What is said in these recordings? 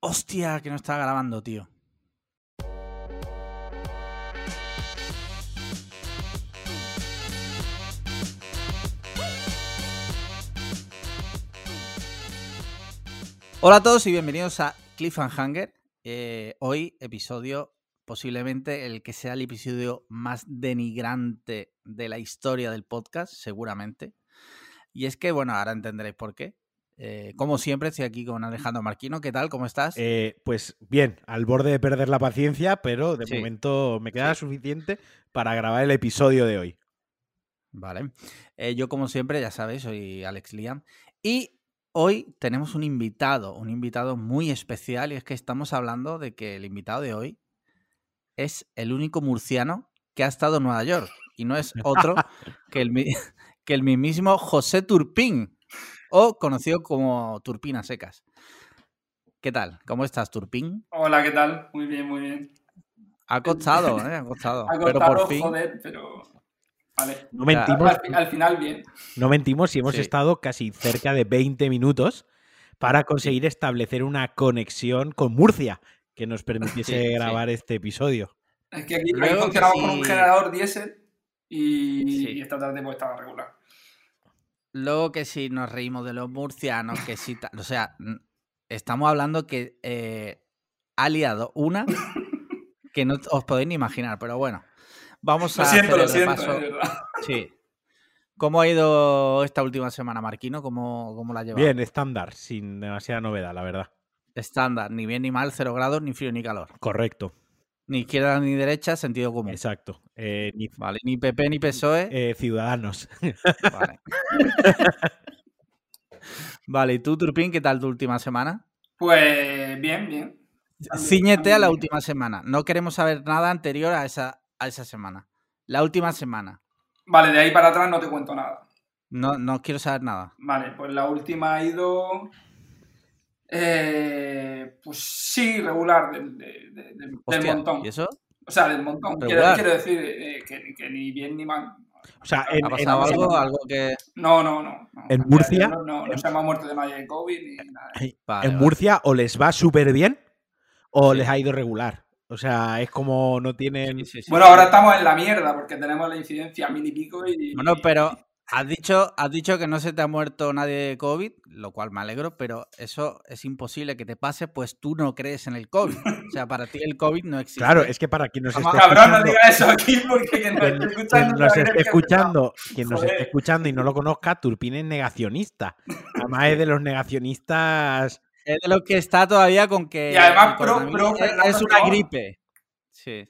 Hostia, que no está grabando, tío. Hola a todos y bienvenidos a Cliffhanger. Eh, hoy, episodio posiblemente el que sea el episodio más denigrante de la historia del podcast, seguramente. Y es que, bueno, ahora entenderéis por qué. Eh, como siempre, estoy aquí con Alejandro Marquino. ¿Qué tal? ¿Cómo estás? Eh, pues bien, al borde de perder la paciencia, pero de Sí. momento me queda Sí. suficiente para grabar el episodio de hoy. Vale. Eh, yo, como siempre, ya sabéis, soy Alex Liam. Y hoy tenemos un invitado, un invitado muy especial. Y es que estamos hablando de que el invitado de hoy es el único murciano que ha estado en Nueva York. Y no es otro que el, que el mismísimo José Turpín, o conocido como Turpina Secas. ¿Qué tal? ¿Cómo estás, Turpín? Hola, ¿qué tal? Muy bien, muy bien. Ha costado, ¿eh? Ha costado. Ha pero costado, por fin. joder, pero... Vale. No mentimos, Al, fi- al final, bien. no mentimos si hemos Sí. estado casi cerca de 20 minutos para conseguir establecer una conexión con Murcia que nos permitiese Sí, sí. grabar este episodio. Es que aquí, Luego que funcionamos con un generador diésel y, Sí. y esta tarde pues estaba regular. Luego que si nos reímos de los murcianos, que si tal. O sea, estamos hablando que eh, ha liado una que no os podéis ni imaginar, pero bueno. Vamos a Lo siento, hacer lo el siento, repaso. de verdad. Sí. ¿Cómo ha ido esta última semana, Marquino? ¿Cómo, cómo la ha llevado? Bien, estándar, sin demasiada novedad, la verdad. Estándar, ni bien ni mal, cero grados, ni frío ni calor. Correcto, Ni izquierda ni derecha, sentido común. exacto. Eh, ni- Vale, ni PP ni PSOE. eh, ciudadanos. Vale. vale, ¿y tú, Turpín, qué tal tu última semana? Pues bien, bien. Cíñete a la Bien. última semana. No queremos saber nada anterior a esa, a esa semana. La última semana. Vale, de ahí para atrás no te cuento nada. No, no quiero saber nada. Vale, pues la última ha ido... eh, pues sí, regular, del, de- de- del- del Hostia, montón. ¿y eso? O sea, del montón. Quiero, decir eh, que, que ni bien ni mal. O sea, en, ¿Ha pasado en- algo? Algo que. No, no, no. no. ¿En Murcia? No, no, no se me ha muerto de nadie de COVID ni nada. Vale, en vale. Murcia o les va súper bien o Sí. les ha ido regular. O sea, es como no tienen... Sí, sí, sí. Bueno, ahora estamos en la mierda porque tenemos la incidencia mil y pico y... Bueno, pero has dicho, has dicho que no se te ha muerto nadie de COVID, lo cual me alegro, pero eso es imposible que te pase, pues tú no crees en el COVID. O sea, para ti el COVID no existe. Claro, es que para quien nos Vamos, esté Cabrón, no digas eso aquí porque quien nos quien, esté quien escuchando... nos que quien nos esté escuchando y no lo conozca, Turpin es negacionista. Además es de los negacionistas. Es de lo que está todavía con que. Y además pro- pro es- una gripe. Sí.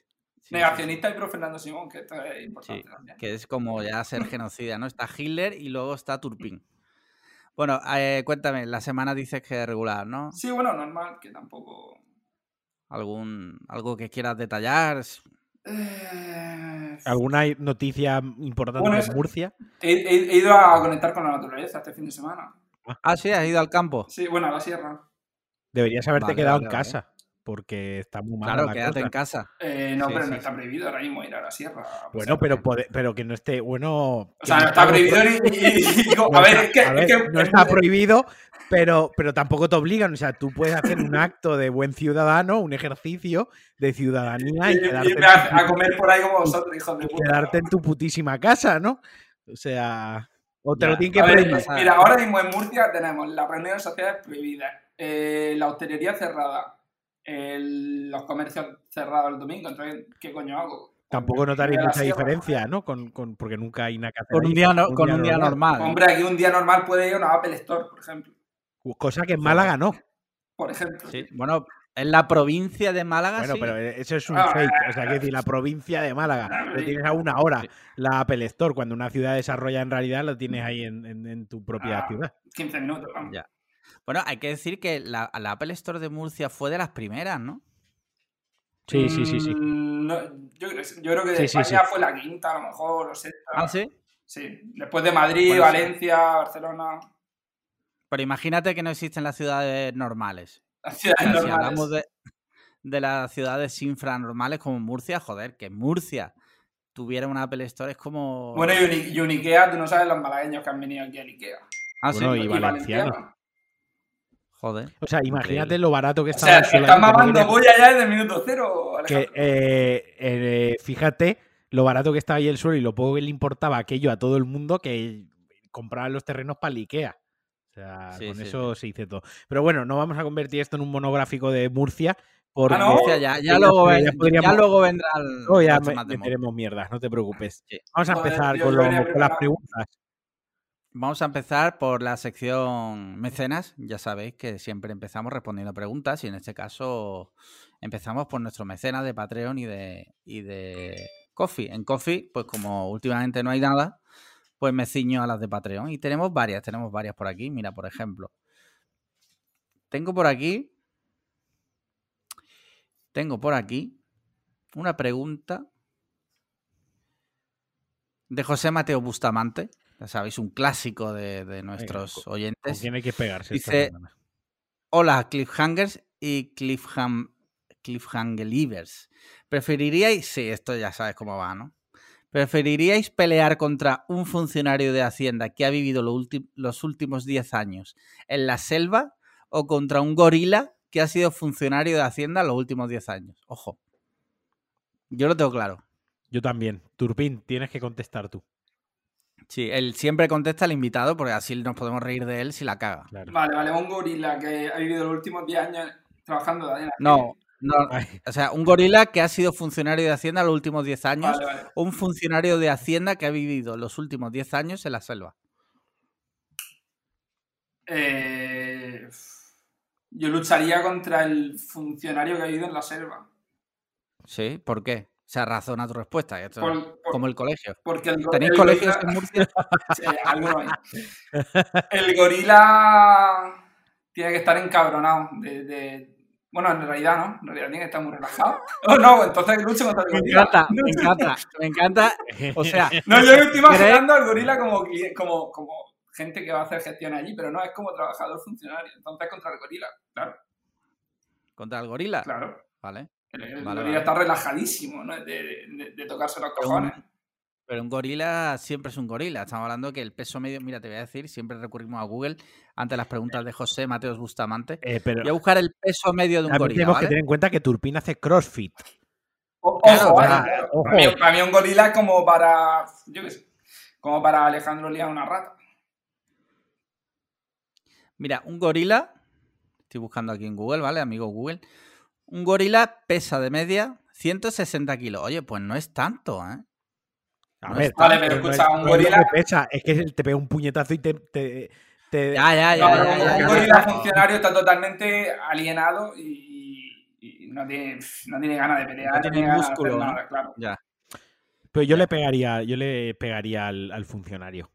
Sí, sí, Negacionista y pro Fernando Simón, que esto es sí, importante también. que es como ya ser genocida, ¿no? Está Hitler y luego está Turpin. Bueno, eh, cuéntame, la semana dices que es regular, ¿no? Sí, bueno, normal, que tampoco... ¿Algún, ¿Algo que quieras detallar? Eh, ¿Alguna noticia importante Bueno, de Murcia? He, he- he ido a conectar con la naturaleza este fin de semana. Ah, sí, has ido al campo. Sí, bueno, a la sierra. Deberías haberte Vale, quedado vale, en vale. casa. Porque está muy mal. Claro, la quédate cosa. en casa. Eh, no, Sí, pero sí, no sí. está prohibido ahora mismo ir a la sierra. Bueno, pero, pero que no esté. Bueno. O sea, no está prohibido y- y- a ver, es que... a ver, es que no está prohibido, pero, pero tampoco te obligan. O sea, tú puedes hacer un acto de buen ciudadano, un ejercicio de ciudadanía y y- quedarte, irme en a, a comer por ahí como vosotros, hijos de y puta. quedarte en tu putísima casa, ¿no? O sea, o te Ya. lo tienen que ver, mira, ahora mismo en Murcia tenemos las reuniones sociales prohibidas, eh, la hostelería cerrada, el- los comercios cerrados el domingo. Entonces, ¿qué coño hago? Tampoco notaréis mucha sierra. diferencia, ¿no? Con, con- porque nunca hay nada que hacer Con un ahí, día, no- con un día normal. Hombre, aquí un día normal puede ir a una Apple Store, por ejemplo. Cosa que en Málaga no. Por ejemplo. Sí, bueno, en la provincia de Málaga Bueno, sí. pero eso es un Ah, fake. O sea, que decir, la provincia de Málaga Ah, lo tienes a una hora. La Apple Store, cuando una ciudad desarrolla en realidad, lo tienes ahí en, en- en tu propia Ah. ciudad. 15 minutos, vamos. Ya. Bueno, hay que decir que la, la Apple Store de Murcia fue de las primeras, ¿no? Sí, sí, sí, sí. Mm, no, yo, creo, yo creo que de Sí, España sí. fue la quinta, a lo mejor, o sexta. Ah, sí. Sí, después de Madrid, Bueno, sí. Valencia, Barcelona, Pero imagínate que no existen las ciudades normales. las O ciudades sea, si normales. hablamos de, de las ciudades infranormales como Murcia, joder, que Murcia tuviera una Apple Store es como... Bueno, y, y Unikea, tú no sabes los malagueños que han venido aquí al Ikea. Ah, sí. Bueno, y valenciano. Joder. O sea, imagínate increíble. lo barato que O estaba sea, que no mamando ya desde el minuto cero, que, eh, eh, fíjate lo barato que estaba ahí el suelo y lo poco que le importaba aquello a todo el mundo que compraban los terrenos para el Ikea. O sea, Sí, con sí, eso se dice todo. Pero bueno, no vamos a convertir esto en un monográfico de Murcia. Porque Ah, ¿no? Ya, ya ya luego, ven- ya podríamos- ya luego vendrá el. luego ya me- meteremos mierdas, no te preocupes. Sí. Vamos a Joder, empezar con, lo- las preguntas. Vamos a empezar por la sección mecenas. Ya sabéis que siempre empezamos respondiendo preguntas y en este caso empezamos por nuestro mecenas de Patreon y de, y de Coffee. En Coffee, pues como últimamente no hay nada, pues me ciño a las de Patreon. Y tenemos varias, tenemos varias por aquí. Mira, por ejemplo, tengo por aquí, tengo por aquí una pregunta de José Mateo Bustamante. Ya sabéis, un clásico de, de nuestros ¿Con oyentes. hay que pegarse? Dice-? Hola, Cliffhangers y Cliffham, Cliffhangelivers. ¿Preferiríais, sí, esto ya sabes cómo va, ¿no? ¿Preferiríais pelear contra un funcionario de Hacienda que ha vivido lo los últimos 10 años en la selva o contra un gorila que ha sido funcionario de Hacienda los últimos 10 años? Ojo. Yo lo tengo claro. Yo también. Turpín, tienes que contestar tú. Sí, él siempre contesta al invitado porque así nos podemos reír de él si la caga. Claro. Vale, vale, un gorila que ha vivido los últimos 10 años trabajando de No, no, o sea, un gorila que ha sido funcionario de Hacienda los últimos 10 años Vale, vale. un funcionario de Hacienda que ha vivido los últimos 10 años en la selva. Eh, yo lucharía contra el funcionario que ha vivido en la selva. ¿Sí? ¿Por qué? O sea, razona tu respuesta. Esto Por- es por- como el colegio. porque el, ¿Tenéis el colegios gorila- en Murcia? Sí, alguno hay. El gorila tiene que estar encabronado. De, de- Bueno, en realidad no. En realidad tiene que estar muy relajado. Oh, no, entonces lucho contra el Me gorila. encanta, me encanta, me encanta. O sea, No, yo me estoy imaginando al gorila como, como, como gente que va a hacer gestión allí, pero no, es como trabajador funcionario. Entonces contra el gorila, claro, contra el gorila. claro. Vale. El, Vale, gorila vale. está relajadísimo, ¿no? De, de- de tocarse los Pero cojones. un, pero un gorila siempre es un gorila. Estamos hablando que el peso medio, mira, te voy a decir, siempre recurrimos a Google ante las preguntas de José Mateos Bustamante. eh, pero Voy a buscar el peso medio de un gorila, tenemos que tener en cuenta que Turpín hace CrossFit. O- Claro, ojo, claro, vale, claro. ojo. Para, mí, para mí un gorila es como para, yo qué sé, como para Alejandro Lía una rata. Mira, un gorila, estoy buscando aquí en Google, ¿vale? Amigo Google. Un gorila pesa de media 160 kilos. Oye, pues no es tanto, ¿eh? A No ver, Vale, pero no es- escucha, un no es lo gorila- que pesa, es que él te pega un puñetazo y te. te- te- Ya, ya, ya. No, ya, no, ya, un ya, ya. gorila funcionario está totalmente alienado y, y no, tiene, no tiene ganas de pelear, No tiene músculo, claro. Ya. Pero yo le pegaría, yo le pegaría al, al funcionario.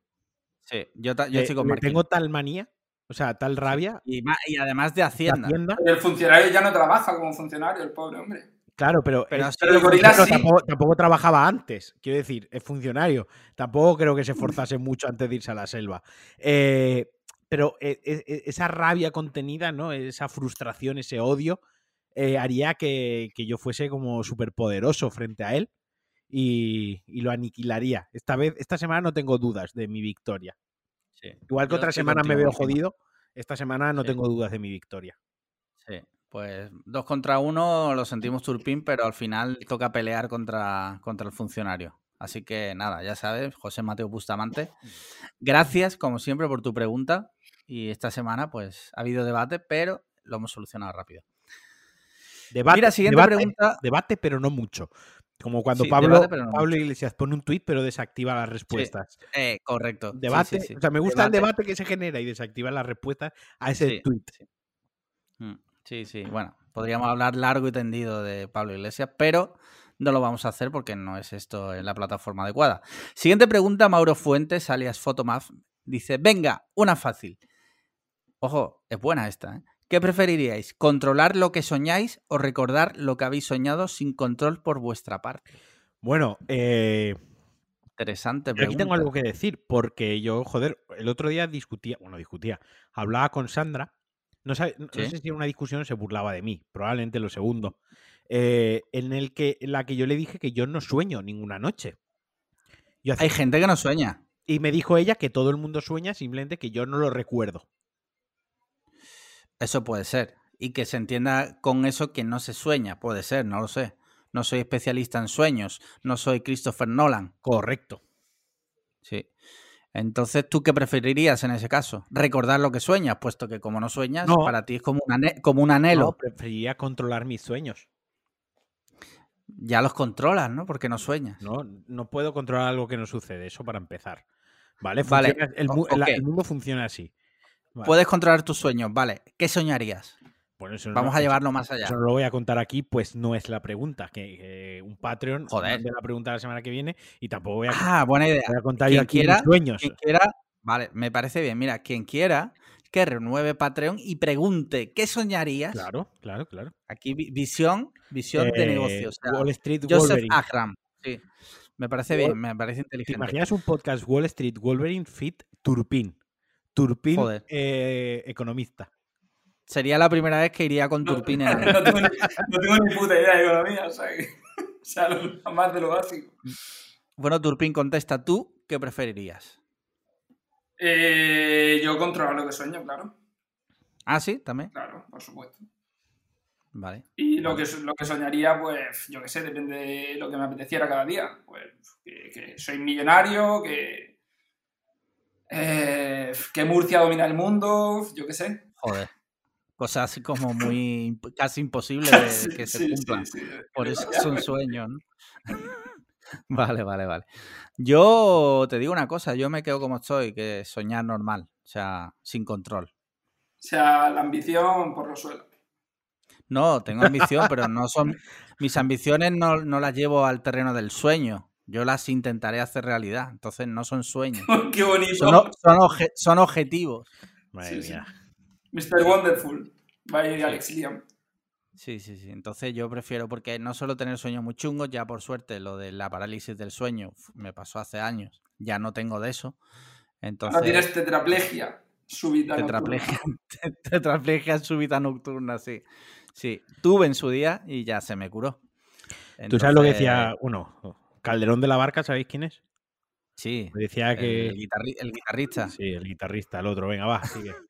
Sí, yo, ta- yo Eh, estoy con Marquín. tengo tal manía, o sea, tal rabia. Y, además de de Hacienda. Hacienda, El funcionario ya no trabaja como funcionario, el pobre hombre. claro, pero, Pero es- sí, el gorila pero sí. tampoco, tampoco trabajaba antes. Quiero decir, es funcionario. Tampoco creo que se esforzase mucho antes de irse a la selva. Eh, pero eh, eh, eh, esa rabia contenida, ¿no? Esa frustración, ese odio, eh, haría que, que yo fuese como superpoderoso frente a él y, y lo aniquilaría. Esta vez, esta semana no tengo dudas de mi victoria. Sí. Igual que otras semanas me veo jodido, esta semana no Sí. tengo dudas de mi victoria. Sí, pues dos contra uno lo sentimos turpín, pero al final toca pelear contra, contra el funcionario. Así que nada, ya sabes, José Mateo Bustamante. Gracias, como siempre, por tu pregunta. Y esta semana, pues, ha habido debate, pero lo hemos solucionado rápido. Debate, Mira, siguiente debate, pregunta. debate, pero no mucho. Como cuando Sí, Pablo, debate, pero no Pablo Iglesias pone un tuit pero desactiva las respuestas. Eh, correcto. Debate, sí, o sea, me gusta el debate que se genera y desactiva las respuestas a ese tuit. sí. Mm, Sí, sí. Bueno, podríamos hablar largo y tendido de Pablo Iglesias, pero no lo vamos a hacer porque no es esto en la plataforma adecuada. Siguiente pregunta, Mauro Fuentes, alias Photomaf, dice, venga, una fácil. Ojo, es buena esta, ¿eh? ¿Qué preferiríais? ¿Controlar lo que soñáis o recordar lo que habéis soñado sin control por vuestra parte? Bueno, eh, Interesante pero aquí tengo algo que decir, porque yo, joder, el otro día discutía, bueno, discutía, hablaba con Sandra, no, sabe- no Sí. sé si era una discusión o se burlaba de mí, probablemente lo segundo, eh, en el que, en la que yo le dije que yo no sueño ninguna noche. Yo hace- Hay gente que no sueña. Y me dijo ella que todo el mundo sueña, simplemente que yo no lo recuerdo. Eso puede ser. Y que se entienda con eso que no se sueña, puede ser, no lo sé. No soy especialista en sueños, no soy Christopher Nolan. Correcto. Sí. Entonces, ¿tú qué preferirías en ese caso? Recordar lo que sueñas, puesto que como no sueñas, No. para ti es como un, como un anhelo. No, preferiría controlar mis sueños. Ya los controlas, ¿no? Porque no sueñas. No, no puedo controlar algo que no sucede, eso para empezar. ¿Vale? Vale, el mundo funciona así. Vale. Puedes controlar tus sueños, vale. ¿Qué soñarías? Bueno, eso no- Vamos a llevarlo más allá. Eso no lo voy a contar aquí, pues no es la pregunta. Que, un Patreon Joder. de la pregunta la semana que viene y tampoco voy a, Ah, buena idea. voy a contar quien yo aquí quiera- mis sueños. Quien quiera, vale, me parece bien. Mira, quien quiera que renueve Patreon y pregunte qué soñarías. Claro, claro, claro. Aquí vi- visión, visión de Eh, negocio. o sea, Wall Street Joseph Wolverine. Sí. Me parece bien, me parece ¿Te inteligente. imaginas un podcast Wall Street Wolverine Fit Turpin? Turpin, eh, economista. Sería la primera vez que iría con Turpin en no, tengo no tengo ni puta idea de economía, o sea, que, o sea lo, más de lo básico. Bueno, Turpin, contesta tú, ¿qué preferirías? Eh, yo controlo lo que sueño, claro. Ah, sí, también. Claro, por supuesto. Vale. Y lo que, lo que soñaría, pues, yo qué sé, depende de lo que me apeteciera cada día. Pues que, que soy millonario, que, eh, que Murcia domina el mundo, yo qué sé. Joder. Cosas así como muy casi imposibles de Sí, que se sí, cumplan. sí. Por eso son sueños, ¿no? Vale, vale, vale. Yo te digo una cosa, yo me quedo como estoy, que soñar normal, o sea, sin control. O sea, la ambición por los suelos. No, tengo ambición, pero no son. Mis ambiciones no, no las llevo al terreno del sueño. Yo las intentaré hacer realidad. Entonces no son sueños. Qué bonito. Son, son, obje- son objetivos. Madre Sí, sí. Mr. Wonderful. By Alex Liam. Sí, sí, sí. Entonces yo prefiero, porque no solo tener sueños muy chungos, ya por suerte lo de la parálisis del sueño me pasó hace años. Ya no tengo de eso. Entonces. Ahora tienes tetraplegia súbita. nocturna. Tetraplegia, tetraplegia súbita nocturna, sí. Sí, tuve en su día y ya se me curó. Tú sabes lo que Entonces, decía, bueno, Calderón de la Barca, ¿sabéis quién es? Sí, Decía que... el, guitarri- el guitarrista. Sí, el guitarrista, el otro, venga, va, sigue.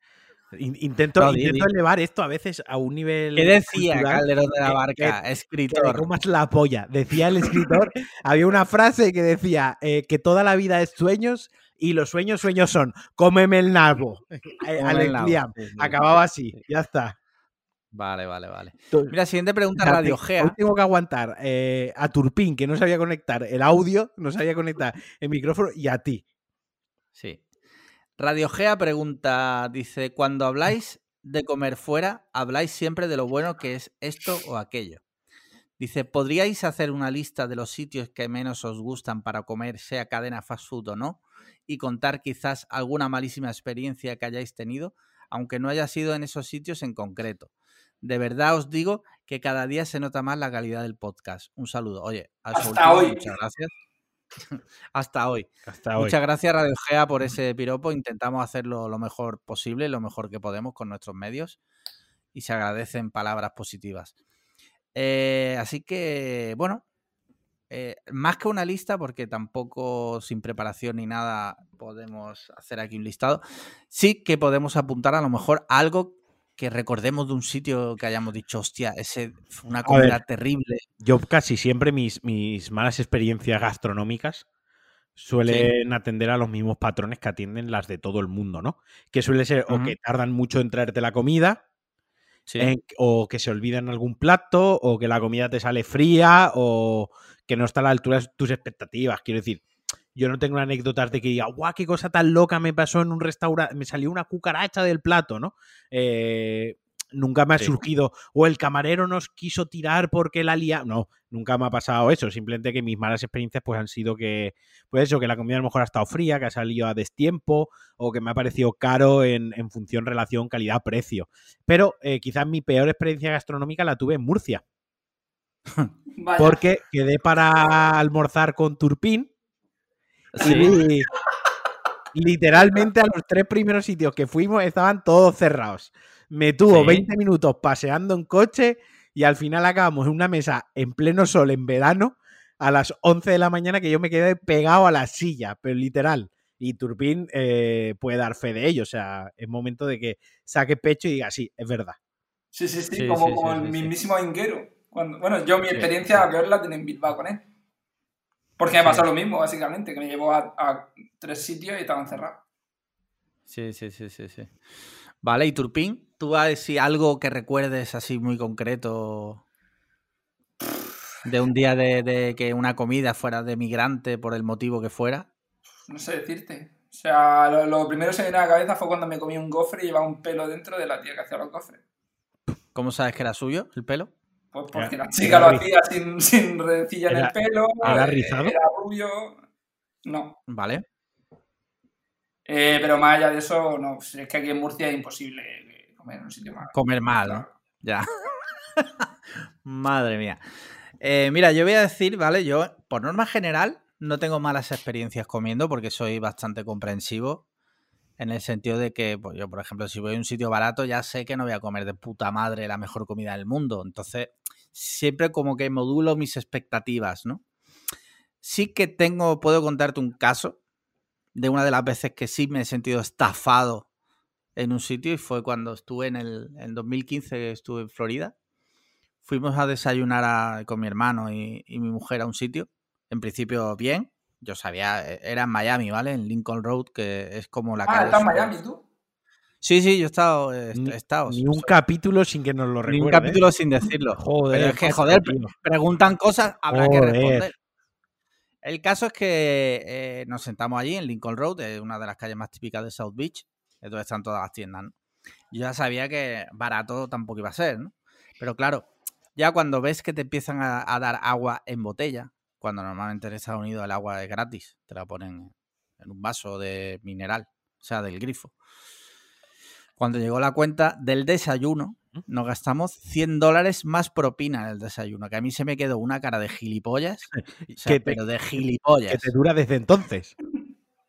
In- Intento, No, intento elevar esto a veces a un nivel. ¿Qué decía cultural Calderón de la Barca, que- escritor? comas la polla. Decía el escritor, había una frase que decía eh, que toda la vida es sueños y los sueños, sueños son cómeme el nabo. Como Alex el nabo. Liam. Sí, sí. Acababa así, Sí. ya está. Vale, vale, vale. Mira, siguiente pregunta, Radio hoy Gea. tengo que aguantar eh, a Turpin, que no sabía conectar el audio, no sabía conectar el micrófono, y a ti. Sí. Radio Gea pregunta, dice, cuando habláis de comer fuera, habláis siempre de lo bueno que es esto o aquello. Dice, ¿podríais hacer una lista de los sitios que menos os gustan para comer, sea cadena fast food o no? Y contar quizás alguna malísima experiencia que hayáis tenido, aunque no haya sido en esos sitios en concreto. De verdad os digo que cada día se nota más la calidad del podcast. Un saludo. Oye, Hasta último, hoy. muchas gracias. Hasta hoy. Hasta hoy. Muchas gracias Radio Gea por ese piropo. Intentamos hacerlo lo mejor posible, lo mejor que podemos con nuestros medios y se agradecen palabras positivas. Eh, así que, bueno, eh, más que una lista, porque tampoco sin preparación ni nada podemos hacer aquí un listado, sí que podemos apuntar a lo mejor algo que recordemos de un sitio que hayamos dicho, hostia, ese fue una comida ver. terrible. Yo casi siempre mis, mis malas experiencias gastronómicas suelen atender a los mismos patrones que atienden las de todo el mundo, ¿no? Que suele ser o que tardan mucho en traerte la comida, Sí. en- o que se olvidan algún plato, o que la comida te sale fría, o que no está a la altura de tus expectativas. Quiero decir, yo no tengo anécdotas de que diga, guau, qué cosa tan loca me pasó en un restaurante, me salió una cucaracha del plato, ¿no? Eh, nunca me ha Sí. surgido, o el camarero nos quiso tirar porque la lía. No, nunca me ha pasado eso. Simplemente que mis malas experiencias pues han sido que, pues eso, que la comida a lo mejor ha estado fría, que ha salido a destiempo, o que me ha parecido caro en, en función relación calidad-precio. Pero eh, quizás mi peor experiencia gastronómica la tuve en Murcia, porque quedé para almorzar con Turpín Sí. y literalmente a los tres primeros sitios que fuimos estaban todos cerrados. Me tuvo Sí. 20 minutos paseando en coche y al final acabamos en una mesa en pleno sol en verano a las 11 de la mañana que yo me quedé pegado a la silla, pero literal. Y Turpin eh, puede dar fe de ello. O sea, es momento de que saque pecho y diga, sí, es verdad. Sí, sí, sí, como, el mismísimo Inguero. bueno, yo mi experiencia peor la tenía en Bilbao con él. Porque me pasó lo mismo, básicamente, que me llevó a, tres sitios y estaban cerrados. Sí, sí, sí, sí, sí. Vale, y Turpin, ¿tú vas a decir algo que recuerdes así muy concreto de un día de, que una comida fuera de migrante por el motivo que fuera? No sé decirte. O sea, lo, primero que se me vino a la cabeza fue cuando me comí un gofre y llevaba un pelo dentro de la tía que hacía los gofres. ¿Cómo sabes que era suyo el pelo? Pues porque la chica lo hacía sin, sin redecilla en el pelo. ¿Era rizado? Era rubio. No. Vale. Eh, pero más allá de eso, no. Pues es que aquí en Murcia es imposible comer en un sitio mal. Comer mal, ¿no? Ya. Madre mía. Eh, mira, yo voy a decir, ¿vale? Yo, por norma general, no tengo malas experiencias comiendo porque soy bastante comprensivo. En el sentido de que, pues yo, por ejemplo, si voy a un sitio barato, ya sé que no voy a comer de puta madre la mejor comida del mundo. Entonces, siempre como que modulo mis expectativas, ¿no? Sí que tengo, puedo contarte un caso de una de las veces que sí me he sentido estafado en un sitio y fue cuando estuve en el en 2015 que estuve en Florida. Fuimos a desayunar con mi hermano y, mi mujer a un sitio. En principio bien, yo sabía, e, era en Miami, ¿vale? En Lincoln Road, que es como la ah, ¿estás en Miami tú? Sí, sí, yo he estado. He, estado ni un capítulo sin que nos lo recuerden. Ni un capítulo sin decirlo. Joder. Pero es que, joder, preguntan cosas, habrá que responder. El caso es que eh, nos sentamos allí en Lincoln Road, es una de las calles más típicas de South Beach, es donde están todas las tiendas. ¿no? Yo ya sabía que barato tampoco iba a ser, ¿no? Pero claro, ya cuando ves que te empiezan a, dar agua en botella, cuando normalmente en Estados Unidos el agua es gratis, te la ponen en un vaso de mineral, o sea, del grifo. Cuando llegó la cuenta del desayuno, nos gastamos 100 dólares más propina en el desayuno, que a mí se me quedó una cara de gilipollas, pero de gilipollas. Que te dura desde entonces.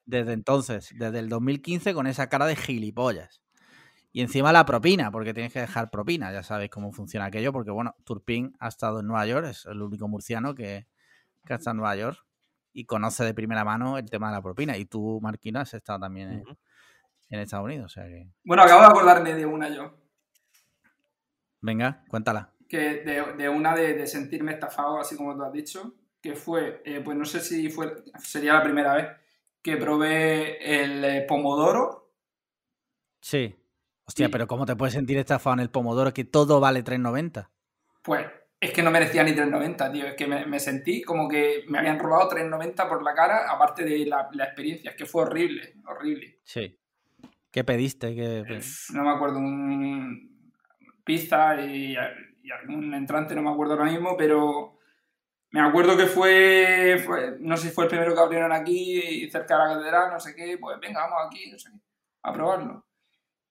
Desde entonces, desde el 2015 con esa cara de gilipollas. Y encima la propina, porque tienes que dejar propina, ya sabéis cómo funciona aquello, porque bueno, Turpin ha estado en Nueva York, es el único murciano que, que estado en Nueva York y conoce de primera mano el tema de la propina. Y tú, Marquino, has estado también en, en Estados Unidos. O sea que... Bueno, acabo de acordarme de una yo. Venga, cuéntala. Que de, una de, sentirme estafado, así como tú has dicho, que fue, eh, pues no sé si fue, sería la primera vez que probé el eh, pomodoro. Sí. Hostia, pero ¿cómo te puedes sentir estafado en el pomodoro que todo vale 3.90? Pues es que no merecía ni 3.90, tío. Es que me, sentí como que me habían robado 3.90 por la cara, aparte de la, la experiencia. Es que fue horrible, horrible. Sí. ¿Qué pediste? No me acuerdo, un pizza y, algún entrante, no me acuerdo ahora mismo, pero me acuerdo que fue, no sé si fue el primero que abrieron aquí, cerca de la catedral, no sé qué, pues venga, vamos aquí, no sé qué, a probarlo.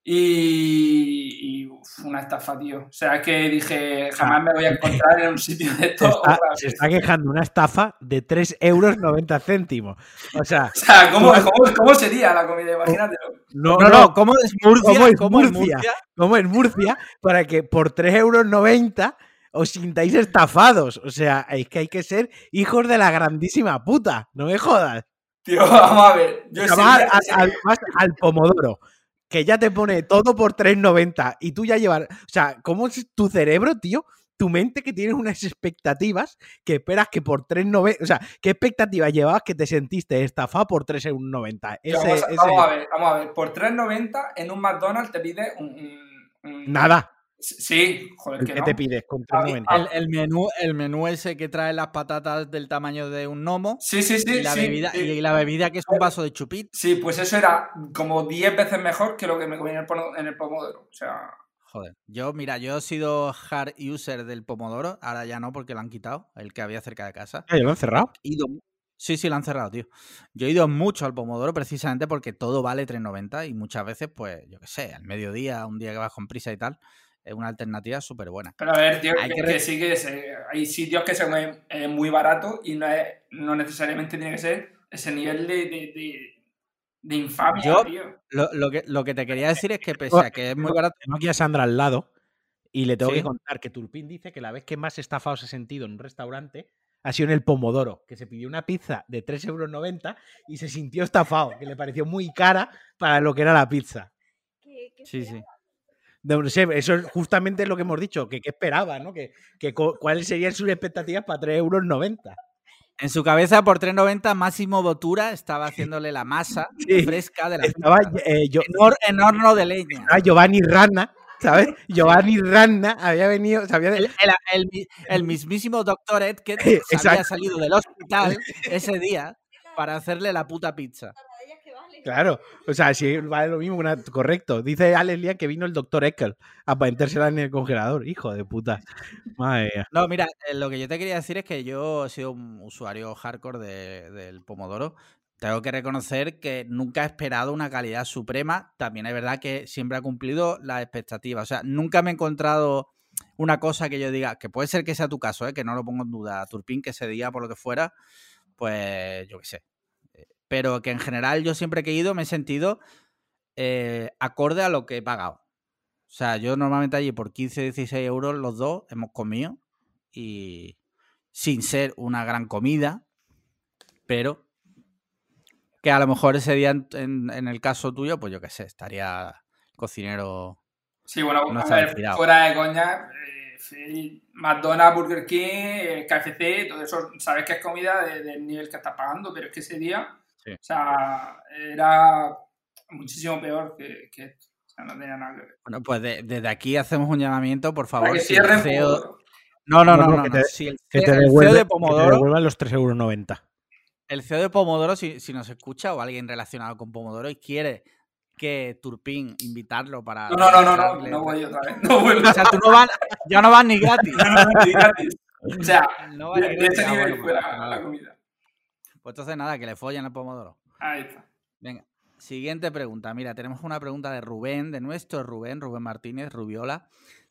Y, una estafa, tío. O sea, es que dije, jamás me voy a encontrar en un sitio de todo. Se está, quejando una estafa de 3 euros 90 céntimos. O sea, ¿cómo, sería la comida? Imagínatelo. No, no, ¿cómo es Murcia? ¿Cómo es Murcia? ¿Cómo es Murcia? Para que por 3 euros 90 os sintáis estafados. O sea, es que hay que ser hijos de la grandísima puta. No me jodas. Tío, vamos a ver. Yo al pomodoro que ya te pone todo por 3.90 y tú ya llevas, o sea, ¿cómo es tu cerebro, tío? Tu mente que tienes unas expectativas que esperas que por 3.90, o sea, ¿qué expectativas llevabas que te sentiste estafado por 3.90? Vamos, vamos, a ver, vamos a ver, por 3.90 en un McDonald's te pide un... Nada. Sí, joder, ¿Qué te pides con El, menú, el menú ese que trae las patatas del tamaño de un gnomo. Sí, sí, sí. Y la, bebida, Y la bebida que es un vaso de chupit. Sí, pues eso era como 10 veces mejor que lo que me comí en el, Pomodoro. O sea. Joder. Yo, mira, yo he sido hard user del Pomodoro. Ahora ya no, porque lo han quitado. El que había cerca de casa. ¿Ya lo han cerrado? Sí, sí, lo han cerrado, tío. Yo he ido mucho al Pomodoro precisamente porque todo vale 3.90 y muchas veces, pues, yo qué sé, al mediodía, un día que vas con prisa y tal, es una alternativa súper buena. Pero a ver, tío, hay que, sí que hay sitios que son eh, muy baratos y no, es, no necesariamente tiene que ser ese nivel de, de, infamia, tío. Lo, lo, que, lo que te quería decir es que pese a que es muy barato... Tengo aquí a Sandra al lado y le tengo que contar que Turpin dice que la vez que más estafado se ha sentido en un restaurante ha sido en el Pomodoro, que se pidió una pizza de 3,90 euros y se sintió estafado, que le pareció muy cara para lo que era la pizza. ¿Qué- qué Sí, sí. No sé, eso es justamente lo que hemos dicho, que qué esperaba, ¿no? Que, que cuáles serían sus expectativas para 3,90 euros. En su cabeza, por 3.90, Máximo Botura estaba haciéndole la masa Sí. fresca de la Estaba eh, yo, En, hor- en horno de leña. estaba Giovanni Rana, ¿sabes? Giovanni Rana había venido, se había de- El, el- el mi- el mismísimo doctor Ed que Exacto. había salido del hospital ese día para hacerle la puta pizza. Claro, o sea, si vale lo mismo, una- correcto. Dice Alex Lía que vino el doctor Eckel a metérsela en el congelador. Hijo de puta. No, mira, eh, lo que yo te quería decir es que yo he sido un usuario hardcore de- del Pomodoro. Tengo que reconocer que nunca he esperado una calidad suprema. También es verdad que siempre ha cumplido las expectativas. O sea, nunca me he encontrado una cosa que yo diga, que puede ser que sea tu caso, ¿eh? que no lo pongo en duda, Turpin, que ese día, por lo que fuera, pues yo qué sé. Pero que en general yo siempre que he ido me he sentido eh, acorde a lo que he pagado. O sea, yo normalmente allí por 15, 16 euros los dos hemos comido y sin ser una gran comida, pero que a lo mejor ese día en, en- en el caso tuyo, pues yo qué sé, estaría el cocinero. Sí, bueno, No a ver, fuera de coña, eh, sí, McDonald's, Burger King, eh, KFC, todo eso, sabes que es comida de- del nivel que estás pagando, pero es que ese día, Sí. o sea, era muchísimo peor que, que esto. O sea, no tenía nada que ver. Bueno, pues de- desde aquí hacemos un llamamiento, por Para favor. que si el cierren CEO Pomodoro. No, no, No, no, que no. te- Si el, Que CEO el de que te Pomodoro, devuelvan los 3,90 euros. el CEO de Pomodoro, si, si nos escucha o alguien relacionado con Pomodoro y quiere que Turpin invitarlo para. No, no, no, no, no, voy otra vez. No vuelvo. O sea, tú no vas, ya no vas ni gratis. No, no, no, ni gratis. O sea, No vas de, Ah, nivel bueno, fue pues la comida. Pues entonces nada, que le follen el Pomodoro. Ahí está. Venga, siguiente pregunta. Mira, tenemos una pregunta de Rubén, de nuestro Rubén, Rubén Martínez, Rubiola.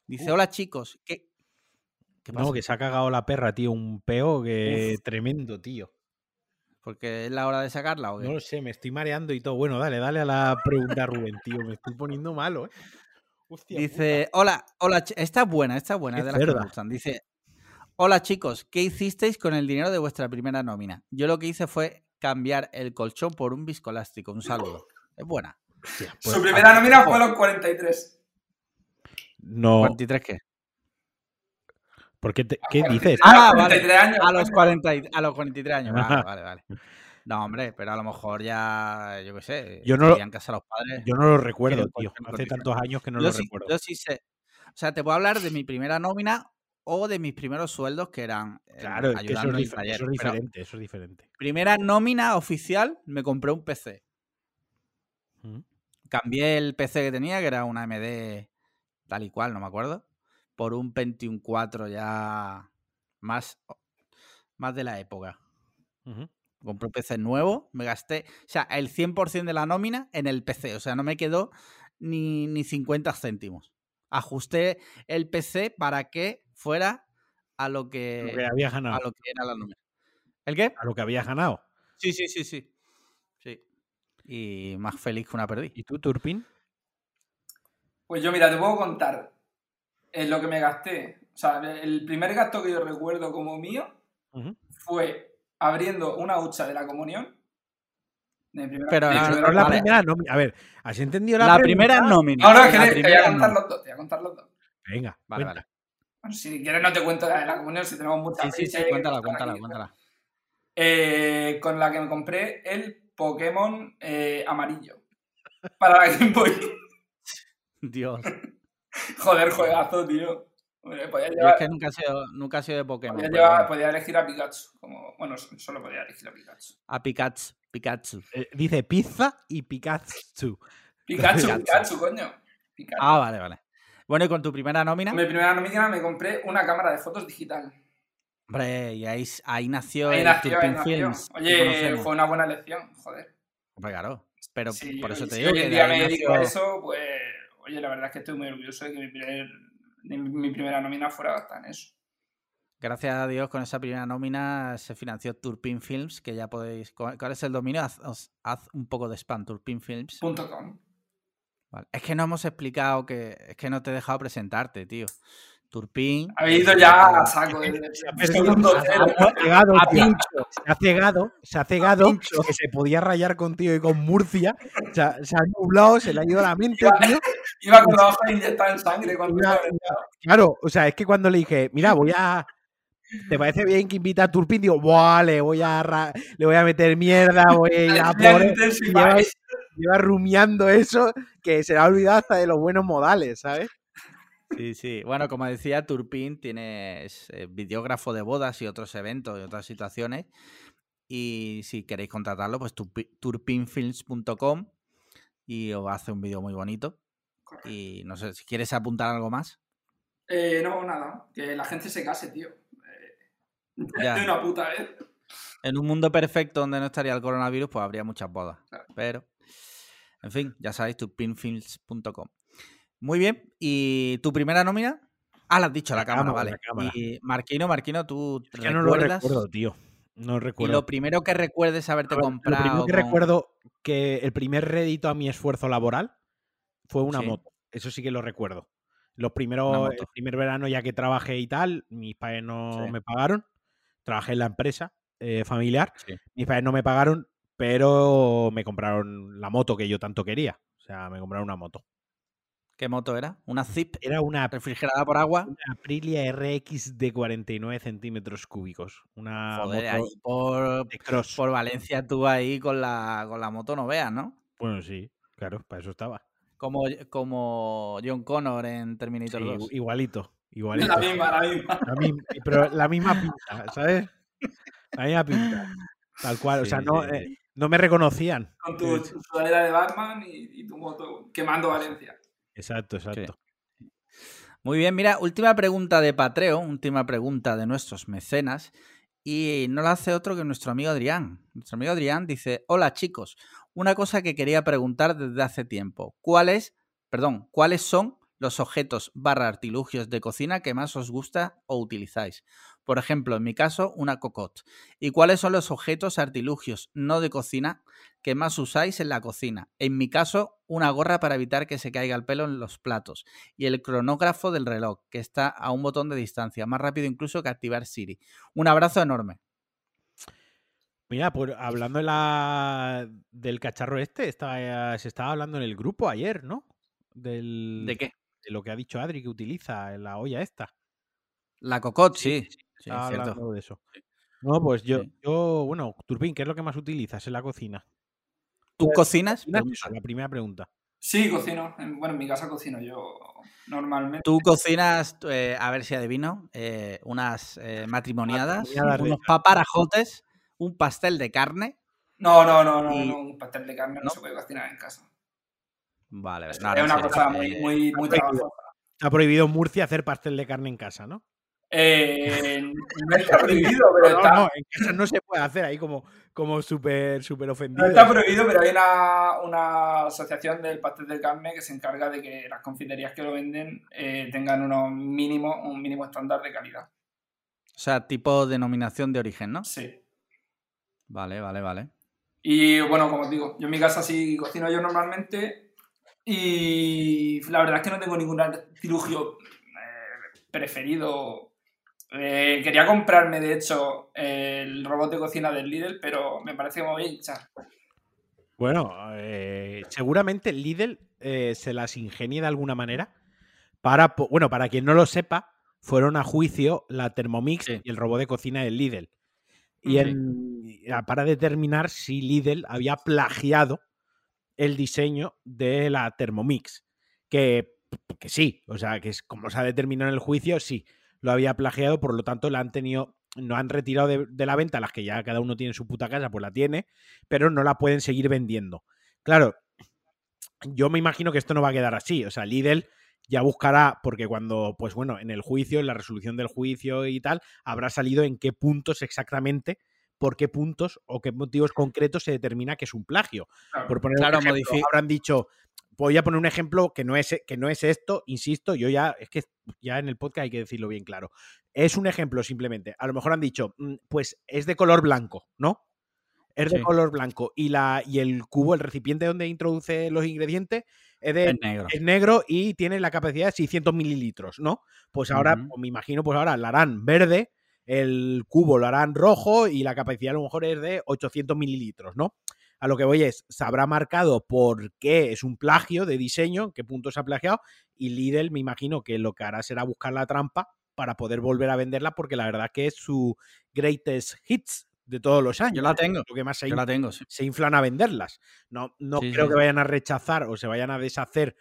Dice, hola chicos, ¿qué, qué pasa? No, que se ha cagado la perra, tío. Un peo que tremendo, tío. ¿Porque es la hora de sacarla o qué? No lo sé, me estoy mareando y todo. Bueno, dale, dale a la pregunta, Rubén, tío. Me estoy poniendo malo, ¿eh? Hostia Dice, hola, hola, esta es buena, esta es buena, es de las que me gustan. Dice, hola chicos, ¿qué hicisteis con el dinero de vuestra primera nómina? Yo lo que hice fue cambiar el colchón por un viscoelástico. Un saludo. Es buena. pues, Su primera nómina fue a los 43. No, 43 qué? ¿por qué, te- qué dices? Ah, a los vale. 43 años. A los, coño. 40 y- a los 43 años. Vale, Ajá. vale, vale. No, hombre, pero a lo mejor ya, yo qué sé, Yo no lo- en casa los padres. Yo no lo recuerdo, tío. Hace tantos años que no yo, lo sí, recuerdo. yo sí sé. O sea, te puedo hablar de mi primera nómina o de mis primeros sueldos que eran eh, Claro, es que eso ayudando es, taller. eso es Pero diferente, eso es diferente. primera nómina oficial, me compré un PC. Mm. Cambié el PC que tenía, que era una AMD tal y cual, no me acuerdo, por un Pentium 4 ya más, más de la época. Compré un PC nuevo, me gasté, o sea, el 100% de la nómina en el PC, o sea, no me quedó ni, ni 50 céntimos. Ajusté el PC para que fuera a lo que, Lo que habías a ganado. lo que era la nómina. ¿El qué? A lo que habías ganado. Sí, sí, sí, sí. Sí. Y más feliz que una perdí. ¿Y tú, Turpin? Pues yo, mira, te puedo contar en lo que me gasté. O sea, el primer gasto que yo recuerdo como mío fue abriendo una hucha de la comunión. De primera- Pero de no, primera Pero la vale. primera nómina. A ver, ¿has entendido la, La, pregunta? primera nómina. No, no, es que te- voy a primera contar nómina. los dos, te voy a contar los dos. Venga, Vale, cuenta. vale. Bueno, si quieres no te cuento la de la comunión, si tenemos mucha Sí, sí, sí, cuéntala, cuéntala, aquí. cuéntala. Eh, con la que me compré el Pokémon eh, amarillo. Para la Game Boy. Dios. Joder, juegazo, tío. Hombre, podía Yo es que nunca he sido, nunca he sido de Pokémon. podía, pero llevar- bueno. podía elegir a Pikachu. Como, bueno, solo podía elegir a Pikachu. A Pikachu. Pikachu. Eh, dice pizza y Pikachu. Pikachu, Pikachu. Pikachu, coño. Pikachu. Ah, vale, vale. Bueno, y con tu primera nómina. Mi primera nómina me compré una cámara de fotos digital. Hombre, y ahí, ahí nació Ahí el nació, ahí Turpin nació. Films. Oye, fue una buena elección, joder. Hombre, claro. Pero Sí, por eso te si digo hoy que en día me dedico a eso, pues, oye, la verdad es que estoy muy orgulloso de que mi, primer- de mi primera nómina fuera gastada en eso. Gracias a Dios, con esa primera nómina se financió Turpin Films, que ya podéis. ¿Cuál es el dominio? Haz, haz un poco de spam, Turpin Films. Punto com. Vale. Es que no hemos explicado que. Es que no te he dejado presentarte, tío. Turpin. Ha ido ya a saco. de- de- Pero segundo se ha cegado, A tío. pincho. Se ha cegado, se ha cegado que se podía rayar contigo y con Murcia. Se ha, se ha nublado, se le ha ido la mente, tío. Iba con la hoja inyectada en sangre. Cuando Una- Claro, o sea, es que cuando le dije, mira, voy a. ¿Te parece bien que invita a Turpin? Digo, Buah, le voy a ra- le voy a meter mierda, voy a ir a por él". Y lleva, lleva rumiando eso que se le ha olvidado hasta de los buenos modales, ¿sabes? Sí, sí. Bueno, como decía, Turpin tiene es, eh, videógrafo de bodas y otros eventos y otras situaciones. Y si queréis contratarlo, pues turpi- turpinfilms.com y os hace un vídeo muy bonito. Y no sé, si quieres apuntar algo más. Eh, no, nada. Que la gente se case, tío. Ya. de una puta vez. En un mundo perfecto donde no estaría el coronavirus, pues habría muchas bodas. Claro. Pero, en fin, ya sabéis, turpinfilms.com. Muy bien. ¿Y tu primera nómina? Ah, la has dicho, la, La cámara, cámara, vale. la cámara. Y Marquino, Marquino, tú Es que no lo recuerdas. recuerdo, tío. No y recuerdo. lo primero que recuerdes haberte ver, comprado. Lo primero que con- recuerdo que el primer rédito a mi esfuerzo laboral fue una Sí. moto. Eso sí que lo recuerdo. Los primeros, el primer verano ya que trabajé y tal, mis padres no Sí. me pagaron. Trabajé en la empresa eh, familiar. Sí. Mis padres no me pagaron, pero me compraron la moto que yo tanto quería. O sea, me compraron una moto. ¿Qué moto era? ¿Una Zip Era una, refrigerada por agua? una Aprilia RX de 49 centímetros cúbicos. Una Joder, moto ahí por, de cross. por Valencia tú ahí con la, con la moto no veas, ¿no? Bueno, sí, claro, para eso estaba. Como, como John Connor en Terminator Sí, 2. igualito, La misma, la misma. La misma, pero la misma pinta, ¿sabes? La misma pinta. Tal cual. o sea, no, eh, no me reconocían. Con tu sudadera de Batman y, y tu moto quemando Valencia. Exacto, exacto. Muy bien, mira, última pregunta de Patreon, última pregunta de nuestros mecenas. Y no la hace otro que nuestro amigo Adrián. Nuestro amigo Adrián dice: Hola chicos, una cosa que quería preguntar desde hace tiempo. ¿Cuáles, perdón, cuáles son los objetos barra artilugios de cocina que más os gusta o utilizáis? Por ejemplo, en mi caso, una cocotte. ¿Y cuáles son los objetos artilugios no de cocina que más usáis en la cocina? En mi caso, una gorra para evitar que se caiga el pelo en los platos y el cronógrafo del reloj, que está a un botón de distancia, más rápido incluso que activar Siri. Un abrazo enorme. Mira, pues hablando de la, del cacharro este, estaba, se estaba hablando en el grupo ayer, ¿no? Del, ¿De qué? De lo que ha dicho Adri que utiliza en la olla esta. La cocotte, sí. Sí, Estaba cierto. hablando de eso. No, pues yo, Sí. yo, bueno, Turpin, ¿qué es lo que más utilizas en la cocina? ¿Tú cocinas? Cocinas la primera pregunta. Sí, cocino. En- Bueno, en mi casa cocino yo normalmente. ¿Tú cocinas, eh, a ver si adivino, eh, unas eh, matrimoniadas, unos paparajotes, un pastel de carne? No, no, no, no, Y- no, un pastel de carne no, ¿No? se puede cocinar en casa. Vale, Es, no, una cosa muy, eh, muy, muy trabajosa. Está prohibido en Murcia hacer pastel de carne en casa, ¿no? Eh, no está prohibido, pero No, está, no, en casa no se puede hacer ahí como, como súper súper no ofendido. está prohibido, pero hay una, una asociación del pastel de carne que se encarga de que las confiterías que lo venden eh, tengan unos mínimos, un mínimo estándar de calidad. O sea, tipo denominación de origen, ¿no? Sí. Vale, vale, vale. Y bueno, como os digo, yo en mi casa sí cocino yo normalmente y la verdad es que no tengo ningún artilugio eh, preferido. Eh, quería comprarme, de hecho, el robot de cocina del Lidl, pero me parece que me voy a hinchar. Bueno, eh, seguramente Lidl eh, se las ingenie de alguna manera para, bueno, para quien no lo sepa, fueron a juicio la Thermomix Sí. y el robot de cocina del Lidl. Y Sí. en- a- para determinar si Lidl había plagiado el diseño de la Thermomix. Que, que sí, o sea, que es como se ha determinado en el juicio, sí, lo había plagiado, por lo tanto la han tenido, no han retirado de, la venta, las que ya cada uno tiene en su puta casa, pues la tiene, pero no la pueden seguir vendiendo. Claro, yo me imagino que esto no va a quedar así. O sea, Lidl ya buscará, porque cuando, pues bueno, en el juicio, en la resolución del juicio y tal, habrá salido en qué puntos exactamente, por qué puntos o qué motivos concretos se determina que es un plagio. Claro. Por poner Claro, un ejemplo, habrán dicho, voy a poner un ejemplo que no es que no es esto, insisto, yo ya es que ya en el podcast hay que decirlo bien claro. Es un ejemplo simplemente. A lo mejor han dicho, "Mm, pues es de color blanco, ¿no? Es de Sí. color blanco y la y el cubo, el recipiente donde introduce los ingredientes es, de, Es negro. es negro y tiene la capacidad de 600 mililitros, ¿no? Pues ahora, pues me imagino, pues ahora la harán verde, el cubo lo harán rojo y la capacidad a lo mejor es de 800 mililitros, ¿no? A lo que voy es, se habrá marcado por qué es un plagio de diseño, qué punto se ha plagiado, y Lidl me imagino que lo que hará será buscar la trampa para poder volver a venderla, porque la verdad que es su greatest hits de todos los años. Yo la tengo. Lo que más se Yo la tengo, sí. se inflan a venderlas. No, no Sí, creo sí, que vayan a rechazar o se vayan a deshacer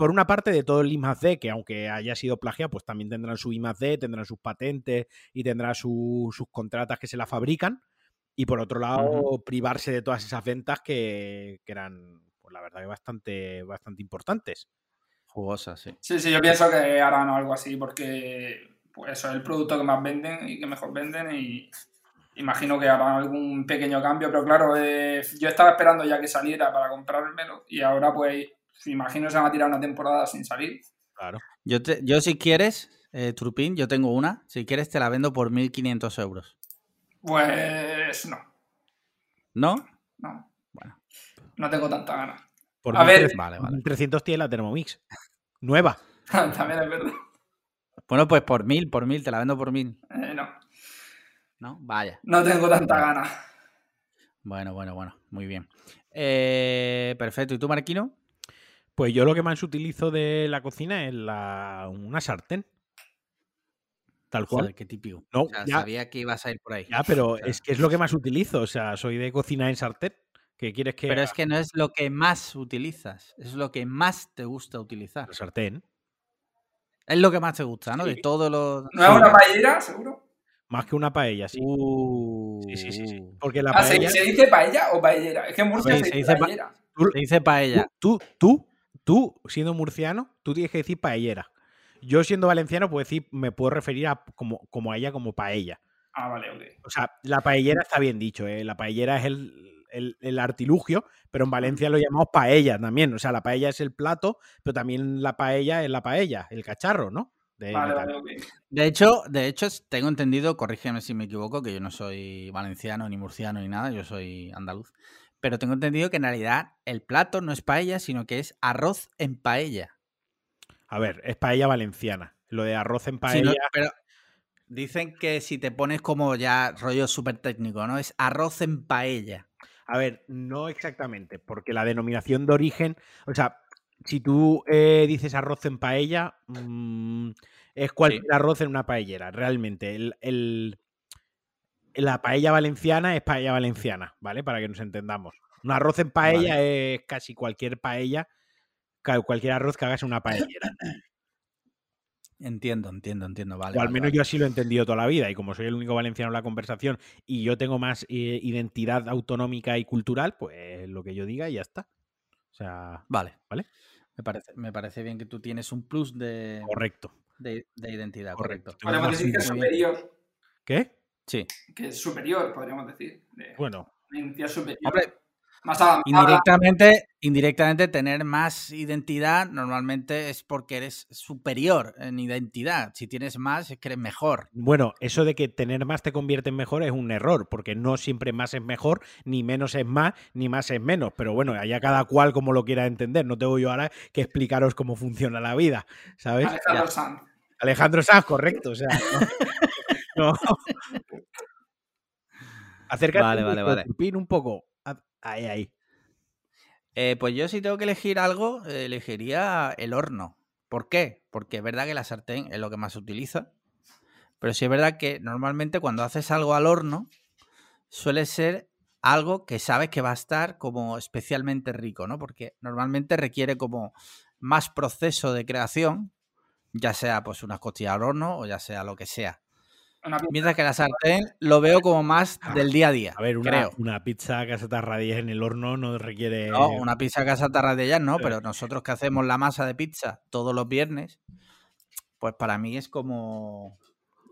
por una parte de todo el I D, que aunque haya sido plagiado, pues también tendrán su I D, tendrán sus patentes y tendrán su- sus contratas que se la fabrican. Y por otro lado, privarse de todas esas ventas que, que eran, pues la verdad que bastante, bastante importantes. Jugosa, sí. Sí, sí, yo pienso que harán algo así porque pues eso es el producto que más venden y que mejor venden y imagino que harán algún pequeño cambio, pero claro, eh, yo estaba esperando ya que saliera para comprármelo y ahora pues imagino que se van a tirar una temporada sin salir. Claro. Yo, te- yo si quieres, eh, Trupín, yo tengo una. Si quieres te la vendo por 1.500 euros. Pues no, ¿No? no, Bueno, no tengo tanta ganas. Por A ver. 1300 vale, vale. 300 tiene la Thermomix. Nueva. También es verdad. Bueno, pues por 1.000, por 1.000, te la vendo por 1.000. Eh, no, ¿No? Vaya. no tengo tanta ganas. Bueno, bueno, bueno. Muy bien. Eh, perfecto. ¿Y tú, Marquino? Pues yo lo que más utilizo de la cocina es la, una sartén. Tal cual. Joder, qué típico. No, O sea, ya- sabía que ibas a ir por ahí. Ya, pero O sea, es que es lo que más utilizo. O sea, soy de cocina en sartén. ¿Qué quieres que Pero es que no es lo que más utilizas, es lo que más te gusta utilizar. La sartén. Es lo que más te gusta, ¿no? De Sí. todos los... ¿No es una paellera, seguro? Más que una paella, sí. Uh, Sí, sí, sí, sí. Porque la Ah, ¿se, paella. se dice paella o paellera? Es que en Murcia ver, se, se dice dice pa- paellera. Se dice paella. Tú, tú, tú, siendo murciano, tú tienes que decir paellera. Yo, siendo valenciano, puedo decir, me puedo referir a como, como a ella como paella. Ah, vale, ok. O sea, la paellera está bien dicho, ¿eh? La paellera es el, el- el artilugio, pero en Valencia lo llamamos paella también. O sea, la paella es el plato, pero también la paella es la paella, el cacharro, ¿no? De- Vale, vale, ok. De hecho, de hecho, tengo entendido, corrígeme si me equivoco, que yo no soy valenciano, ni murciano, ni nada, yo soy andaluz. Pero tengo entendido que en realidad el plato no es paella, sino que es arroz en paella. A ver, es paella valenciana. Lo de arroz en Sí, paella. no, pero dicen que si te pones como ya rollo súper técnico, ¿no? Es arroz en paella. A ver, no exactamente, porque la denominación de origen, o sea, si tú eh, dices arroz en paella, mm, es cualquier arroz en una paellera, realmente. El, el- la paella valenciana es paella valenciana, ¿vale? Para que nos entendamos. Un arroz en paella es casi cualquier paella, cualquier arroz que hagas en una paellera. Entiendo, entiendo, entiendo. Vale. o al vale, menos vale. yo así lo he entendido toda la vida. Y como soy el único valenciano en la conversación y yo tengo más eh, identidad autonómica y cultural, pues lo que yo diga y ya está. O sea, Vale. ¿Vale? Me parece, me parece bien que tú tienes un plus de, correcto. de, de identidad, Correcto. decir que es superior. ¿Qué? Sí. Que es superior, podríamos decir. De, Bueno, una identidad superior. Hombre, más avanzada. indirectamente, indirectamente tener más identidad normalmente es porque eres superior en identidad. Si tienes más, es que eres mejor. bueno, eso de que tener más te convierte en mejor es un error, porque no siempre más es mejor, ni menos es más, ni más es menos. Pero bueno, allá cada cual como lo quiera entender. No tengo yo ahora que explicaros cómo funciona la vida, ¿sabes? Alejandro. Sanz. Alejandro Sanz, correcto. O sea, no. no. Acércate Vale, vale, vale. Un poco. Ah, Ahí, ahí. Eh, pues yo si tengo que elegir algo, elegiría el horno. ¿Por qué? Porque es verdad que la sartén es lo que más se utiliza. Pero sí es verdad que normalmente cuando haces algo al horno, suele ser algo que sabes que va a estar como especialmente rico, ¿no? Porque normalmente requiere como más proceso de creación, ya sea pues unas costillas al horno o ya sea lo que sea. Una pizza. Mientras que la sartén lo veo como más del día a día. A ver, una, creo. una pizza caseta radies en el horno no requiere. No, una pizza casa tarradellas no, Sí. pero nosotros que hacemos la masa de pizza todos los viernes, pues para mí es como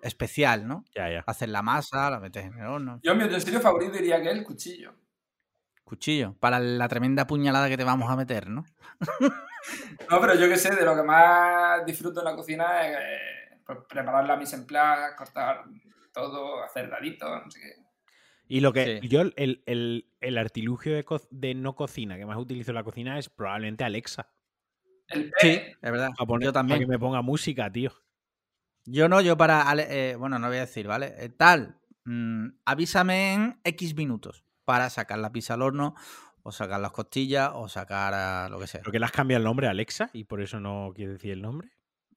especial, ¿no? Ya, ya. Hacer la masa, la metes en el horno, Yo mi utensilio favorito diría que es el cuchillo. cuchillo, para la tremenda puñalada que te vamos a meter, ¿no? No, pero yo que sé, de lo que más disfruto en la cocina es pues, preparar la mise en place, cortar todo, hacer daditos, no sé qué. Y lo que Sí. yo, el, el- el artilugio de, co- de no cocina que más utilizo en la cocina es probablemente Alexa. El Sí, P. es verdad. A poner- yo Para que también. me ponga música, tío. Yo no, yo para. Ale- eh, bueno, no voy a decir, ¿vale? Eh, tal. mm, avísame en X minutos para sacar la pizza al horno, o sacar las costillas, o sacar ah, lo que sea. Creo que le has cambiado el nombre a Alexa y por eso no quiere decir el nombre.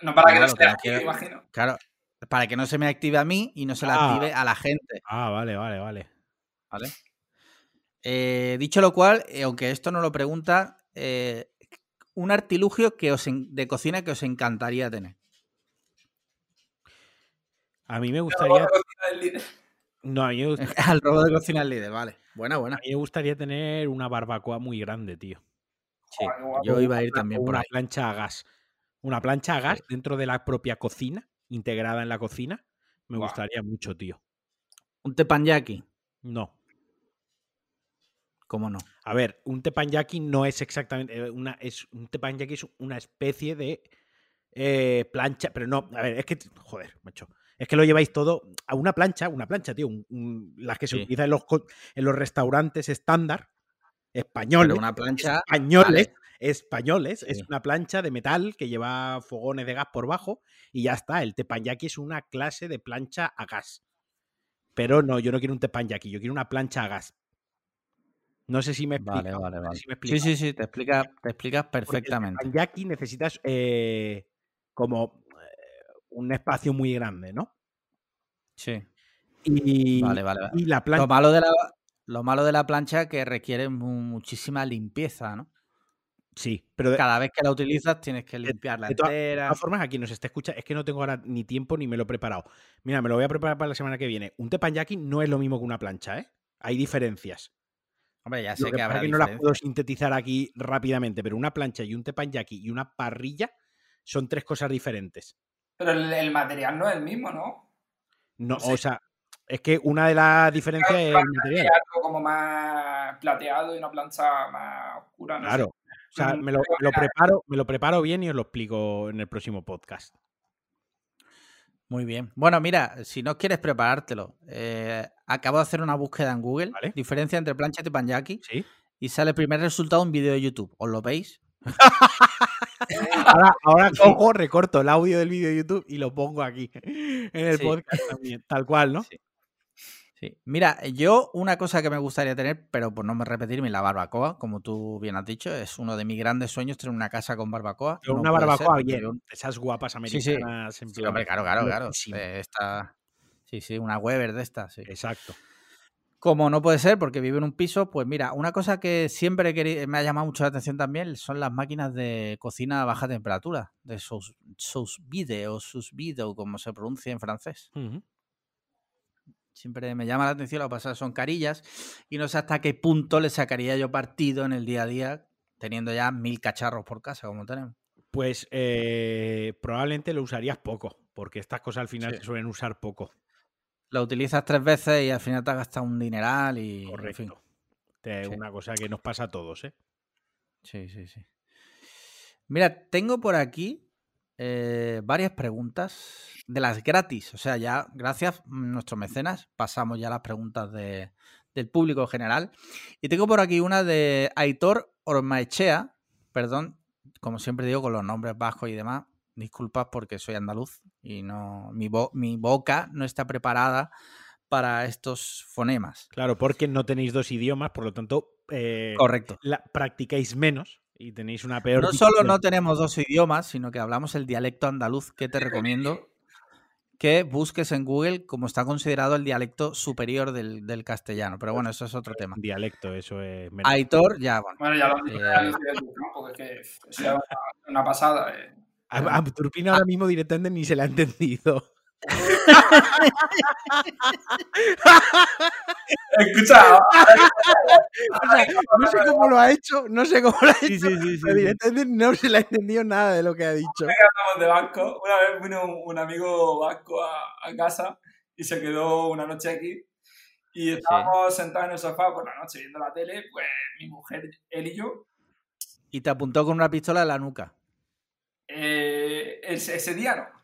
No para que no Claro, se que no active, quiero- imagino. Claro, para que no se me active a mí y no se la Ah. active a la gente, Ah, vale, vale, vale. ¿vale? Eh, dicho lo cual, eh, aunque esto no lo pregunta, eh, un artilugio que os en- de cocina que os encantaría tener. A mí me gustaría. No, a mí me gusta- Al robo de cocina al líder, vale. Buena, a buena. mí me gustaría tener una barbacoa muy grande, tío. Sí, Joder, qué guapo. yo iba a ir también por una ahí. plancha a gas. Una plancha a gas dentro de la propia cocina, integrada en la cocina. Me gustaría mucho, tío. Un teppanyaki, No. ¿cómo no? A ver, un teppanyaki no es exactamente eh, una es un es una especie de eh, plancha, pero no, a ver, es que joder, macho, es que lo lleváis todo a una plancha, una plancha, tío, un- un- las que se Sí. utilizan en los en los restaurantes estándar españoles, Pero una plancha. españoles, vale. Españoles, es una plancha de metal que lleva fogones de gas por bajo y ya está, el teppanyaki es una clase de plancha a gas. Pero no, yo no quiero un teppanyaki, yo quiero una plancha a gas. No sé si me explico. Vale, vale, no sé vale. si me Sí, sí, sí, te explicas te explicas Porque el perfectamente. teppanyaki necesitas eh, como eh, un espacio muy grande, ¿no? Sí. Y, Vale, vale, vale. y la Lo plancha. malo de la, lo malo de la plancha es que requiere mu- muchísima limpieza, ¿no? Sí, pero Cada vez que la utilizas tienes que limpiarla de todas- de entera. todas formas, aquí nos está escuchando. Es que no tengo ahora ni tiempo ni me lo he preparado. Mira, me lo voy a preparar para la semana que viene. Un teppanyaki no es lo mismo que una plancha, ¿eh? Hay diferencias. Hombre, ya Lo sé que que habrá que no las puedo sintetizar aquí rápidamente, pero una plancha y un teppanyaki y una parrilla son tres cosas diferentes. Pero el, el material no es el mismo, ¿no? No, Sí. o sea, es que una de las diferencias es el material. como más plateado y una plancha más oscura. No sé. O sea, me lo, me preparo, me lo preparo bien y os lo explico en el próximo podcast. Muy bien. Bueno, mira, si no quieres preparártelo, eh, acabo de hacer una búsqueda en Google, Vale. diferencia entre plancha y teppanyaki, ¿Sí? y sale el primer resultado un vídeo de YouTube. ¿Os lo veis? Ahora, ahora cojo, recorto el audio del vídeo de YouTube y lo pongo aquí en el Sí. podcast también. Tal cual, ¿no? Sí. Sí. Mira, yo una cosa que me gustaría tener, pero por no me repetirme, la barbacoa, como tú bien has dicho, es uno de mis grandes sueños tener una casa con barbacoa. Pero No una ser, barbacoa porque bien. Esas guapas Sí, sí. americanas. en Sí, plan hombre, claro, claro, claro. Eh, esta- Sí, sí, una Weber de estas, sí. Exacto. Como no puede ser, porque vive en un piso, pues mira, una cosa que siempre me ha llamado mucho la atención también son las máquinas de cocina a baja temperatura, de sous, sous vide o sous vide, o como se pronuncia en francés. Ujú. Siempre me llama la atención, lo que pasa son carillas y no sé hasta qué punto le sacaría yo partido en el día a día teniendo ya mil cacharros por casa como tenemos. Pues eh, probablemente lo usarías poco, porque estas cosas al final Sí. se suelen usar poco. Lo utilizas tres veces y al final te has gastado un dineral y... en fin. Correcto. Es Sí. una cosa que nos pasa a todos, ¿eh? Sí, sí, sí. Mira, tengo por aquí eh, varias preguntas de las gratis. O sea, ya gracias mm, nuestros mecenas pasamos ya a las preguntas de- del público en general. Y tengo por aquí una de Aitor Ormaechea. Perdón, como siempre digo, con los nombres bajos y demás. Disculpas porque soy andaluz y no mi, bo- mi boca no está preparada para estos fonemas. Claro, porque no tenéis dos idiomas, por lo tanto, eh, Correcto. la- practicáis menos y tenéis una peor. No solo no tenemos dos idiomas, sino que hablamos el dialecto andaluz, que te recomiendo que busques en Google como está considerado el dialecto superior del, del castellano. Pero bueno, eso es otro tema. Dialecto, eso es. menos. Aitor, ya, bueno. Bueno, ya lo han dicho Eh, ya Alicia de tu campo, que es que es una, pasada. eh. A, a Turpina ahora mismo directamente ni se le ha entendido. Escucha, O sea, no sé cómo lo ha hecho, no sé cómo lo ha hecho. Sí, sí, sí, directamente no se le ha entendido nada de lo que ha dicho. de vasco. Una vez vino un, un amigo vasco a, a casa y se quedó una noche aquí. Y estábamos sentados en el sofá por la noche viendo la tele, pues mi mujer, él y yo. Y te apuntó con una pistola en la nuca. eh, ese, ese día no.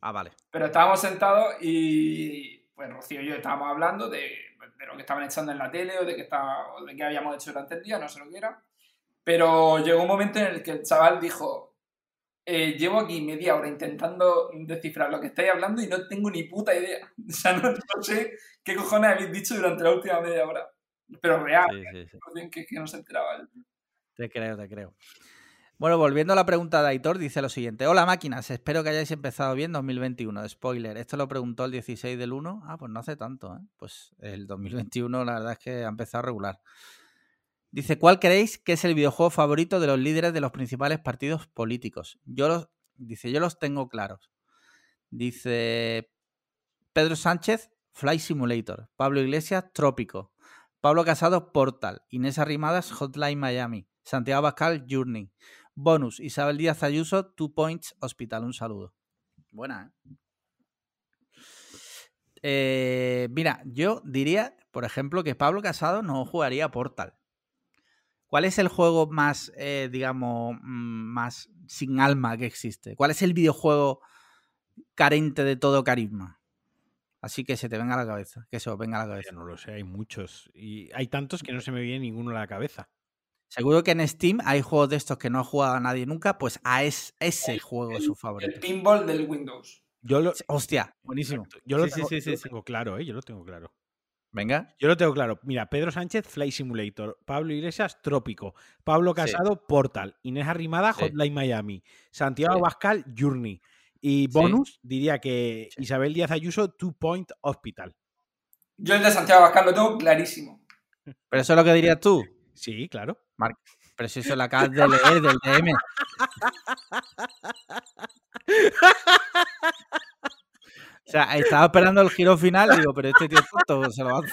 Ah, vale. Pero estábamos sentados y pues Rocío y yo estábamos hablando de, de lo que estaban echando en la tele o de, que estaba, o de qué habíamos hecho durante el día, no sé lo que era. Pero llegó un momento en el que el chaval dijo, eh, llevo aquí media hora intentando descifrar lo que estáis hablando y no tengo ni puta idea. O sea, no, no sé qué cojones habéis dicho durante la última media hora. Pero real, Sí, sí, sí. ¿eh? que, que no se enteraba. Te creo, te creo. Bueno, volviendo a la pregunta de Aitor, dice lo siguiente. Hola máquinas, espero que hayáis empezado bien 2021. Spoiler, esto lo preguntó el 16 del 1. Ah, pues no hace tanto, ¿eh? Pues el 2021 la verdad es que ha empezado regular. Dice, ¿cuál creéis que es el videojuego favorito de los líderes de los principales partidos políticos? Yo los, dice, yo los tengo claros. Dice Pedro Sánchez, Fly Simulator. Pablo Iglesias, Trópico. Pablo Casado, Portal. Inés Arrimadas, Hotline Miami. Santiago Bascal, Journey. Bonus, Isabel Díaz Ayuso, Two Points Hospital. Un saludo. Buena, ¿eh? Eh, mira, yo diría, por ejemplo, que Pablo Casado no jugaría Portal. ¿Cuál es el juego más, eh, digamos, mm, más sin alma que existe? ¿Cuál es el videojuego carente de todo carisma? Así que se te venga a la cabeza, que se os venga a la cabeza. no lo sé, hay muchos. Y hay tantos que no se me viene ninguno a la cabeza. Seguro que en Steam hay juegos de estos que no ha jugado nadie nunca, pues a es- ese juego es su El favorito. pinball del Windows. Yo lo, Hostia, buenísimo. yo lo Sí, tengo, sí, yo sí, lo sí. tengo claro, ¿eh? Yo lo tengo claro. Venga. Yo lo tengo claro. Mira, Pedro Sánchez, Fly Simulator. Pablo Iglesias, Trópico. Pablo Sí. Casado, Portal. Inés Arrimada, Sí. Hotline Miami. Santiago Sí. Bascal, Journey. Y Sí. bonus, diría que Sí. Isabel Díaz Ayuso, Two Point Hospital. Yo el de Santiago Bascal lo tengo clarísimo. Pero eso es lo que dirías tú. Sí, claro. Pero si eso lo acabas de leer del DM. O sea, estaba esperando el giro final, digo, pero este tío es tonto, se lo hace.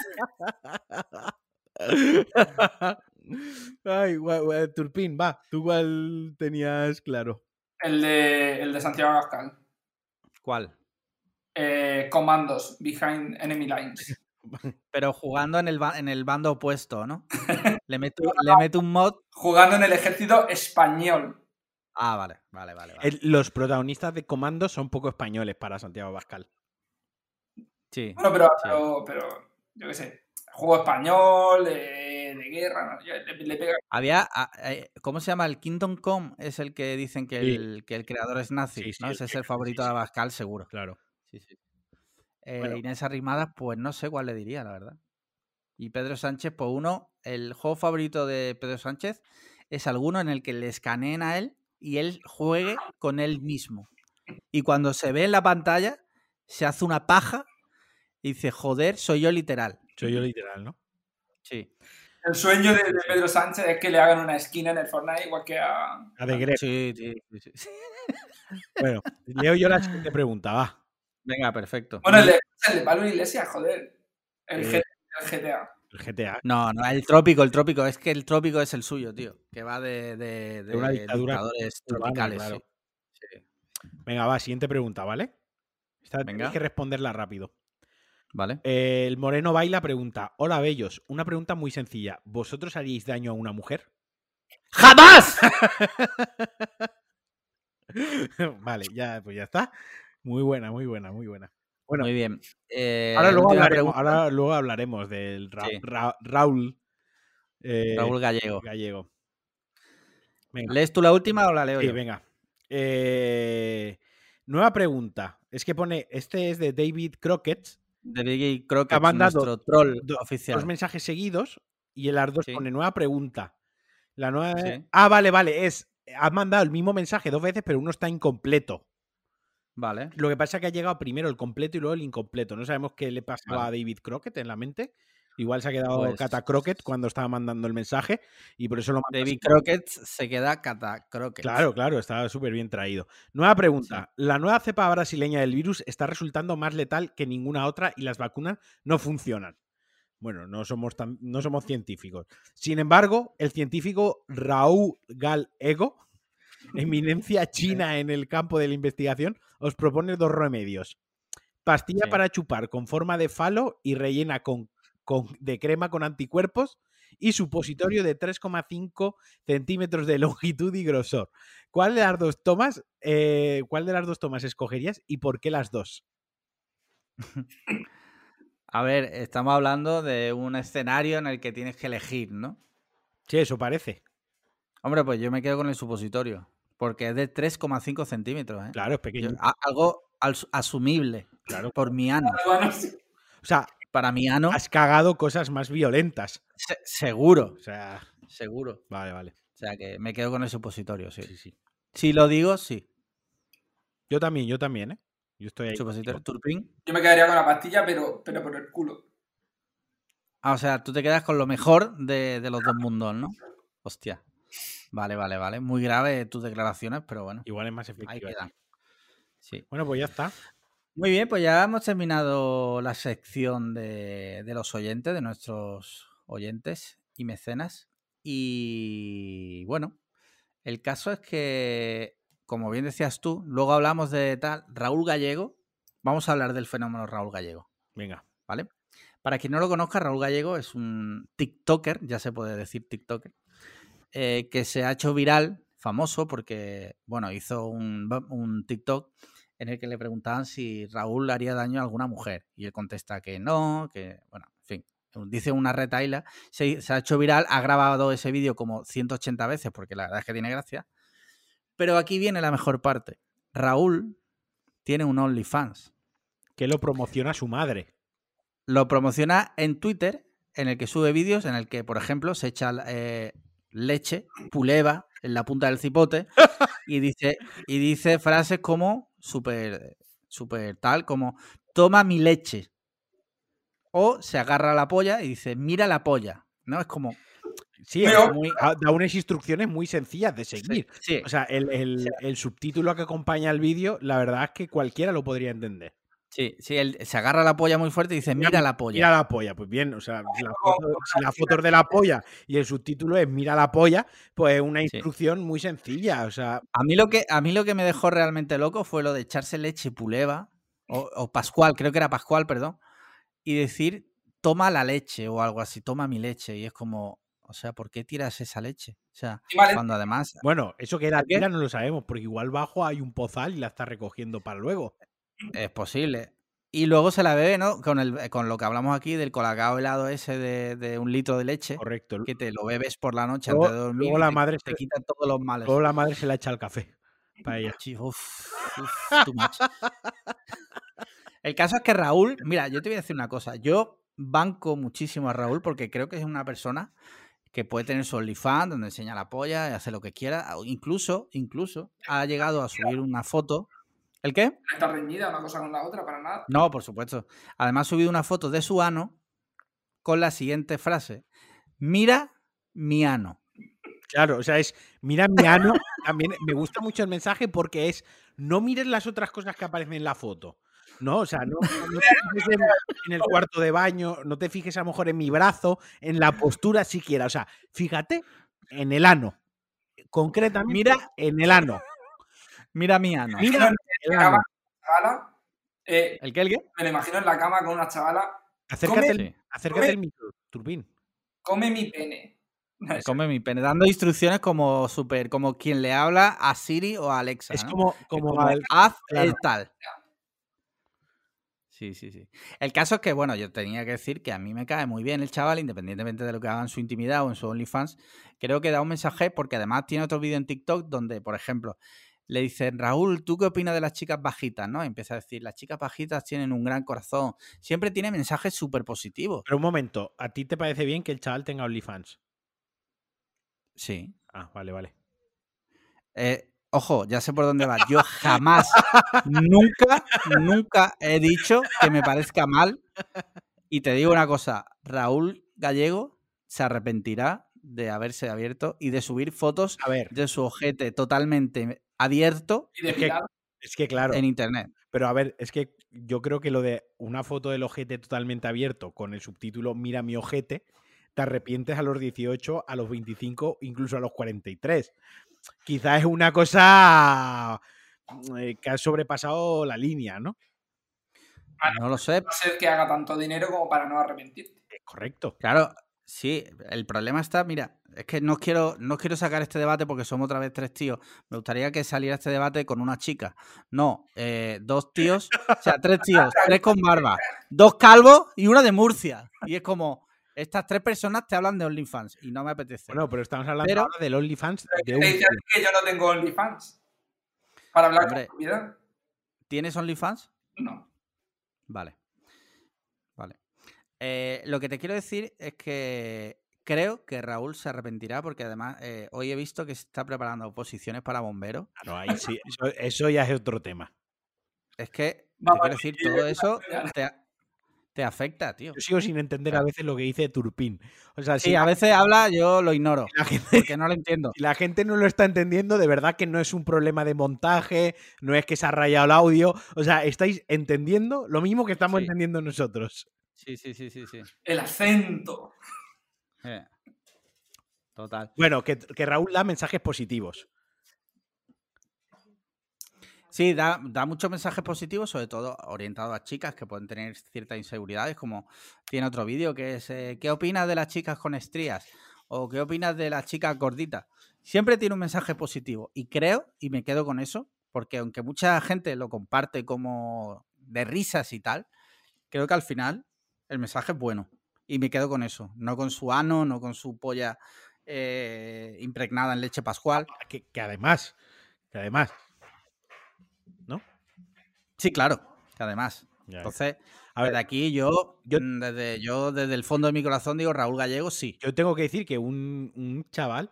Ay, Turpín, va. ¿Tú cuál tenías claro? El de, el de Santiago Bascal. ¿Cuál? Eh, comandos, behind enemy lines. Pero jugando en el, ba- en el bando opuesto, ¿no? Le meto, le meto un mod. Jugando en el ejército español. Ah, vale, vale, vale. vale. El- los protagonistas de Comando son poco españoles para Santiago Bascal. Sí. Bueno, pero, Sí. pero, pero, yo qué sé. Juego español, de, de guerra, ¿no? Ya le, le pega. Había, ah, eh, ¿cómo se llama? El Kingdom Come es el que dicen que, Sí. el, que el creador es nazi, Sí, sí, ¿no? Ese es el favorito sí, de sí. Abascal, seguro. Claro. Sí, sí. Eh, Bueno. Inés Arrimadas, pues no sé cuál le diría, la verdad. Y Pedro Sánchez, pues uno, el juego favorito de Pedro Sánchez es alguno en el que le escaneen a él y él juegue con él mismo. Y cuando se ve en la pantalla, se hace una paja y dice, joder, soy yo literal. Soy yo literal, ¿no? Sí. El sueño de, de Pedro Sánchez es que le hagan una esquina en el Fortnite igual que a. A de Gref. Sí, sí, sí, sí. Bueno, leo yo la siguiente pregunta, va. Venga, perfecto. Bueno, el de, el de Pablo Iglesias, joder. El, Eh. GTA. El GTA. No, no, el trópico, el trópico, es que el trópico es el suyo, tío, que va de, de, De una de dictadura dictadores tropicales. claro. sí. Venga, va, siguiente pregunta, ¿vale? Esta Venga. tenéis que responderla rápido. ¿Vale? Eh, el Moreno Baila pregunta: Hola, bellos. Una pregunta muy sencilla. ¿Vosotros haríais daño a una mujer? ¡Jamás! vale, ya, pues ya está. Muy buena, muy buena, muy buena. Bueno, Muy bien. Eh, ahora, luego hablaremos, ahora luego hablaremos del Ra- Sí. Ra- Raúl, eh, Raúl Gallego. Gallego. Venga. ¿Lees tú la última o la leo Sí, yo? venga. Eh, nueva pregunta. Es que pone, este es de David Crockett, De Biggie Crockett, Ha mandado nuestro troll do- oficial. dos mensajes seguidos y el Ardos Sí. pone nueva pregunta. La nueva... Ah, vale, vale, es... Ha mandado el mismo mensaje dos veces, pero uno está incompleto. Vale. Lo que pasa es que ha llegado primero el completo y luego el incompleto. No sabemos qué le pasaba Vale. a David Crockett en la mente. Igual se ha quedado Pues- Cata Crockett cuando estaba mandando el mensaje y por eso lo manda David. Crockett se queda cata Crockett. Claro, claro, estaba súper bien traído. Nueva pregunta. La nueva cepa brasileña del virus está resultando más letal que ninguna otra y las vacunas no funcionan. Bueno, no somos, tan- no somos científicos. Sin embargo, el científico Raúl Gallego, eminencia china en el campo de la investigación, os propone dos remedios. Pastilla Sí. para chupar con forma de falo y rellena con, con- de crema con anticuerpos y supositorio de 3,5 centímetros de longitud y grosor. ¿Cuál de las dos tomas, eh, cuál de las dos tomas escogerías y por qué las dos? A ver, estamos hablando de un escenario en el que tienes que elegir, ¿no? Sí, eso parece. Hombre, pues yo me quedo con el supositorio. Porque es de 3,5 centímetros. ¿eh? Claro, es Yo- pequeño. a- algo as- asumible Claro. por mi ano. Bueno, sí. O sea, Para mi ano, has cagado cosas más violentas. se- seguro. O sea, Seguro. vale, vale. O sea que me quedo con el supositorio, sí. Sí, sí. Si lo digo, sí. Yo también, yo también, ¿eh? Yo estoy ahí. Supositorio. Turpin. Yo me quedaría con la pastilla, pero, pero por el culo. Ah, o sea, tú te quedas con lo mejor de, de los dos mundos, ¿no? Hostia. Vale, vale, vale. Muy grave tus declaraciones, pero bueno. Igual es más efectivo. Sí. Bueno, pues ya está. Muy bien, pues ya hemos terminado la sección de, de los oyentes, de nuestros oyentes y mecenas. Y bueno, el caso es que, como bien decías tú, luego hablamos de tal Raúl Gallego. Vamos a hablar del fenómeno Raúl Gallego, Venga. ¿vale? Para quien no lo conozca, Raúl Gallego es un TikToker, ya se puede decir TikToker, eh, que se ha hecho viral, famoso, porque, bueno, hizo un, un TikTok en el que le preguntaban si Raúl haría daño a alguna mujer. Y él contesta que no, que, bueno, en fin, dice una retaila. Se, se ha hecho viral, ha grabado ese vídeo como 180 veces, porque la verdad es que tiene gracia. Pero aquí viene la mejor parte. Raúl tiene un OnlyFans. Que lo promociona su madre. Lo promociona en Twitter, en el que sube vídeos, en el que, por ejemplo, se echa eh, leche, puleva, en la punta del cipote, y dice, y dice frases como súper, súper tal, como toma mi leche. O se agarra a la polla y dice, mira la polla. ¿No? Es como. Sí, Pero- es muy- da unas instrucciones muy sencillas de seguir. Sí, O sea, el, el- el subtítulo que acompaña al vídeo, la verdad es que cualquiera lo podría entender. Sí, sí, él se agarra la polla muy fuerte y dice, mira la polla. Mira la polla, pues bien, o sea, si la foto, si la foto es de la polla y el subtítulo es mira la polla, pues es una Sí. instrucción muy sencilla. O sea, A mí, lo que, a mí lo que me dejó realmente loco fue lo de echarse leche puleva, o, o Pascual, creo que era Pascual, perdón, y decir, toma la leche o algo así, toma mi leche. Y es como, o sea, ¿por qué tiras esa leche? O sea, vale, cuando además, bueno, eso que era tira no lo sabemos, porque igual bajo hay un pozal y la está recogiendo para luego. Es posible. Y luego se la bebe, ¿no? Con, el, con lo que hablamos aquí del colacao helado ese de, de un litro de leche, Correcto. que te lo bebes por la noche Luego- antes de dormir luego la madre te se- quita todos los males. Luego la madre se la echa al café. Para ella. Uf, uf, too much. El caso es que Raúl, mira, yo te voy a decir una cosa. Yo banco muchísimo a Raúl porque creo que es una persona que puede tener su OnlyFans donde enseña la polla y hace lo que quiera. Incluso, incluso ha llegado a subir una foto. ¿El qué? no está reñida una cosa con la otra para nada. No, por supuesto. Además ha subido una foto de su ano con la siguiente frase. Mira mi ano. Claro, o sea, es mira mi ano. También me gusta mucho el mensaje porque es no mires las otras cosas que aparecen en la foto. No, o sea, no, no te fijes en, en el cuarto de baño, no te fijes a lo mejor en mi brazo, en la postura siquiera. O sea, fíjate en el ano. Concretamente, Mira, en el ano. mira mi ano. Mira chavala, eh, ¿El qué? ¿El qué? me lo imagino en la cama con una chavala. Acércate, come- el- Sí. acércate come- el micro, Turbín. Come mi pene. Come mi pene, dando instrucciones como super, como quien le habla a Siri o a Alexa. Es ¿no? como, Es como, haz claro. el tal. Sí, sí, sí. El caso es que, bueno, yo tenía que decir que a mí me cae muy bien el chaval, independientemente de lo que haga en su intimidad o en su OnlyFans. Creo que da un mensaje porque además tiene otro vídeo en TikTok donde, por ejemplo, le dicen, Raúl, ¿tú qué opinas de las chicas bajitas? ¿no? Y empieza a decir, las chicas bajitas tienen un gran corazón. Siempre tiene mensajes súper positivos. Pero un momento, ¿a ti te parece bien que el chaval tenga OnlyFans? Sí. Ah, vale, vale. Eh, ojo, ya sé por dónde va. Yo jamás, nunca, nunca he dicho que me parezca mal. Y te digo una cosa, Raúl Gallego se arrepentirá de haberse abierto y de subir fotos A ver, de su ojete totalmente abierto Y de Es que- pilar, es que claro, en internet. pero a ver, es que yo creo que lo de una foto del ojete totalmente abierto con el subtítulo Mira mi ojete, te arrepientes a los 18, a los 25, incluso a los 43. Quizás es una cosa eh, que ha sobrepasado la línea, ¿no? No lo sé. no ser que haga tanto dinero como para no arrepentirte. Es correcto. Claro, sí, el problema está, mira, es que no quiero, no quiero sacar este debate porque somos otra vez tres tíos. Me gustaría que saliera este debate con una chica. No, eh, dos tíos, o sea, tres tíos, tres con barba, dos calvos y uno de Murcia. Y es como, Estas tres personas te hablan de OnlyFans y no me apetece. Bueno, pero estamos hablando Pero- ahora del OnlyFans de Te un que yo no tengo OnlyFans. Para hablar Hombre. con propiedad. ¿Tienes OnlyFans? No. Vale. Eh, lo que te quiero decir es que creo que Raúl se arrepentirá porque además eh, hoy he visto que se está preparando posiciones para bomberos. Claro, ahí sí, eso, eso ya es otro tema. Es que, Vamos te a quiero decir, todo eso te, te afecta, tío. Yo sigo sin entender a veces lo que dice Turpin. O sea, si Sí, a veces habla, yo lo ignoro, la gente, porque no lo entiendo. si la gente no lo está entendiendo, de verdad que no es un problema de montaje, no es que se ha rayado el audio. O sea, estáis entendiendo lo mismo que estamos Sí. entendiendo nosotros. Sí, sí, sí, sí, sí. El acento. Eh. Total. Bueno, que, que Raúl da mensajes positivos. Sí, da, da muchos mensajes positivos, sobre todo orientados a chicas que pueden tener ciertas inseguridades, como tiene otro vídeo que es eh, ¿qué opinas de las chicas con estrías? o ¿qué opinas de las chicas gorditas? Siempre tiene un mensaje positivo y creo, y me quedo con eso, porque aunque mucha gente lo comparte como de risas y tal, creo que al final el mensaje es bueno y me quedo con eso, no con su ano, no con su polla eh, impregnada en leche pascual. Que, que además, que además. Sí, claro, que además. Ya, Entonces, a ver, aquí yo, yo- mm, desde, yo desde el fondo de mi corazón digo Raúl Gallego, sí. yo tengo que decir que un, un chaval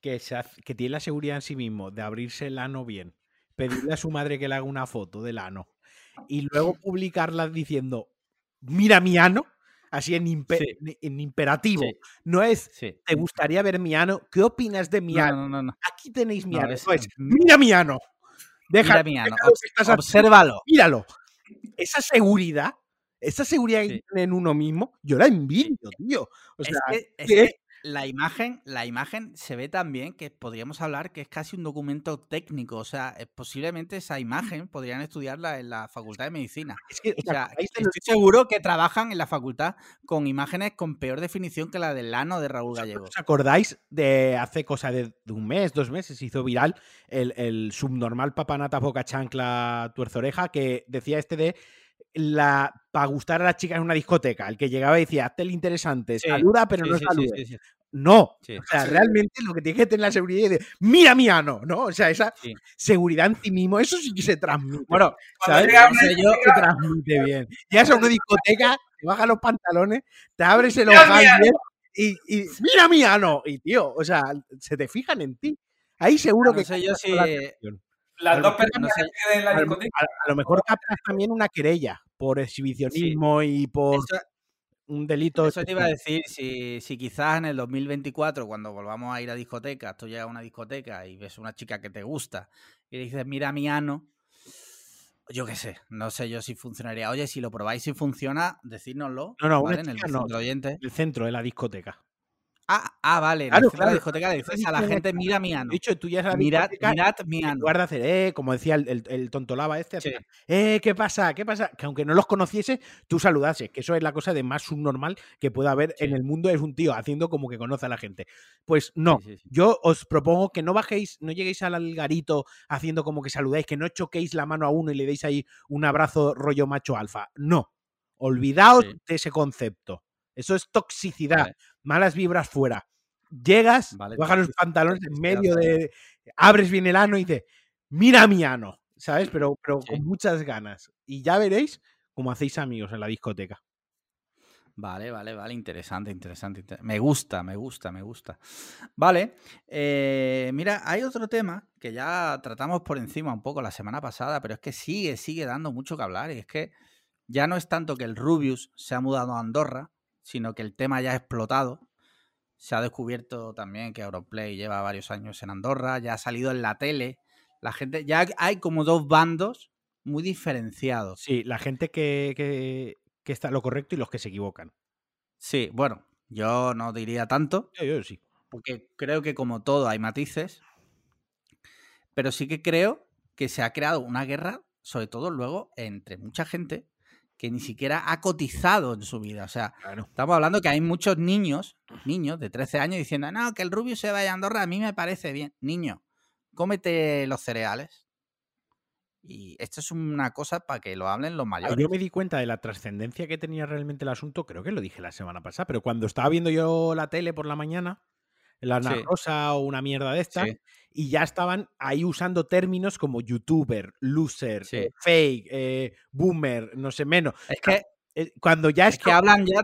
que, se hace- que tiene la seguridad en sí mismo de abrirse el ano bien, pedirle a su madre que le haga una foto del ano y luego publicarla diciendo, mira mi ano, así en, Sí. imperativo. Sí. No es, Sí. ¿te gustaría ver mi ano? ¿Qué opinas de mi No, ano? no, no, no. Aquí tenéis mi No, ano. es- es, mira mi ano. Deja, Mira Obsérvalo. míralo. Esa seguridad, esa seguridad que tiene en uno mismo, yo la envidio, tío. O Es sea, que, es que la imagen, la imagen se ve tan bien que podríamos hablar que es casi un documento técnico. O sea, eh, posiblemente esa imagen podrían estudiarla en la Facultad de Medicina. es que, o O sea, sea, acordáis de los- estoy seguro que trabajan en la facultad con imágenes con peor definición que la del ano de Raúl Gallego. ¿Os acordáis de hace cosa de, un mes, dos meses, se hizo viral el, el subnormal papanata boca chancla tuerzo oreja que decía este de la para gustar a las chicas en una discoteca, el que llegaba y decía, hazte el interesante, saluda pero no sí, sí, salude. sí, sí, No, o sea, realmente lo que tiene que tener la seguridad es de, mira mi ano, ¿no? O sea, esa seguridad en ti mismo, eso sí que se transmite. Bueno, ¿sabes? se transmite bien. Llegas a una discoteca, te bajas los pantalones, te abres el bien y, y mira mi ano. Y tío, o sea, se te fijan en ti. Ahí seguro no que sé yo si. Las dos personas no sé- que la A a- a lo mejor captas también una querella por exhibicionismo y por Eso, un delito. eso te iba a decir, si, si quizás en el 2024, cuando volvamos a ir a discotecas, tú llegas a una discoteca y ves una chica que te gusta y le dices, mira mi ano, yo qué sé, no sé yo si funcionaría. Oye, si lo probáis y funciona, decídnoslo. No, no, ¿vale? En el no. de oyentes. El centro de la discoteca. Ah, ah, vale. Claro, de la claro. discoteca le dices a la gente, mira mi ano. De hecho, tú ya es a la Mirad, mirad mi en ano. lugar de hacer, eh, como decía el, el, el tontolaba este, Sí. eh, ¿qué pasa? ¿Qué pasa? Que aunque no los conociese, tú saludases, que eso es la cosa de más subnormal que pueda haber en el mundo, es un tío haciendo como que conoce a la gente. Pues no, Sí, yo os propongo que no bajéis, no lleguéis al algarito haciendo como que saludáis, que no choquéis la mano a uno y le deis ahí un abrazo rollo macho alfa. No, olvidaos Sí. de ese concepto. Eso es toxicidad, Vale. Malas vibras fuera. Llegas, Vale, bajas los pantalones en medio de. Abres bien el ano y dices, mira mi ano, ¿sabes? Pero, pero Sí. con muchas ganas. Y ya veréis cómo hacéis amigos en la discoteca. Vale, vale, vale, interesante, interesante. inter- Me gusta, me gusta, me gusta. Vale, eh, mira, hay otro tema que ya tratamos por encima un poco la semana pasada, pero es que sigue, sigue dando mucho que hablar y es que ya no es tanto que el Rubius se ha mudado a Andorra, sino que el tema ya ha explotado. Se ha descubierto también que Europlay lleva varios años en Andorra, ya ha salido en la tele. La gente, ya hay como dos bandos muy diferenciados. Sí, la gente que, que, que está lo correcto y los que se equivocan. Sí, bueno, yo no diría tanto, Yo, yo sí. porque creo que como todo hay matices, pero sí que creo que se ha creado una guerra, sobre todo luego entre mucha gente que ni siquiera ha cotizado en su vida. O sea, Claro. estamos hablando que hay muchos niños, niños de 13 años diciendo, no, que el Rubio se vaya a Andorra, a mí me parece bien. Niño, cómete los cereales Y esto es una cosa para que lo hablen los Ah, mayores. Yo me di cuenta de la trascendencia que tenía realmente el asunto, creo que lo dije la semana pasada, pero cuando estaba viendo yo la tele por la mañana, la Sí. Rosa o una mierda de estas, Sí. y ya estaban ahí usando términos como youtuber, loser, Sí. eh, fake, eh, boomer, no sé menos. Es que, Eh, Cuando ya es es que hablan ya,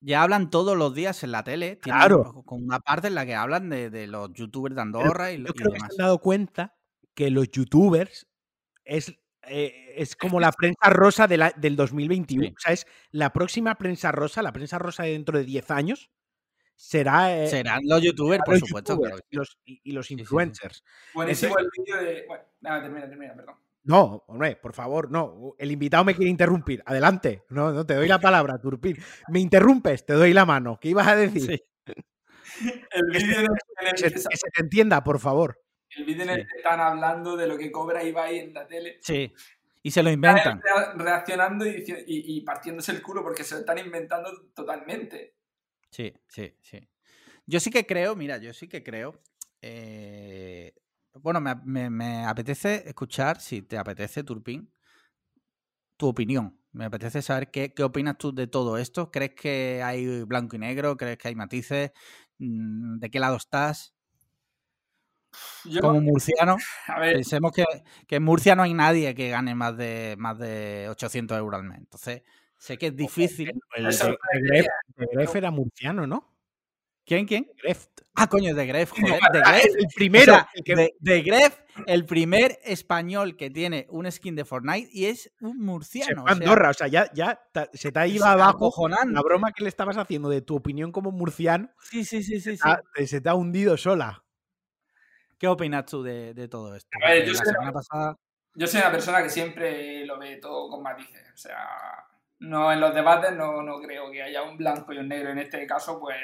ya hablan todos los días en la tele. Claro. con una parte en la que hablan de, de los youtubers de Andorra y, lo- Yo y creo que se han dado cuenta que los youtubers es, eh, es como la prensa rosa de la- del 2021. Sí. O sea, es la próxima prensa rosa, la prensa rosa de dentro de 10 años, será eh, Serán los youtubers, por los supuesto. youtubers que los, y, y los Sí, sí, sí. influencers. Buenísimo el vídeo de. Bueno, nada, termina, termina, perdón. No, hombre, por favor, no. El invitado me quiere interrumpir. Adelante. No, no te doy la palabra, Turpin. Me interrumpes, te doy la mano. ¿Qué ibas a decir? Sí. El Que se- vídeo en el, en el que, se, que se- te entienda, por favor. el vídeo en el Sí. que están hablando de lo que cobra Ibai en la tele. Sí. Y se lo inventan. rea- reaccionando y- y partiéndose el culo porque se lo están inventando totalmente. Sí, sí, sí. Yo sí que creo, mira, yo sí que creo. eh, bueno, me, me- me apetece escuchar, si te apetece, Turpin, tu opinión. Me apetece saber qué, qué opinas tú de todo esto. ¿Crees que hay blanco y negro? ¿Crees que hay matices? Mm, ¿De qué lado estás? Yo, Como murciano, a ver, pensemos que, que en Murcia no hay nadie que gane más de, más de 800 euros al mes. Entonces, sé que es difícil. El de Gref, era murciano, ¿no? ¿Quién, quién? Gref. Ah, coño, de Gref, joder, de Gref. El primero. O sea, el que- de, de Gref, el primer español que tiene un skin de Fortnite y es un murciano. Andorra. O sea, ya, ya se te ha ido abajo la broma que le estabas haciendo de tu opinión como murciano. Sí, sí, sí, sí. sí. se te ha hundido sola. ¿Qué opinas tú de, de todo esto? A ver, Porque yo la sé- semana pasada. yo soy una persona que siempre lo ve todo con matices. O sea, no en los debates no, no creo que haya un blanco y un negro. En este caso, pues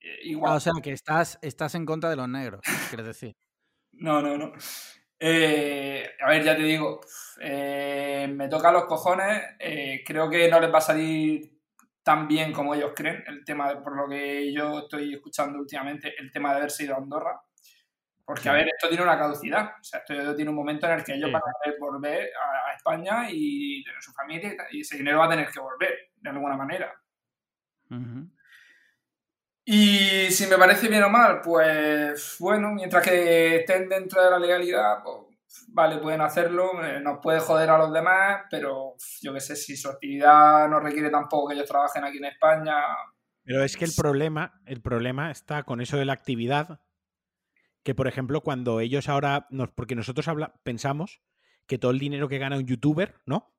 eh, Ah, igual. o sea, que estás, estás en contra de los negros, quieres decir. No, no, no. Eh, a ver, ya te digo, eh, me toca los cojones. eh, creo que no les va a salir tan bien como ellos creen. El tema, de- por lo que yo estoy escuchando últimamente, el tema de haberse ido a Andorra. Porque, a ver, esto tiene una caducidad. O sea, esto tiene un momento en el que ellos Sí. van a volver a, España y tener su familia y ese dinero va a tener que volver, de alguna manera. Y si me parece bien o mal, pues bueno, mientras que estén dentro de la legalidad, pues vale, pueden hacerlo, eh, nos puede joder a los demás, pero yo qué sé, si su actividad no requiere tampoco que ellos trabajen aquí en España, Pero es que el problema, el problema está con eso de la actividad, que por ejemplo, cuando ellos ahora, nos, porque nosotros habla, pensamos que todo el dinero que gana un youtuber, ¿no?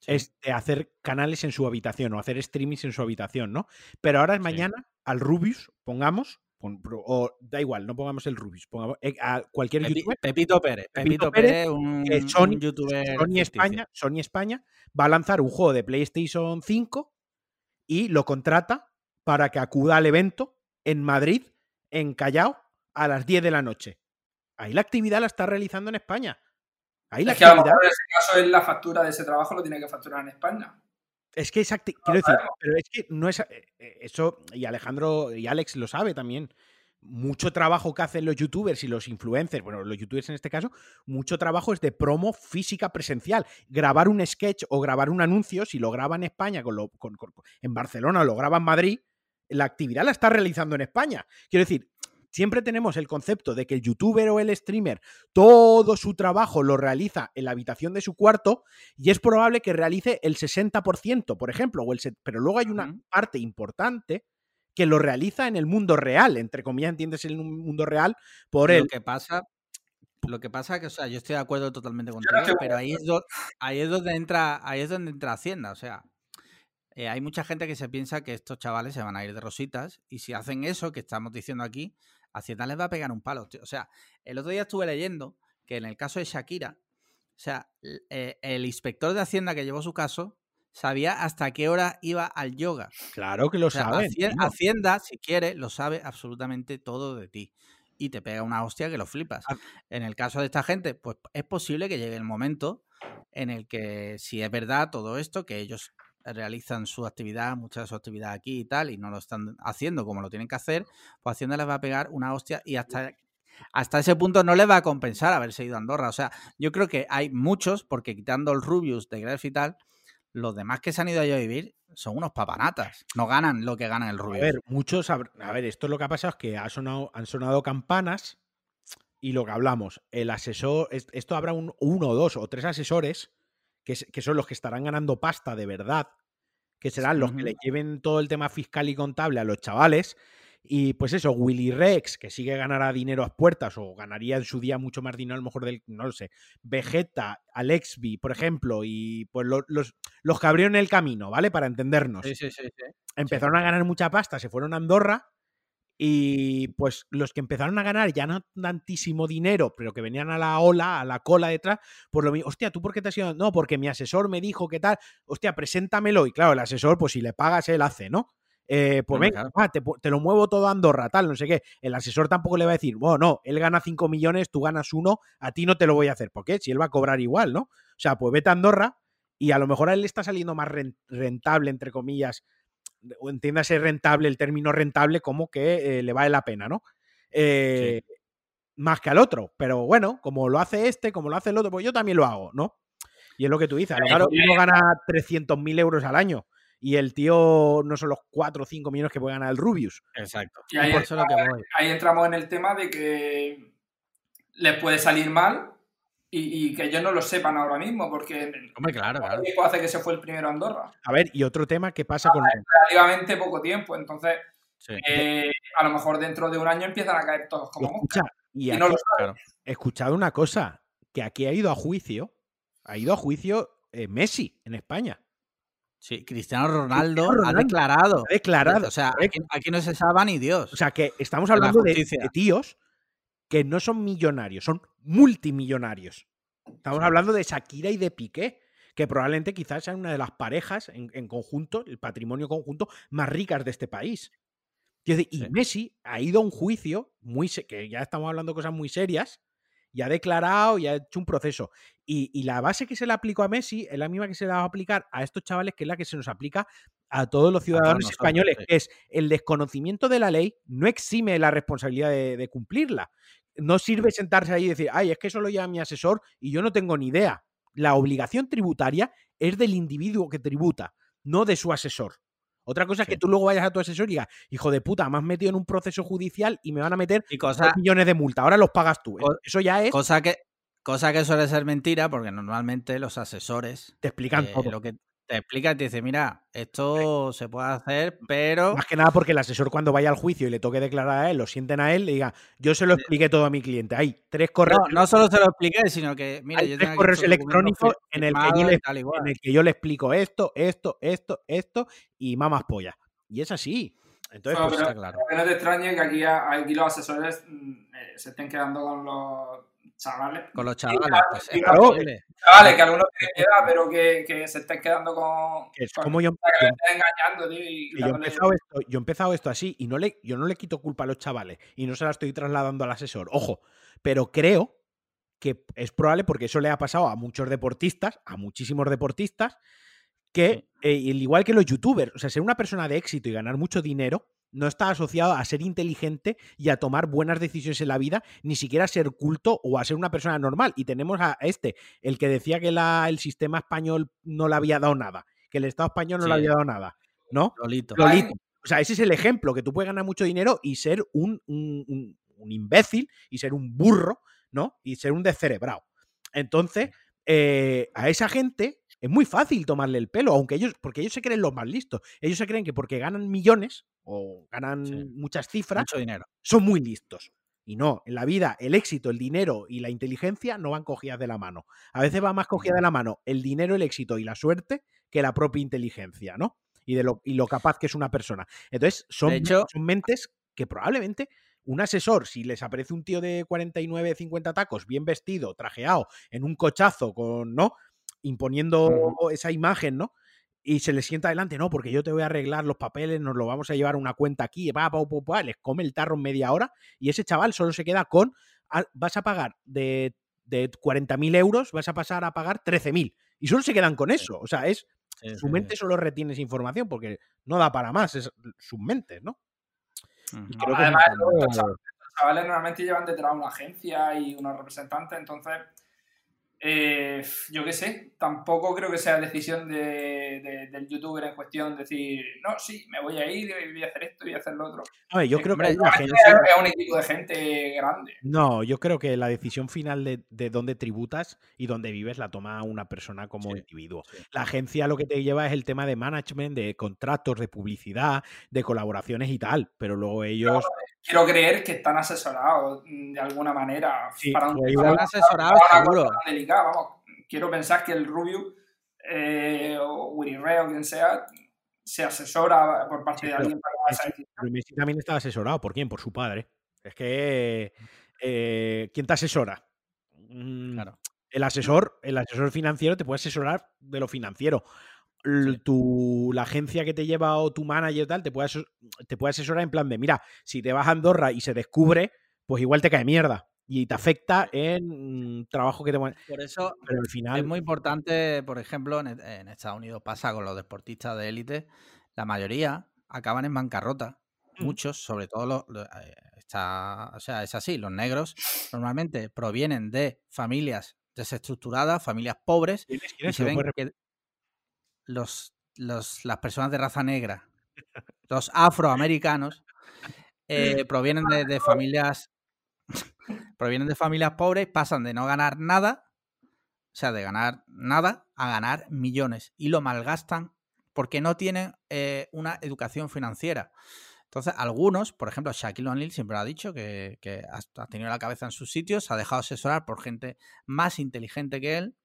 Sí. Es de hacer canales en su habitación o hacer streamings en su habitación, ¿no? Pero ahora Sí. mañana al Rubius, pongamos, o da igual, no pongamos el Rubius, pongamos eh, a cualquier Pepi- youtuber, Pepito Pérez. Pepito Pepito, Pérez, Pérez, un, eh, Sony- un youtuber. Sony. España, Sony España va a lanzar un juego de PlayStation 5 y lo contrata para que acuda al evento en Madrid, en Callao, a las 10 de la noche. Ahí la actividad la está realizando en España. Ahí la es que a lo actividad. mejor en ese caso es la factura de ese trabajo lo tiene que facturar en España. Es que es acti- quiero decir, pero es que no es eh, eh, eso, y Alejandro y Alex lo sabe también. Mucho trabajo que hacen los youtubers y los influencers, bueno, los youtubers en este caso, mucho trabajo es de promo física presencial. Grabar un sketch o grabar un anuncio, si lo graba en España, con lo, con- con- en Barcelona o lo graba en Madrid, la actividad la está realizando en España. Quiero decir, siempre tenemos el concepto de que el youtuber o el streamer todo su trabajo lo realiza en la habitación de su cuarto y es probable que realice el 60%, por ejemplo, o el set- pero luego hay una parte importante que lo realiza en el mundo real, entre comillas, entiendes el mundo real por Lo el que pasa, lo que pasa que, o sea, yo estoy de acuerdo totalmente no contigo, estoy pero ahí es, do- ahí es donde entra, ahí es donde entra Hacienda, o sea, eh, hay mucha gente que se piensa que estos chavales se van a ir de rositas y si hacen eso que estamos diciendo aquí, Hacienda les va a pegar un palo, tío. O sea, el otro día estuve leyendo que en el caso de Shakira, o sea, eh, el inspector de Hacienda que llevó su caso sabía hasta qué hora iba al yoga. Claro que lo O sea, saben. Hacien- tío. Hacienda, si quiere, lo sabe absolutamente todo de ti. Y te pega una hostia que lo flipas. Ah. En el caso de esta gente, pues es posible que llegue el momento en el que, si es verdad todo esto, que ellos realizan su actividad, mucha de su actividad aquí y tal, y no lo están haciendo como lo tienen que hacer, pues Hacienda les va a pegar una hostia y hasta hasta ese punto no le va a compensar haberse ido a Andorra. O sea, yo creo que hay muchos, porque quitando el Rubius de Gref y tal, los demás que se han ido allá a vivir son unos papanatas. No ganan lo que gana el Rubius. A ver, muchos. A ver, esto es lo que ha pasado es que ha sonado, han sonado campanas y lo que hablamos. El asesor. Esto habrá un, uno, dos o tres asesores que, que son los que estarán ganando pasta de verdad que serán los que le lleven todo el tema fiscal y contable a los chavales. Y pues eso, Willy Rex, que sigue ganará dinero a puertas o ganaría en su día mucho más dinero a lo mejor del, no lo sé, Vegeta, Alexby, por ejemplo, y pues los, los que abrieron el camino, ¿vale? Para entendernos. Sí, sí, sí, Empezaron a ganar mucha pasta, se fueron a Andorra y pues los que empezaron a ganar ya no tantísimo dinero, pero que venían a la ola, a la cola detrás, por lo mismo, hostia, ¿tú por qué te has ido? No, porque mi asesor me dijo que tal, hostia, preséntamelo. Y claro, el asesor, pues si le pagas, él hace, ¿no? Eh, pues venga, te, lo muevo todo a Andorra, tal, no sé qué. El asesor tampoco le va a decir, bueno, no, él gana 5 millones, tú ganas uno, a ti no te lo voy a hacer. ¿Por qué? Si él va a cobrar igual, ¿no? O sea, pues vete a Andorra y a lo mejor a él le está saliendo más rentable, entre comillas, o entiéndase rentable, el término rentable como que eh, le vale la pena, ¿no? Eh, más que al otro. Pero bueno, como lo hace este, como lo hace el otro, pues yo también lo hago, ¿no? Y es lo que tú dices. Claro, uno gana 300.000 euros al año y el tío no son los 4 o 5 millones que puede ganar el Rubius. Exacto. Y ahí, ahí entramos en el tema de que les puede salir mal y, que ellos no lo sepan ahora mismo, porque Hombre, claro, claro. hace que se fue el primero a Andorra. A ver, y otro tema que pasa con... Relativamente poco tiempo, entonces eh, a lo mejor dentro de un año empiezan a caer todos como Escucha, y, no lo He escuchado una cosa, que aquí ha ido a juicio, ha ido a juicio eh, Messi en España. Sí, Cristiano Ronaldo, ha declarado. Ha declarado. O sea, aquí, no se sabe ni Dios. O sea, que estamos hablando de, tíos que no son millonarios, son multimillonarios. Estamos hablando de Shakira y de Piqué, que probablemente quizás sean una de las parejas en, conjunto, el patrimonio conjunto, más ricas de este país. Y Messi ha ido a un juicio, muy que ya estamos hablando de cosas muy serias, y ha declarado y ha hecho un proceso. Y, la base que se le aplicó a Messi es la misma que se le va a aplicar a estos chavales, que es la que se nos aplica a todos los ciudadanos españoles, que es el desconocimiento de la ley no exime la responsabilidad de cumplirla no sirve sentarse ahí y decir, ay, es que eso lo lleva mi asesor y yo no tengo ni idea. La obligación tributaria es del individuo que tributa, no de su asesor. Otra cosa es que tú luego vayas a tu asesor y digas, hijo de puta, me has metido en un proceso judicial y me van a meter y cosa, millones de multa, ahora los pagas tú. Eso ya es. Cosa que, cosa que suele ser mentira, porque normalmente los asesores te explican eh, todo. Lo que, te explica y te dice, mira, esto se puede hacer, pero... Más que nada porque el asesor cuando vaya al juicio y le toque declarar a él, lo sienten a él, le diga, yo se lo expliqué todo a mi cliente. Hay tres correos... No, no solo se lo expliqué, sino que, mira, yo tres correos electrónicos en el, que yo le, en el que yo le explico esto, esto, esto, esto y mamás polla. Y es así. Entonces, pues, está claro. Que no te extrañe que aquí, aquí los asesores mm, eh, se estén quedando con los chavales. Con los chavales, pues Chavales, que algunos tienen edad, pero que, que, se estén quedando con. es como yo. Que engañando, tío. Y yo, he empezado esto, yo he empezado esto así y no le, yo no le quito culpa a los chavales y no se la estoy trasladando al asesor. Ojo, pero creo que es probable, porque eso le ha pasado a muchos deportistas, a muchísimos deportistas, que, eh, igual que los youtubers, o sea, ser una persona de éxito y ganar mucho dinero no está asociado a ser inteligente y a tomar buenas decisiones en la vida, ni siquiera a ser culto o a ser una persona normal. Y tenemos a este, el que decía que la, el sistema español no le había dado nada, que el Estado español no le había dado nada, ¿no? Lolito. O sea, ese es el ejemplo, que tú puedes ganar mucho dinero y ser un, un, imbécil y ser un burro, ¿no? Y ser un descerebrado. Entonces, eh, a esa gente es muy fácil tomarle el pelo, aunque ellos, porque ellos se creen los más listos. Ellos se creen que porque ganan millones o ganan muchas cifras, dinero. son muy listos. Y no, en la vida el éxito, el dinero y la inteligencia no van cogidas de la mano. A veces va más cogida de la mano el dinero, el éxito y la suerte que la propia inteligencia, ¿no? Y, de lo, y lo capaz que es una persona. Entonces, son, son mentes que probablemente un asesor, si les aparece un tío de 49, 50 tacos, bien vestido, trajeado, en un cochazo, con, ¿no? imponiendo esa imagen, ¿no? Y se le sienta adelante, no, porque yo te voy a arreglar los papeles, nos lo vamos a llevar a una cuenta aquí, va, pa, pa, pa, les come el tarro en media hora y ese chaval solo se queda con, ah, vas a pagar de, de 40.000 euros, vas a pasar a pagar 13.000 y solo se quedan con eso, o sea, es, su mente solo retiene esa información porque no da para más, es sus mentes, ¿no? Además, chavales normalmente llevan detrás una agencia y unos representantes, entonces eh, yo qué sé, tampoco creo que sea decisión de, del youtuber en cuestión decir, no, sí, me voy a ir y voy a hacer esto y voy a hacer lo otro. A ver, yo creo que es un equipo de gente grande. No, yo creo que la decisión final de, de dónde tributas y dónde vives la toma una persona como individuo. La agencia lo que te lleva es el tema de management, de contratos, de publicidad, de colaboraciones y tal, pero luego ellos quiero creer que están asesorados mm, de alguna manera para un pues están asesorados seguro. delicada. Vamos, quiero pensar que el Rubio eh, o Willy Ray o quien sea se asesora por parte de alguien para esa Pero Messi también estaba asesorado. ¿Por quién? Por su padre. Es que. Eh, ¿Quién te asesora? Mm, claro. El asesor, el asesor financiero te puede asesorar de lo financiero tu, la agencia que te lleva o tu manager tal te puede, te puede asesorar en plan de, mira, si te vas a Andorra y se descubre, pues igual te cae mierda y te afecta en trabajo que te Por eso Pero al final... es muy importante, por ejemplo, en, Estados Unidos pasa con los deportistas de élite, la mayoría acaban en bancarrota. Muchos, sobre todo los, eh, está, o sea, es así, los negros normalmente provienen de familias desestructuradas, familias pobres, y se ven que, los, los, las personas de raza negra, los afroamericanos, eh, provienen de, familias provienen de familias pobres, pasan de no ganar nada, o sea, de ganar nada a ganar millones y lo malgastan porque no tienen eh, una educación financiera. Entonces, algunos, por ejemplo, Shaquille O'Neal siempre ha dicho que, que, ha tenido la cabeza en sus sitios, se ha dejado asesorar por gente más inteligente que él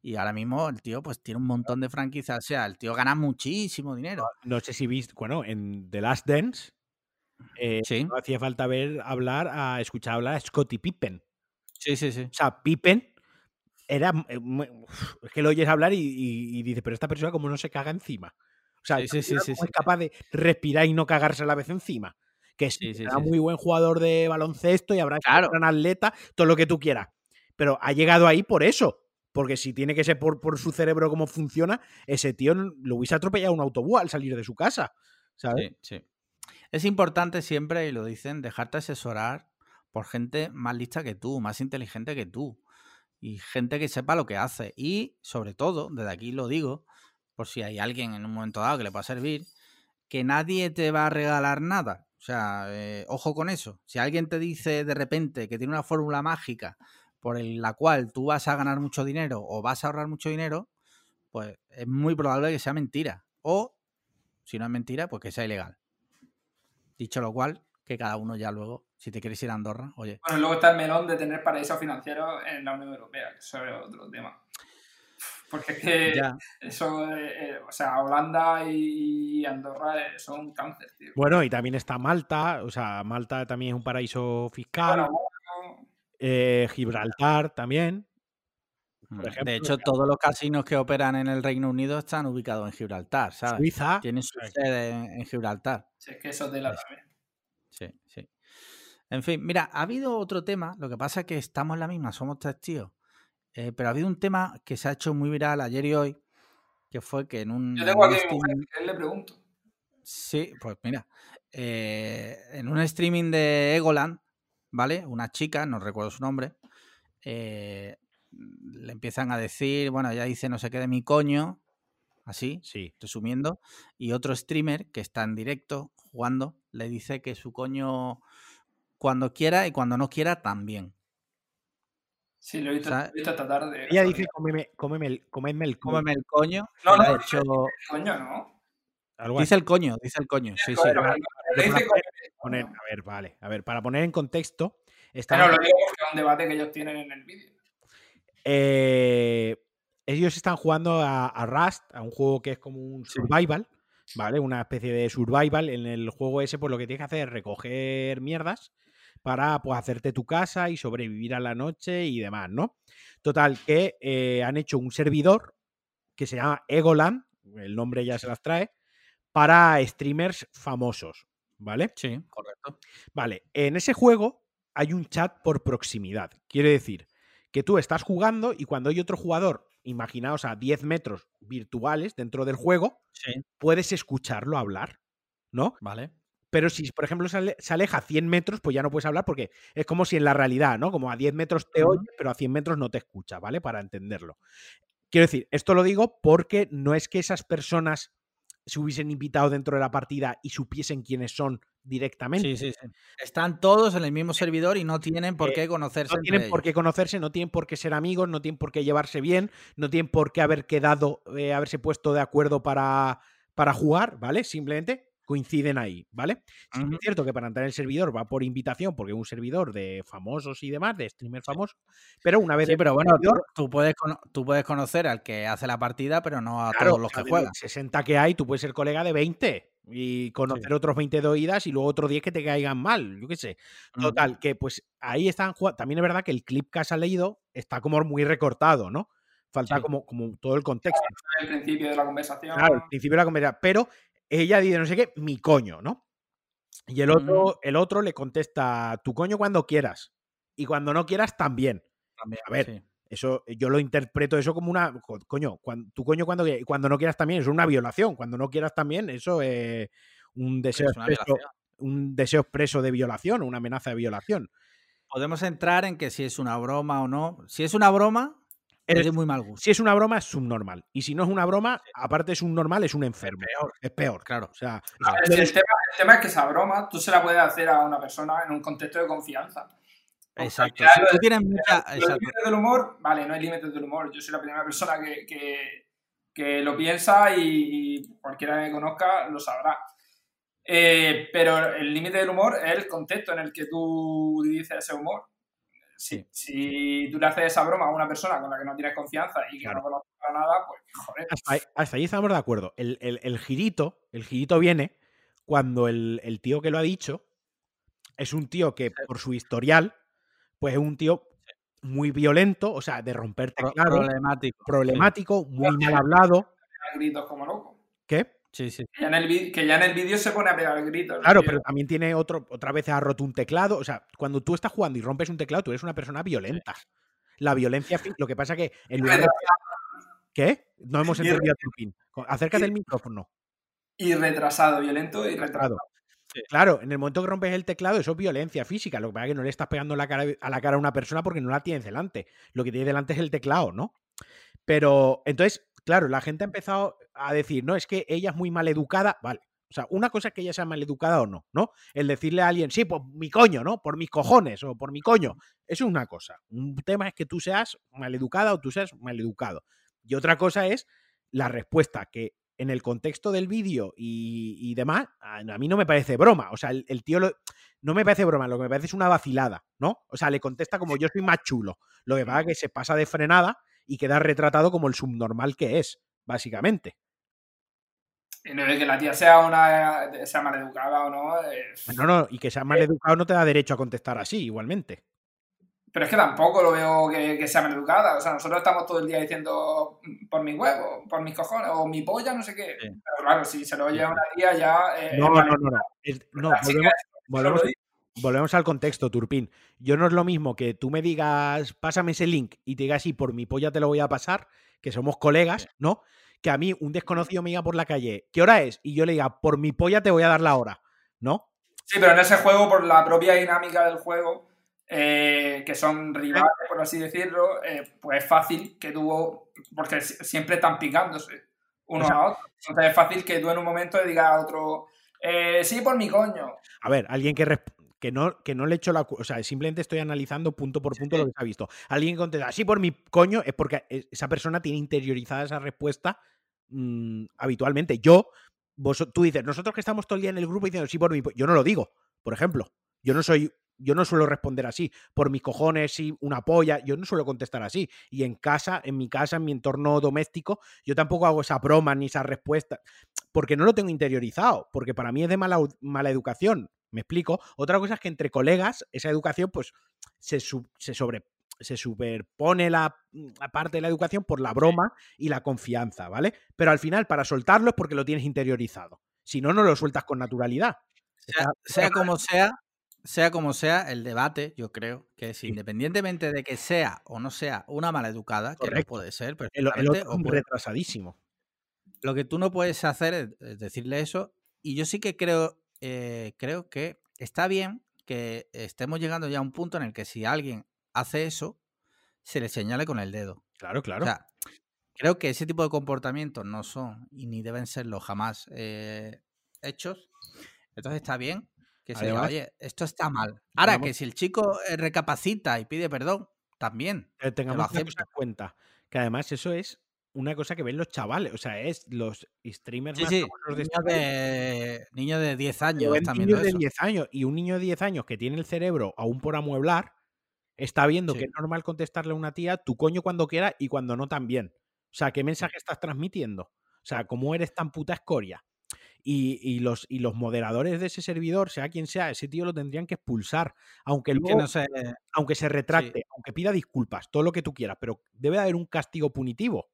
y ahora mismo el tío pues tiene un montón de franquicias. O sea, el tío gana muchísimo dinero. No, sé si viste, bueno, en The Last Dance eh, no hacía falta ver hablar a escuchar hablar a Scottie Pippen. Sí, sí, sí. O sea, Pippen era. Eh, es que lo oyes hablar y, y, dices, pero esta persona como no se caga encima. O sea, sí, sí, sí, es capaz de respirar y no cagarse a la vez encima. Que sí, será muy buen jugador de baloncesto y habrá un gran atleta, todo lo que tú quieras. Pero ha llegado ahí por eso. Porque si tiene que ser por, su cerebro cómo funciona, ese tío lo hubiese atropellado un autobús al salir de su casa. ¿sabes? Sí, sí. Es importante siempre, y lo dicen, dejarte asesorar por gente más lista que tú, más inteligente que tú. Y gente que sepa lo que hace. Y sobre todo, desde aquí lo digo, por si hay alguien en un momento dado que le pueda servir, que nadie te va a regalar nada. O sea, eh, ojo con eso. Si alguien te dice de repente que tiene una fórmula mágica por la cual tú vas a ganar mucho dinero o vas a ahorrar mucho dinero, pues es muy probable que sea mentira. O, si no es mentira, pues que sea ilegal. Dicho lo cual, que cada uno ya luego, si te quieres ir a Andorra, oye. Bueno, luego está el melón de tener paraísos financieros en la Unión Europea, que eso es otro tema. Porque es que eso, eh, eh, o sea, Holanda y Andorra eh, son cáncer, tío. Bueno, y también está Malta, o sea, Malta también es un paraíso fiscal. Eh, Gibraltar también. Mm, de hecho, todos los casinos que operan en el Reino Unido están ubicados en Gibraltar, ¿sabes? Suiza. Tienen su sede en, Gibraltar. Sí, es que eso es de la. Sí, sí. En fin, mira, ha habido otro tema, lo que pasa es que estamos en la misma, somos tres tíos. Eh, pero ha habido un tema que se ha hecho muy viral ayer y hoy, que fue que en un... Yo tengo aquí a le pregunto. Sí, pues mira, eh, en un streaming de Egoland, ¿vale? Una chica, no recuerdo su nombre, eh, le empiezan a decir, bueno, ya dice no sé qué de mi coño, así, sí. resumiendo, y otro streamer que está en directo jugando le dice que su coño cuando quiera y cuando no quiera también. Sí, lo he visto, esta tarde. Ella dice, cómeme, cómeme, el, cómeme el coño. Cómeme el coño. No, no, hecho... el coño, ¿no? dice el coño, dice el coño, sí, sí a ver, vale. A ver, para poner en contexto. Está Pero lo digo porque es un debate que ellos tienen en el vídeo. Eh, ellos están jugando a, Rust, a un juego que es como un survival, ¿vale? Una especie de survival. En el juego ese, pues lo que tienes que hacer es recoger mierdas para pues, hacerte tu casa y sobrevivir a la noche y demás, ¿no? Total, que eh, han hecho un servidor que se llama Egoland, el nombre ya se las trae, para streamers famosos. ¿Vale? Sí, correcto. Vale, en ese juego hay un chat por proximidad. Quiere decir que tú estás jugando y cuando hay otro jugador, imaginaos a 10 metros virtuales dentro del juego, puedes escucharlo hablar, ¿no? Vale. Pero si, por ejemplo, se, ale- se aleja 100 metros, pues ya no puedes hablar porque es como si en la realidad, ¿no? Como a 10 metros te oye, pero a 100 metros no te escucha, ¿vale? Para entenderlo. Quiero decir, esto lo digo porque no es que esas personas se hubiesen invitado dentro de la partida y supiesen quiénes son directamente. Sí, sí, sí. Están todos en el mismo servidor y no tienen por Eh, qué conocerse. No tienen por qué conocerse, no tienen por qué ser amigos, no tienen por qué llevarse bien, no tienen por qué haber quedado, eh, haberse puesto de acuerdo para, para jugar, ¿vale? Simplemente coinciden ahí, ¿vale? Es cierto que para entrar en el servidor va por invitación, porque es un servidor de famosos y demás, de streamers famosos, pero una vez Sí, pero bueno, tú, servidor, tú puedes, tú puedes conocer al que hace la partida, pero no a claro, todos los que juegan. 60 que hay, tú puedes ser colega de 20 y conocer otros 20 de oídas y luego otros 10 que te caigan mal, yo qué sé. Total, que pues ahí están jugando. También es verdad que el clip que has leído está como muy recortado, ¿no? Falta Sí. como, como todo el contexto. El principio de la conversación. Claro, al principio de la comedia. Pero ella dice no sé qué, mi coño, ¿no? Y el otro, el otro le contesta, tu coño cuando quieras. Y cuando no quieras, también. También, a ver, sí. Eso, yo lo interpreto eso como una. co- Coño, cuando, tu coño cuando, cuando no quieras también, eso es una violación. Cuando no quieras también, eso es un deseo es una expreso. Un deseo expreso de violación, una amenaza de violación. Podemos entrar en que si es una broma o no. Si es una broma, es de muy mal gusto. Si es una broma, es subnormal. Y si no es una broma, aparte es un normal, es un enfermo. peor. Es peor. Claro. O sea, ver, el, tema, el tema es que esa broma tú se la puedes hacer a una persona en un contexto de confianza. Exacto. Si tú tienes mucha. Los límites del humor, vale, no hay límites del humor. Yo soy la primera persona que, que- que lo piensa y, y cualquiera que me conozca lo sabrá. Eh, pero el límite del humor es el contexto en el que tú dices ese humor. Si, si tú le haces esa broma a una persona con la que no tienes confianza y que Claro. no conoces para nada, pues joder. hasta ahí, hasta ahí estamos de acuerdo. El, el- el girito, el girito viene cuando el, el tío que lo ha dicho es un tío que por su historial, pues es un tío muy violento, o sea, de romper Pro- teclados, problemático. muy mal hablado. gritos como loco. ¿Qué? Sí, sí. Que ya en el, vi- que ya en el vídeo se pone a pegar gritos. Claro, pero también tiene otro, otra vez ha roto un teclado. O sea, cuando tú estás jugando y rompes un teclado, tú eres una persona violenta. La violencia, lo que pasa que en lugar de- ¿Qué? No hemos entendido. Co- Acércate al micrófono. Y retrasado, violento y retrasado. Claro. Claro, en el momento que rompes el teclado, eso es violencia física. Lo que pasa es que no le estás pegando la cara, a la cara a una persona porque no la tienes delante. Lo que tiene delante es el teclado, ¿no? Pero entonces, claro, la gente ha empezado a decir, no, es que ella es muy mal educada. Vale. O sea, una cosa es que ella sea mal educada o no, ¿no? El decirle a alguien, sí, por mi coño, ¿no? Por mis cojones o por mi coño. Eso es una cosa. Un tema es que tú seas mal educada o tú seas mal educado. Y otra cosa es la respuesta, que en el contexto del vídeo y, y demás, a, a mí no me parece broma. O sea, el, el tío lo- no me parece broma, lo que me parece es una vacilada, ¿no? O sea, le contesta como yo soy más chulo. Lo que pasa es que se pasa de frenada y queda retratado como el subnormal que es, básicamente. Y no que la tía sea una sea mal educada o no. eh, No, no, y que sea mal educado no te da derecho a contestar así, igualmente. Pero es que tampoco lo veo que, que sea mal educada. O sea, nosotros estamos todo el día diciendo por mi huevo, por mis cojones, o mi polla, no sé qué. Sí. Pero claro, si se lo oye a una tía ya. eh, No, no, no, no. Es- no, que volvemos, volvemos-. Volvemos al contexto, Turpin. Yo no es lo mismo que tú me digas, pásame ese link y te digas, sí, por mi polla te lo voy a pasar, que somos colegas, ¿no? Que a mí un desconocido me diga por la calle, ¿qué hora es? Y yo le diga, por mi polla te voy a dar la hora, ¿no? Sí, pero en ese juego, por la propia dinámica del juego, eh, que son rivales, por así decirlo, eh, pues es fácil que tú. Porque si- siempre están picándose uno a otro. Entonces es fácil que tú en un momento le digas a otro. eh, sí, por mi coño. A ver, alguien que, resp- que, no, que no le echo la... O sea, simplemente estoy analizando punto por punto lo que se ha visto. Alguien contesta, sí, por mi coño, es porque e- esa persona tiene interiorizada esa respuesta mm, habitualmente. Yo, vos, tú dices, nosotros que estamos todo el día en el grupo diciendo, sí, por mi... po-". Yo no lo digo, por ejemplo. Yo no soy... Yo no suelo responder así, por mis cojones, sí, una polla, yo no suelo contestar así. Y en casa, en mi casa, en mi entorno doméstico, yo tampoco hago esa broma ni esa respuesta, porque no lo tengo interiorizado, porque para mí es de mala, mala educación. ¿Me explico? Otra cosa es que entre colegas, esa educación, pues, se, sub- se sobre se superpone la, la parte de la educación por la broma y la confianza, ¿vale? Pero al final, para soltarlo es porque lo tienes interiorizado. Si no, no lo sueltas con naturalidad. Sea, Está- sea como sea, sea como sea, el debate, yo creo que es independientemente de que sea o no sea una mala educada, que Correcto. puede ser, el, el perfectamente, otro es puede- retrasadísimo. lo que tú no puedes hacer es decirle eso. Y yo sí que creo eh, creo que está bien que estemos llegando ya a un punto en el que si alguien hace eso, se le señale con el dedo. Claro, O claro. sea, creo que ese tipo de comportamientos no son y ni deben serlo jamás eh, hechos. Entonces está bien que se diga, oye, esto está mal. Ahora que si el chico eh, recapacita y pide perdón, también. Eh, tengamos en cuenta. Que además eso es una cosa que ven los chavales. O sea, es los streamers Sí, más sí, de de, niño de 10 Lo años están niños viendo de eso. 10 años. Y un niño de 10 años que tiene el cerebro aún por amueblar, está viendo Sí. que es normal contestarle a una tía tu coño cuando quiera y cuando no también. O sea, ¿qué mensaje estás transmitiendo? O sea, ¿cómo eres tan puta escoria? Y, y los, y los moderadores de ese servidor, sea quien sea, ese tío lo tendrían que expulsar. Aunque Que luego, no sé, aunque se retracte, aunque pida disculpas, todo lo que tú quieras, pero debe de haber un castigo punitivo.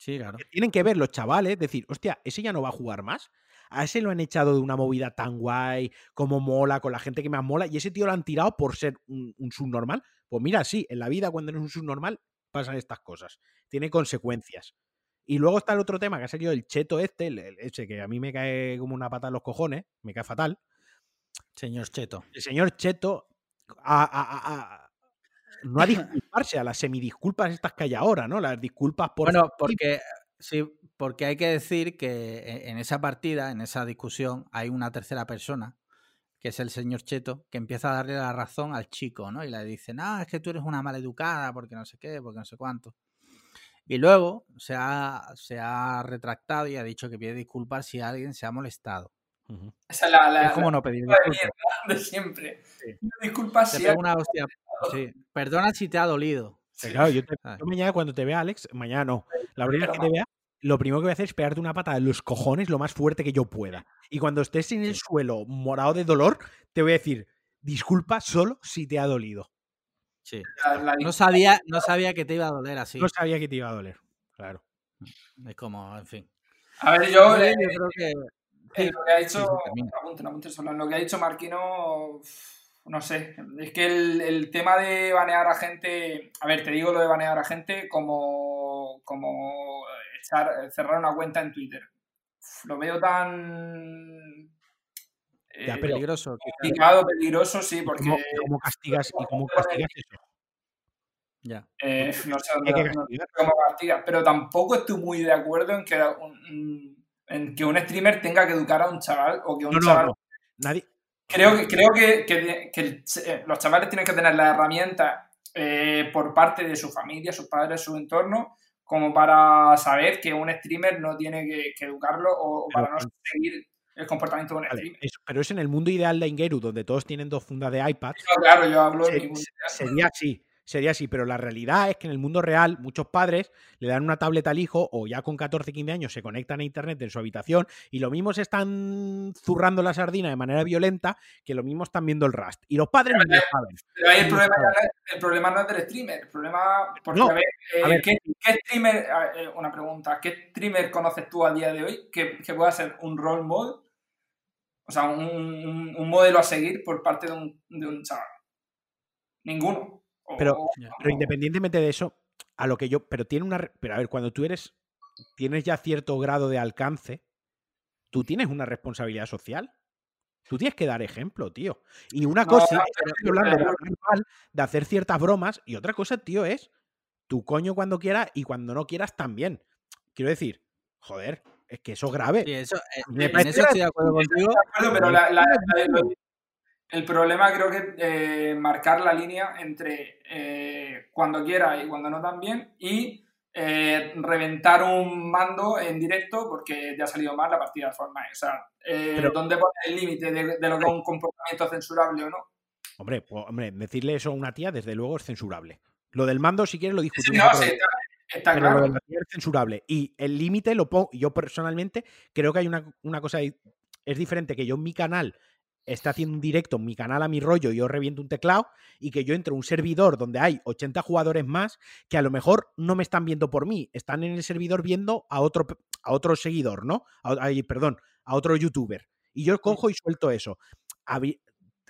Sí, claro. que tienen que ver los chavales, decir, hostia, ese ya no va a jugar más. A ese lo han echado de una movida tan guay, como mola, con la gente que más mola, y ese tío lo han tirado por ser un, un subnormal. Pues mira, sí, en la vida cuando eres un subnormal pasan estas cosas. Tiene consecuencias. Y luego está el otro tema que ha salido el cheto este, el- el- ese que a mí me cae como una pata en los cojones, me cae fatal. Señor Cheto. El señor Cheto a, a- a- a- no a disculparse, a las semidisculpas estas que hay ahora, ¿no? Las disculpas por... Bueno, porque sí, porque hay que decir que e- en esa partida, en esa discusión, hay una tercera persona, que es el señor Cheto, que empieza a darle la razón al chico, ¿no? Y le dice, no, es que tú eres una maleducada, porque no sé qué, porque no sé cuánto. Y luego se ha, se ha retractado y ha dicho que pide disculpas si alguien se ha molestado. Esa es la, la, es como la no pedir disculpa de disculpas. mierda de siempre. Sí. Disculpa Te si hostia. Sí. Perdona si te ha dolido. Claro, yo, te- yo mañana cuando te vea, Alex, mañana no. La primera vez que te vea, lo primero que voy a hacer es pegarte una patada en los cojones lo más fuerte que yo pueda. Y cuando estés en el Sí. suelo morado de dolor, te voy a decir, disculpa solo si te ha dolido. Sí. No sabía, no sabía que te iba a doler así. No sabía que te iba a doler. Claro. Es como, en fin. A ver, yo, Yo eh, creo que. eh, sí, lo que ha sí, apunten, apunten. Lo que ha dicho Marquino. No sé. Es que el, el tema de banear a gente. A ver, te digo lo de banear a gente como. como echar- cerrar una cuenta en Twitter. Lo veo tan. Ya, eh, peligroso. complicado, peligroso, sí, ¿Y porque. ¿Cómo, cómo castigas, ¿Y cómo castigas eso? Ya. eh, no sé dónde no cómo castiga, pero tampoco estoy muy de acuerdo en que un, en que un streamer tenga que educar a un chaval o que un No, no, chaval. Nadie. Creo que, creo que, que- que los chavales tienen que tener la herramienta eh, por parte de su familia, sus padres, su entorno, como para saber que un streamer no tiene que, que educarlo o, Pero para no seguir el comportamiento de un Vale, streamer. eso- pero es en el mundo ideal de Ingeru, donde todos tienen dos fundas de iPad. No, claro, yo hablo de Se- mi mundo sería así, sería así, pero la realidad es que en el mundo real muchos padres le dan una tableta al hijo o ya con 14, 15 años se conectan a internet en su habitación y lo mismo se están zurrando la sardina de manera violenta que lo mismo están viendo el Rust. Y los padres ni lo saben. Pero ahí el problema, no el problema no es del streamer, el problema. Porque, No, a ver, eh, a ver. ¿qué, qué streamer. a ver, eh, una pregunta, ¿qué streamer conoces tú a día de hoy que, que pueda ser un role model? O sea, un, un- un modelo a seguir por parte de un, de un chaval. Ninguno. Pero- o- Ya. Pero independientemente de eso, a lo que yo. Pero tiene una. Pero a ver, cuando tú eres. Tienes ya cierto grado de alcance, tú tienes una responsabilidad social. Tú tienes que dar ejemplo, tío. Y una No, cosa es hablando de hacer ciertas bromas, y otra cosa, tío, es tu coño cuando quieras y cuando no quieras también. Quiero decir, joder, es que eso es grave. Sí, eso, eh, Me en eso estoy de acuerdo contigo. de acuerdo, pero la- la- la- el problema creo que eh, marcar la línea entre eh, cuando quiera y cuando no también y eh, reventar un mando en directo porque te ha salido mal la partida de Fortnite. O sea, Pero- ¿dónde pone el límite de, de lo que es un comportamiento censurable o no? Hombre, pues, hombre, decirle eso a una tía, desde luego, es censurable. Lo del mando, si quieres, lo Sí, discutimos. no, sí, está, está pero lo claro. de la tía es censurable. Y el límite lo pongo. Yo personalmente creo que hay una, una cosa. ahí- Es diferente que yo en mi canal esté haciendo un directo en mi canal a mi rollo y yo reviento un teclado y que yo entre a un servidor donde hay 80 jugadores más que a lo mejor no me están viendo por mí, están en el servidor viendo a otro, a otro seguidor, ¿no? A- perdón, a otro youtuber. Y yo cojo y suelto eso.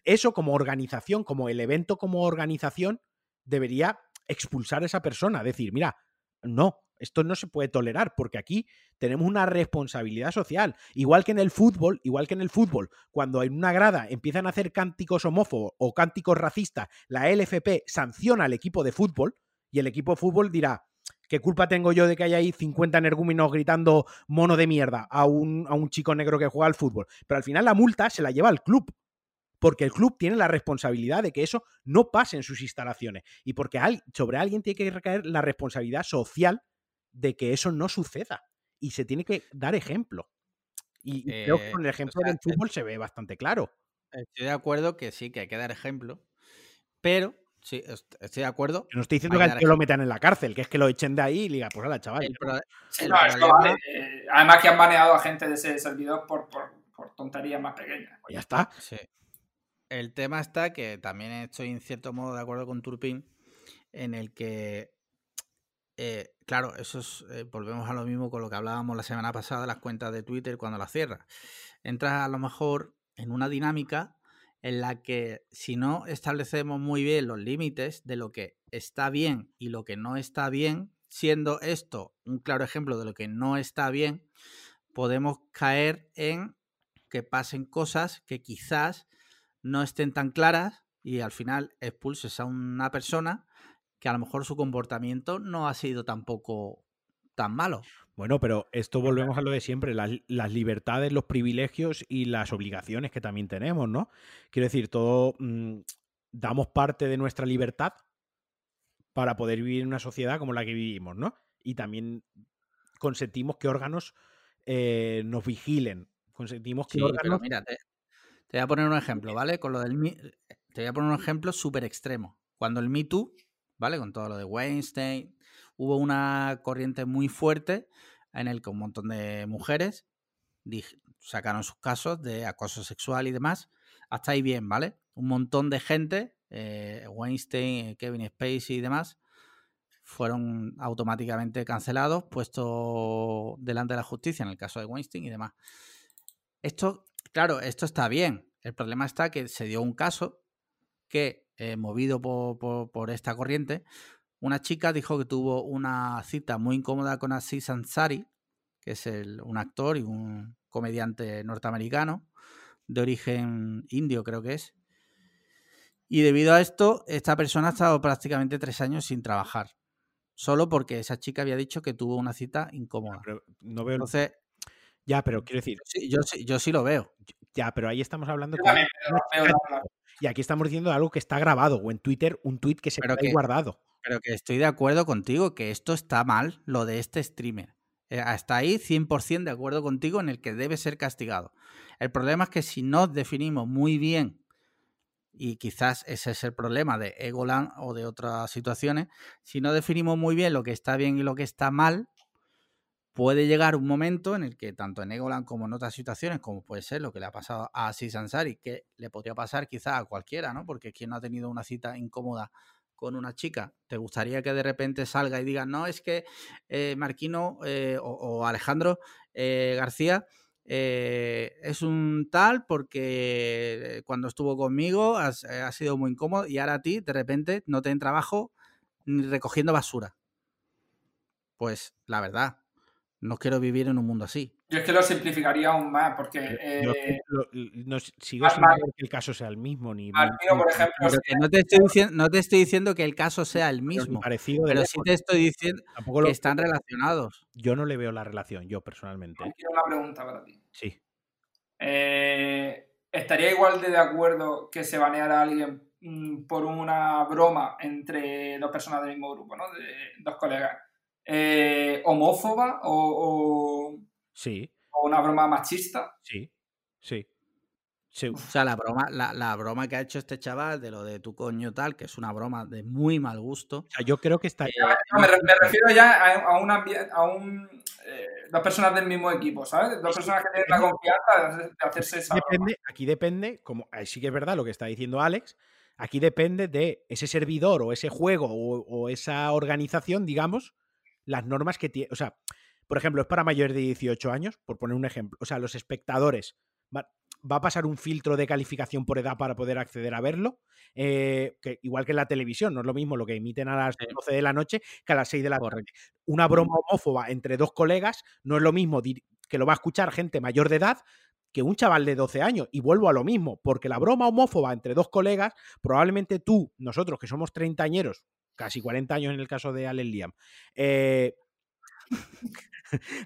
Eso como organización, como el evento como organización, debería expulsar a esa persona. Decir, mira, no, Esto no se puede tolerar porque aquí tenemos una responsabilidad social. Igual que en el fútbol, igual que en el fútbol, cuando en una grada empiezan a hacer cánticos homófobos o cánticos racistas, la LFP sanciona al equipo de fútbol y el equipo de fútbol dirá, ¿qué culpa tengo yo de que haya ahí 50 energúmenos gritando mono de mierda a un, a un chico negro que juega al fútbol? Pero al final la multa se la lleva el club porque el club tiene la responsabilidad de que eso no pase en sus instalaciones y porque sobre alguien tiene que recaer la responsabilidad social de que eso no suceda y se tiene que dar ejemplo. Y creo que con el eh, ejemplo del fútbol se ve bastante claro. Estoy de acuerdo que sí, que hay que dar ejemplo, pero sí, estoy de acuerdo. no estoy diciendo que lo metan en la cárcel, que es que lo echen de ahí y diga, pues a la chaval. Eh, además que han baneado a gente de ese servidor por, por, por tonterías más pequeñas. Pues ya está. Sí. El tema está que también estoy en cierto modo de acuerdo con Turpin en el que, eh, claro, eso es, eh, volvemos a lo mismo con lo que hablábamos la semana pasada las cuentas de Twitter cuando las cierras. Entras a lo mejor en una dinámica en la que si no establecemos muy bien los límites de lo que está bien y lo que no está bien, siendo esto un claro ejemplo de lo que no está bien, podemos caer en que pasen cosas que quizás no estén tan claras y al final expulses a una persona que a lo mejor su comportamiento no ha sido tampoco tan malo. Bueno, pero esto volvemos a lo de siempre, las, libertades, los privilegios y las obligaciones que también tenemos, ¿no? Quiero decir, todo mm, damos parte de nuestra libertad para poder vivir en una sociedad como la que vivimos, ¿no? Y también consentimos que órganos eh, nos vigilen. Consentimos que órganos... Te voy a poner un ejemplo, ¿vale? Con lo del te voy a poner un ejemplo súper extremo. Cuando el Me Too, ¿vale? Con todo lo de Weinstein, hubo una corriente muy fuerte en el que un montón de mujeres sacaron sus casos de acoso sexual y demás. Hasta ahí bien, ¿vale? Un montón de gente, eh, Weinstein, Kevin Spacey y demás, fueron automáticamente cancelados, puestos delante de la justicia en el caso de Weinstein y demás. Esto Claro, esto está bien. El problema está que se dio un caso que, eh, movido por, esta corriente, una chica dijo que tuvo una cita muy incómoda con Aziz Ansari, que es un actor y un comediante norteamericano de origen indio, creo que es. Y debido a esto, esta persona ha estado prácticamente tres años sin trabajar. Solo porque esa chica había dicho que tuvo una cita incómoda. no veo Entonces, ya, pero quiero decir. yo, sí, yo sí lo veo. Ya, pero ahí estamos hablando. y aquí estamos diciendo algo que está grabado, o en Twitter, un tweet que se ha guardado. Pero que estoy de acuerdo contigo, que esto está mal, lo de este streamer. Eh, hasta ahí 100% de acuerdo contigo en el que debe ser castigado. El problema es que si no definimos muy bien, y quizás ese es el problema de Egoland o de otras situaciones, si no definimos muy bien lo que está bien y lo que está mal, puede llegar un momento en el que tanto en Egoland como en otras situaciones, como puede ser lo que le ha pasado a Aziz Ansari, que le podría pasar quizá a cualquiera, ¿no? Porque quien no ha tenido una cita incómoda con una chica, ¿te gustaría que de repente salga y diga, no, es que eh, Marquino eh, o, Alejandro eh, García es un tal porque cuando estuvo conmigo ha sido muy incómodo y ahora a ti de repente no te den trabajo ni recogiendo basura? Pues la verdad, no quiero vivir en un mundo así. Yo es que lo simplificaría aún más, porque. Eh, no sigo sin que el caso sea el mismo. Ni, por ejemplo. no, te estoy diciendo, no te estoy diciendo que el caso sea el mismo. Parecido pero sí te estoy diciendo que están relacionados. Yo no le veo la relación, yo personalmente. Quiero una pregunta para ti. Sí. Eh, ¿Estaría igual de, de acuerdo que se baneara a alguien mm, por una broma entre dos personas del mismo grupo, ¿no? De dos colegas eh, homófoba o, sí. o una broma machista. Sí, sí. O sea, la broma, la, broma que ha hecho este chaval de lo de tu coño tal, que es una broma de muy mal gusto. O sea, yo creo que está. Eh, me, refiero ya a, un a un eh, dos personas del mismo equipo, ¿sabes? Dos personas que tienen la confianza de hacerse esa. Depende, aquí depende, como sí que es verdad lo que está diciendo Alex, aquí depende de ese servidor o ese juego o esa organización, digamos, las normas que tiene. O sea, por ejemplo, es para mayores de 18 años, por poner un ejemplo. O sea, los espectadores. va a pasar un filtro de calificación por edad para poder acceder a verlo. Eh, que, igual que en la televisión, no es lo mismo lo que emiten a las 12 de la noche que a las 6 de la tarde. Una broma homófoba entre dos colegas no es lo mismo que lo va a escuchar gente mayor de edad que un chaval de 12 años. Y vuelvo a lo mismo, porque la broma homófoba entre dos colegas, probablemente tú, nosotros que somos treintañeros, casi 40 años en el caso de Allen Liam, eh,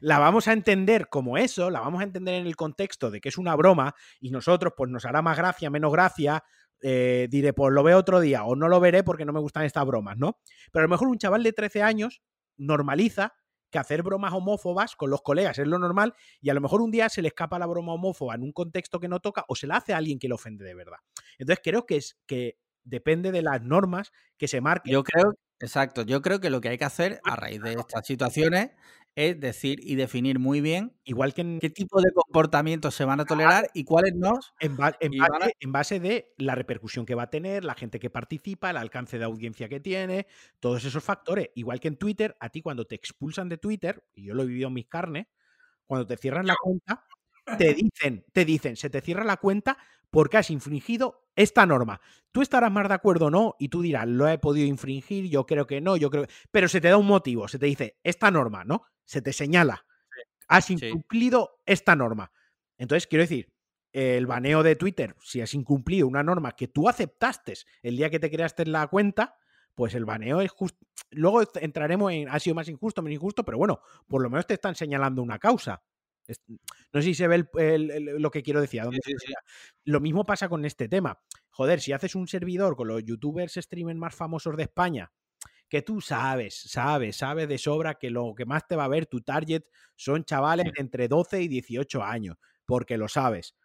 la vamos a entender como eso, la vamos a entender en el contexto de que es una broma y nosotros pues nos hará más gracia, menos gracia, eh, diré pues lo veo otro día o no lo veré porque no me gustan estas bromas, ¿no? Pero a lo mejor un chaval de 13 años normaliza que hacer bromas homófobas con los colegas es lo normal y a lo mejor un día se le escapa la broma homófoba en un contexto que no toca o se la hace a alguien que le ofende de verdad. Entonces creo que es que depende de las normas que se marquen. Yo creo, exacto, yo creo que lo que hay que hacer a raíz de estas situaciones es decir y definir muy bien igual que qué tipo de comportamientos se van a tolerar y cuáles no. En, base, de la repercusión que va a tener, la gente que participa, el alcance de audiencia que tiene, todos esos factores. Igual que en Twitter, a ti cuando te expulsan de Twitter, y yo lo he vivido en mis carnes, cuando te cierran la cuenta, te dicen, te dicen, se te cierra la cuenta porque has infringido esta norma. Tú estarás más de acuerdo o no, y tú dirás, lo he podido infringir, yo creo que no, yo creo. Pero se te da un motivo, se te dice, esta norma, ¿no? Se te señala. Has incumplido esta norma. Entonces, quiero decir, el baneo de Twitter, si has incumplido una norma que tú aceptaste el día que te creaste la cuenta, pues el baneo es justo. Luego entraremos en ha sido más injusto, menos injusto, pero bueno, por lo menos te están señalando una causa. No sé si se ve lo que quiero decir. Lo mismo pasa con este tema. Joder, si haces un servidor con los youtubers streamers más famosos de España, que tú sabes, sabes, sabes de sobra que lo que más te va a ver tu target son chavales entre 12 y 18 años, porque lo sabes.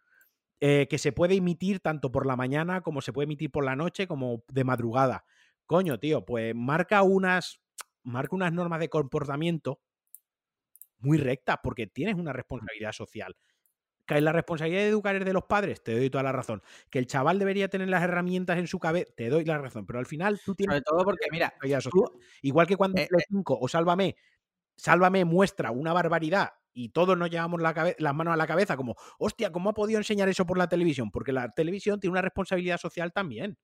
Eh, que se puede emitir tanto por la mañana como se puede emitir por la noche como de madrugada. Coño, tío, pues marca unas, marca unas normas de comportamiento muy recta, porque tienes una responsabilidad social. Que la responsabilidad de educar es de los padres, te doy toda la razón. Que el chaval debería tener las herramientas en su cabeza, te doy la razón. Pero al final tú tienes. Sobre todo porque, mira, igual que cuando eh, 5 eh o Sálvame, Sálvame muestra una barbaridad y todos nos llevamos la las manos a la cabeza, como, hostia, ¿cómo ha podido enseñar eso por la televisión? Porque la televisión tiene una responsabilidad social también.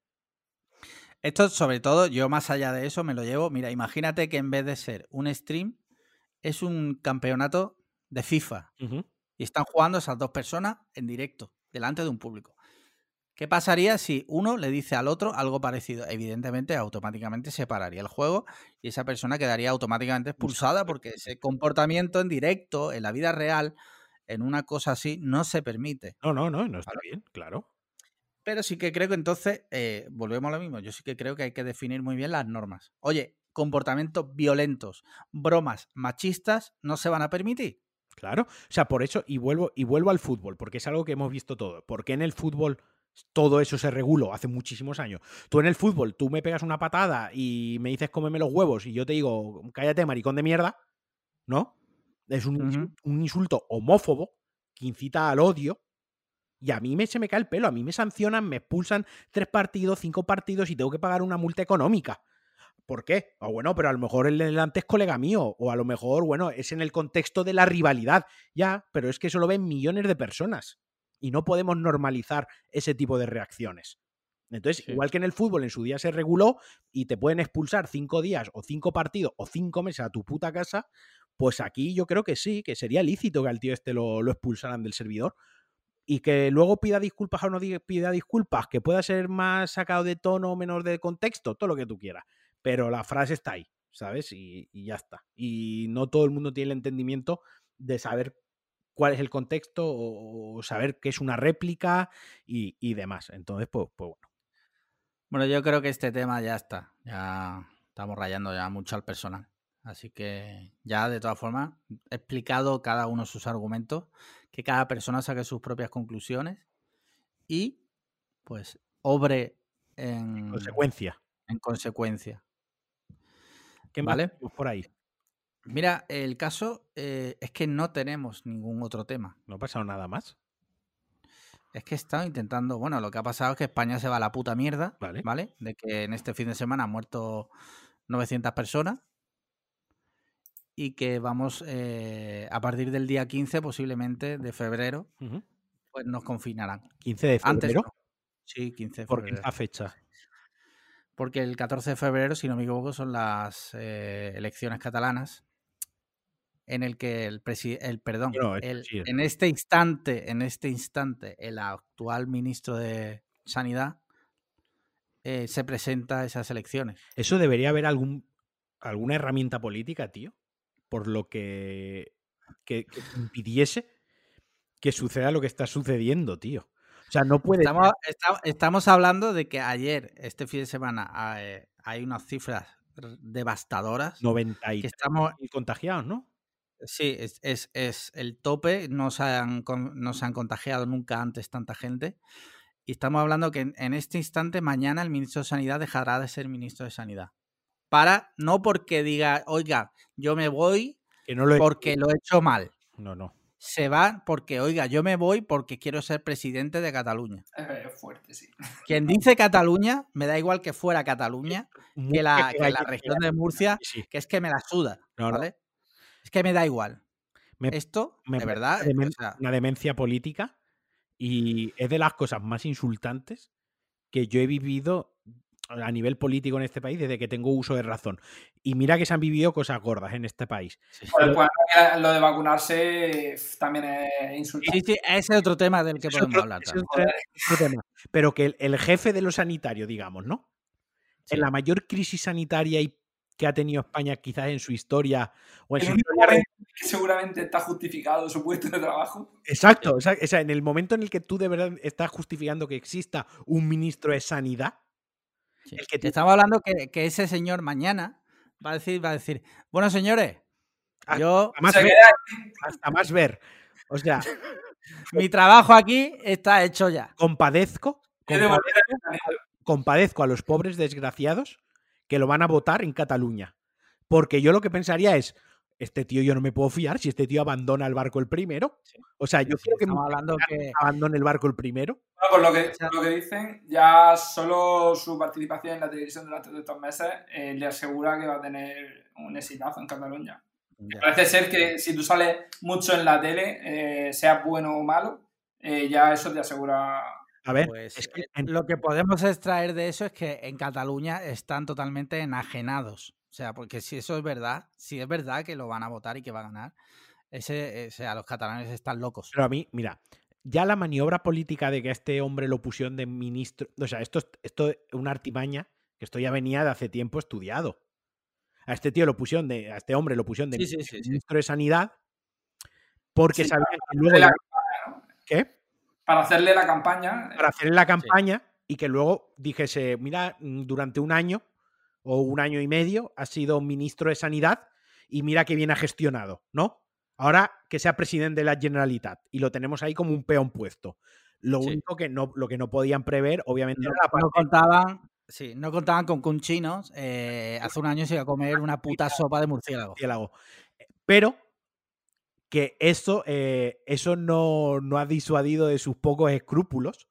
Esto, sobre todo, yo más allá de eso me lo llevo. Mira, imagínate que en vez de ser un stream, es un campeonato de FIFA. Y están jugando esas dos personas en directo, delante de un público. ¿Qué pasaría si uno le dice al otro algo parecido? Evidentemente, automáticamente se pararía el juego y esa persona quedaría automáticamente expulsada porque ese comportamiento en directo, en la vida real, en una cosa así, no se permite. No, no, no, no está bien, claro. Pero sí que creo que entonces, eh, volvemos a lo mismo, yo sí que creo que hay que definir muy bien las normas. Oye, comportamientos violentos, bromas machistas, no se van a permitir. Claro, o sea, por eso, y vuelvo, y vuelvo al fútbol, porque es algo que hemos visto todo. Porque en el fútbol todo eso se reguló hace muchísimos años. Tú en el fútbol, tú me pegas una patada y me dices cómeme los huevos y yo te digo, cállate, maricón de mierda, ¿no? Es un, un insulto homófobo que incita al odio. Y a mí me, se me cae el pelo, a mí me sancionan, me expulsan tres partidos, cinco partidos y tengo que pagar una multa económica. ¿Por qué? O bueno, pero a lo mejor el delante es colega mío, o a lo mejor, bueno, es en el contexto de la rivalidad. Ya, pero es que eso lo ven millones de personas. Y no podemos normalizar ese tipo de reacciones. Entonces, igual que en el fútbol en su día se reguló y te pueden expulsar cinco días o cinco partidos o cinco meses a tu puta casa, pues aquí yo creo que sí, que sería lícito que al tío este lo, lo expulsaran del servidor. Y que luego pida disculpas o no pida disculpas, que pueda ser más sacado de tono o menos de contexto, todo lo que tú quieras pero la frase está ahí, ¿sabes? Y, ya está. Y no todo el mundo tiene el entendimiento de saber cuál es el contexto o, saber qué es una réplica y, demás. Entonces, pues, pues, bueno. Bueno, yo creo que este tema ya está. Ya estamos rayando ya mucho al personal. Así que ya de todas formas he explicado cada uno sus argumentos, que cada persona saque sus propias conclusiones y pues obre en, consecuencia. En consecuencia. ¿Qué vale? por ahí? Mira, el caso eh, es que no tenemos ningún otro tema. ¿No ha pasado nada más? Es que he estado intentando. Bueno, lo que ha pasado es que España se va a la puta mierda, ¿vale? ¿vale? De que en este fin de semana han muerto 900 personas y que vamos eh, a partir del día 15, posiblemente de febrero, pues nos confinarán. 15 de Antes febrero. no. Sí, 15 de ¿Por qué febrero. esa fecha? Porque el 14 de febrero, si no me equivoco, son las eh, elecciones catalanas en el que el, presi- el perdón, el- en este instante, en este instante, el actual ministro de Sanidad eh, se presenta a esas elecciones. Eso debería haber algún, alguna herramienta política, tío, por lo que, que, que impidiese que suceda lo que está sucediendo, tío. O sea, no puede Estamos, esta- estamos hablando de que ayer, este fin de semana, eh, hay unas cifras devastadoras. 90 y estamos, contagiados, ¿no? Sí, es, es, es el tope. No se, han, no se han contagiado nunca antes tanta gente. Y estamos hablando que en, en este instante, mañana, el ministro de Sanidad dejará de ser ministro de Sanidad. Para, no porque diga, oiga, yo me voy Que no lo he- porque lo he hecho mal. No, no. Se va porque, oiga, yo me voy porque quiero ser presidente de Cataluña. Es fuerte, sí. Quien dice Cataluña, me da igual que fuera Cataluña, que la, que la región de Murcia, que es que me la suda. ¿vale? Es que me da igual. Me- Esto, me de verdad, demen- o sea, una demencia política y es de las cosas más insultantes que yo he vivido a nivel político en este país desde que tengo uso de razón. Y mira que se han vivido cosas gordas en este país. Pues, pues, lo de vacunarse también es insultante. Sí, sí, ese es otro tema del que Es podemos otro- hablar. es también. otro- otro tema. Pero que el, el jefe de lo sanitario, digamos, ¿no? Sí. En la mayor crisis sanitaria y- que ha tenido España quizás en su historia o en En su un historia momento que seguramente está justificado su puesto de trabajo. Exacto, o sea, en el momento en el que tú de verdad estás justificando que exista un ministro de sanidad, Sí. el que Te Estamos hablando que, que ese señor mañana va a decir, va a decir, bueno señores, Ah, yo hasta más, Se ver, hasta más ver. O sea, mi trabajo aquí está hecho ya. compadezco, compadezco a los pobres desgraciados que lo van a votar en Cataluña. Porque yo lo que pensaría es, este tío yo no me puedo fiar si este tío abandona el barco el primero. Sí. O sea, yo Sí, quiero que hablando que abandone el barco el primero. Bueno, por lo que, O sea- por lo que dicen, ya solo su participación en la televisión durante estos meses eh, le asegura que va a tener un exitazo en Cataluña. Ya. Parece ser que si tú sales mucho en la tele, eh, seas bueno o malo, eh, ya eso te asegura. A ver, Pues, es que eh, en- lo que podemos extraer de eso es que en Cataluña están totalmente enajenados. O sea, porque si eso es verdad, si es verdad que lo van a votar y que va a ganar, ese, eh, o sea, los catalanes están locos. Pero a mí, mira, ya la maniobra política de que a este hombre lo pusieron de ministro. O sea, esto, es- esto es una artimaña que esto ya venía de hace tiempo estudiado. A este tío lo pusieron de. A este hombre lo pusieron de Sí, sí, sí, sí. ministro de Sanidad porque Sí, sabían que luego. hacerle la la- campaña, ¿no? ¿Qué? Para hacerle la campaña. Para hacer la campaña y que luego dijese, mira, mm, durante un año o un año y medio ha sido ministro de Sanidad y mira qué bien ha gestionado, ¿no? Ahora que sea presidente de la Generalitat y lo tenemos ahí como un peón puesto. Lo Sí. único que no, lo que no podían prever, obviamente, No, era la no contaban, sí, no contaban con que un chino eh, hace un año se iba a comer una puta sopa de murciélago. murciélago. Pero que eso, eh, eso no, no ha disuadido de sus pocos escrúpulos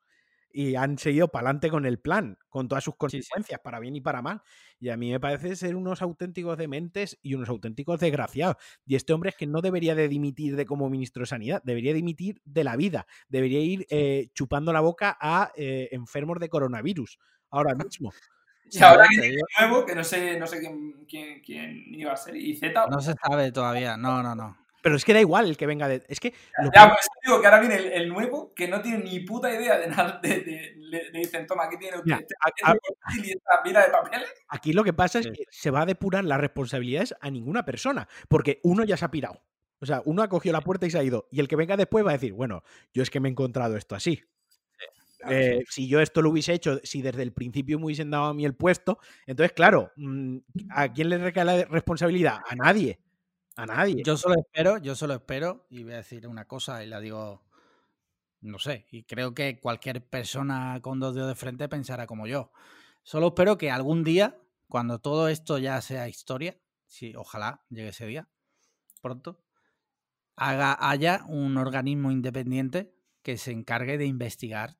y han seguido para adelante con el plan, con todas sus sí. consecuencias, para bien y para mal. Y a mí me parece ser unos auténticos dementes y unos auténticos desgraciados. Y este hombre es que no debería de dimitir de como ministro de Sanidad, debería dimitir de la vida, debería ir eh, chupando la boca a eh, enfermos de coronavirus ahora mismo. Y ahora que nuevo, que no sé, no sé quién, quién, quién iba a ser. Y Z. no se sabe todavía, no, no, no. Pero es que da igual el que venga de... Es que... lo Ya, que- pues digo que ahora viene el, el nuevo que no tiene ni puta idea de nada. De, de- le, le dicen, toma, aquí tiene usted Mira, este, a- a- portátil y esta pila de papeles. Aquí lo que pasa es Sí. que se va a depurar las responsabilidades a ninguna persona, porque uno ya se ha pirado. O sea, uno ha cogido la puerta y se ha ido. Y el que venga después va a decir, bueno, yo es que me he encontrado esto así. Eh, si yo esto lo hubiese hecho, si desde el principio me hubiesen dado a mí el puesto, entonces, claro, mm, ¿a quién le recae la responsabilidad? A nadie. A nadie. Yo solo espero, yo solo espero, y voy a decir una cosa y la digo, no sé, y creo que cualquier persona con dos dedos de frente pensará como yo. Solo espero que algún día, cuando todo esto ya sea historia, si ojalá llegue ese día, pronto, haga, haya un organismo independiente que se encargue de investigar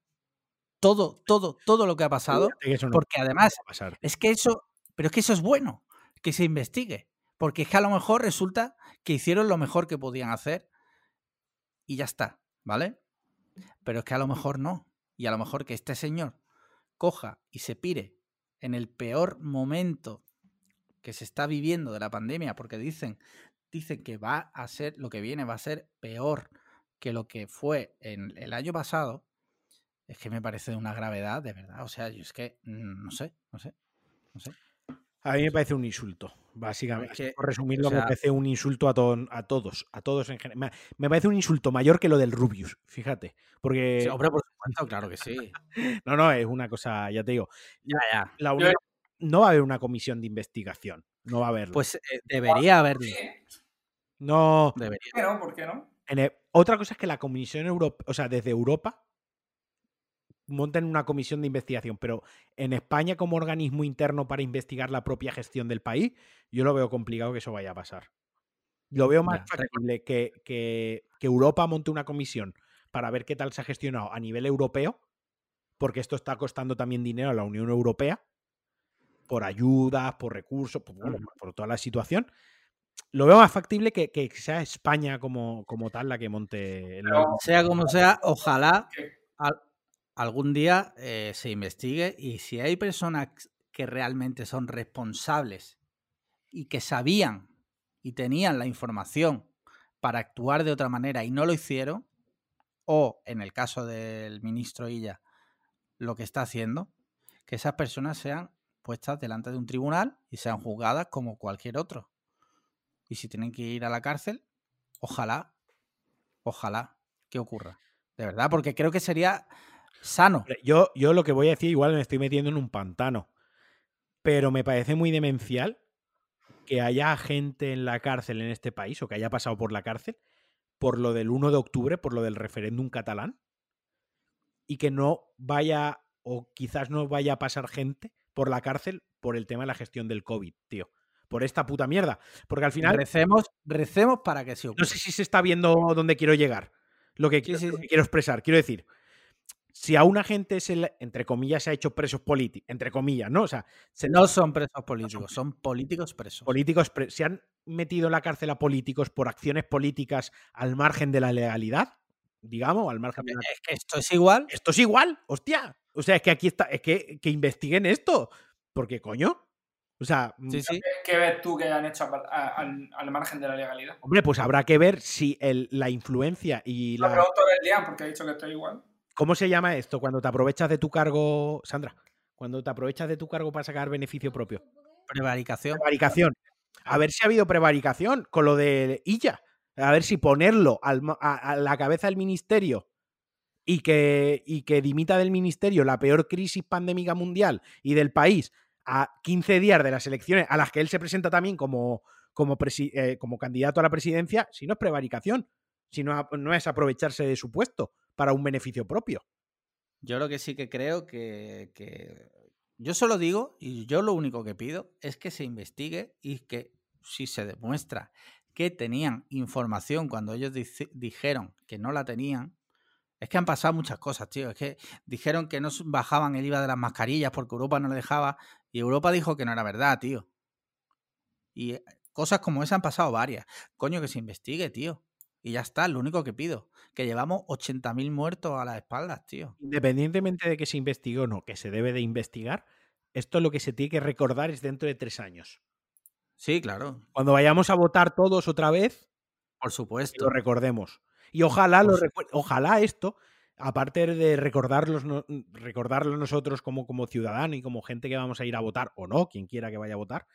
todo, todo, todo lo que ha pasado, no porque además es que eso, pero es que eso es bueno, que se investigue. Porque es que a lo mejor resulta que hicieron lo mejor que podían hacer y ya está, ¿vale? pero es que a lo mejor no. Y a lo mejor que este señor coja y se pire en el peor momento que se está viviendo de la pandemia, porque dicen, dicen que va a ser, lo que viene va a ser peor que lo que fue en el año pasado, es que me parece de una gravedad, de verdad. O sea, yo es que mm, no sé, no sé, no sé. A mí me parece un insulto, básicamente. Es que, Por resumirlo, o sea- me parece un insulto a, to- a todos, a todos en general. Me parece un insulto mayor que lo del Rubius, fíjate. Porque, Sí, hombre, por supuesto, claro que sí. no, no, es una cosa, ya te digo. Ya, ya. la Yo- única- no va a haber una comisión de investigación, no va a haberlo. Pues eh, debería haberlo. Sí, no, Debería. ¿por qué no? ¿Por qué no? En otra cosa es que la Comisión Europea, o sea, desde Europa, monten una comisión de investigación, pero en España como organismo interno para investigar la propia gestión del país, yo lo veo complicado que eso vaya a pasar. Lo veo más factible que, que- que Europa monte una comisión para ver qué tal se ha gestionado a nivel europeo, porque esto está costando también dinero a la Unión Europea, por ayudas, por recursos, por, bueno, Ujú. por toda la situación. Lo veo más factible que, que sea España como, como tal la que monte Pero- Sea como sea, ojalá al- algún día eh, se investigue y si hay personas que realmente son responsables y que sabían y tenían la información para actuar de otra manera y no lo hicieron, o en el caso del ministro Illa, lo que está haciendo, que esas personas sean puestas delante de un tribunal y sean juzgadas como cualquier otro. Y si tienen que ir a la cárcel, ojalá, ojalá que ocurra. De verdad, porque creo que sería sano. Yo, yo lo que voy a decir, igual me estoy metiendo en un pantano. Pero me parece muy demencial que haya gente en la cárcel en este país, o que haya pasado por la cárcel, por lo del 1 de octubre, por lo del referéndum catalán, y que no vaya, o quizás no vaya a pasar gente por la cárcel por el tema de la gestión del COVID, tío. Por esta puta mierda. Porque al final, Recemos, recemos para que se ocurra. no sé si se está viendo dónde quiero llegar. Lo que, Sí, quiero, sí, lo sí. que quiero expresar. Quiero decir, si a una gente se le- entre comillas, se ha hecho presos políticos, entre comillas, ¿no? O sea, se- No son presos políticos, son políticos presos. políticos pre- se han metido en la cárcel a políticos por acciones políticas al margen de la legalidad, digamos, al margen de la... Es que esto es igual. Esto es igual, hostia. O sea, es que aquí está, es que, que investiguen esto. Porque, coño. O sea, Sí, sí. ¿Qué, ves tú que han hecho a- a- al, al margen de la legalidad? hombre, pues habrá que ver si el- la influencia y Lo la... pregunto a Liam porque ha dicho que estoy igual. ¿Cómo se llama esto? Cuando te aprovechas de tu cargo, Sandra, cuando te aprovechas de tu cargo para sacar beneficio propio. Prevaricación. Prevaricación. A ver si ha habido prevaricación con lo de Illa. A ver si ponerlo al a, a la cabeza del ministerio y que, y que dimita del ministerio la peor crisis pandémica mundial y del país a 15 días de las elecciones a las que él se presenta también como, como, eh, como candidato a la presidencia, si no es prevaricación, si no, no es aprovecharse de su puesto para un beneficio propio. Yo lo que sí que creo que, que- Yo solo digo, y yo lo único que pido, es que se investigue y que si se demuestra que tenían información cuando ellos dijeron que no la tenían, es que han pasado muchas cosas, tío. Es que dijeron que no bajaban el IVA de las mascarillas porque Europa no le dejaba y Europa dijo que no era verdad, tío. Y eh, cosas como esa han pasado varias. Coño, que se investigue, tío. Y ya está, es lo único que pido. Que llevamos 80.000 muertos a las espaldas, tío. Independientemente de que se investigue o no, que se debe de investigar, esto lo que se tiene que recordar es dentro de tres años. Sí, claro, Cuando vayamos a votar todos otra vez, por supuesto. lo recordemos. Y ojalá, lo ojalá esto, aparte de recordarlos, no- recordarlo nosotros como, como ciudadanos y como gente que vamos a ir a votar, o no, quien quiera que vaya a votar,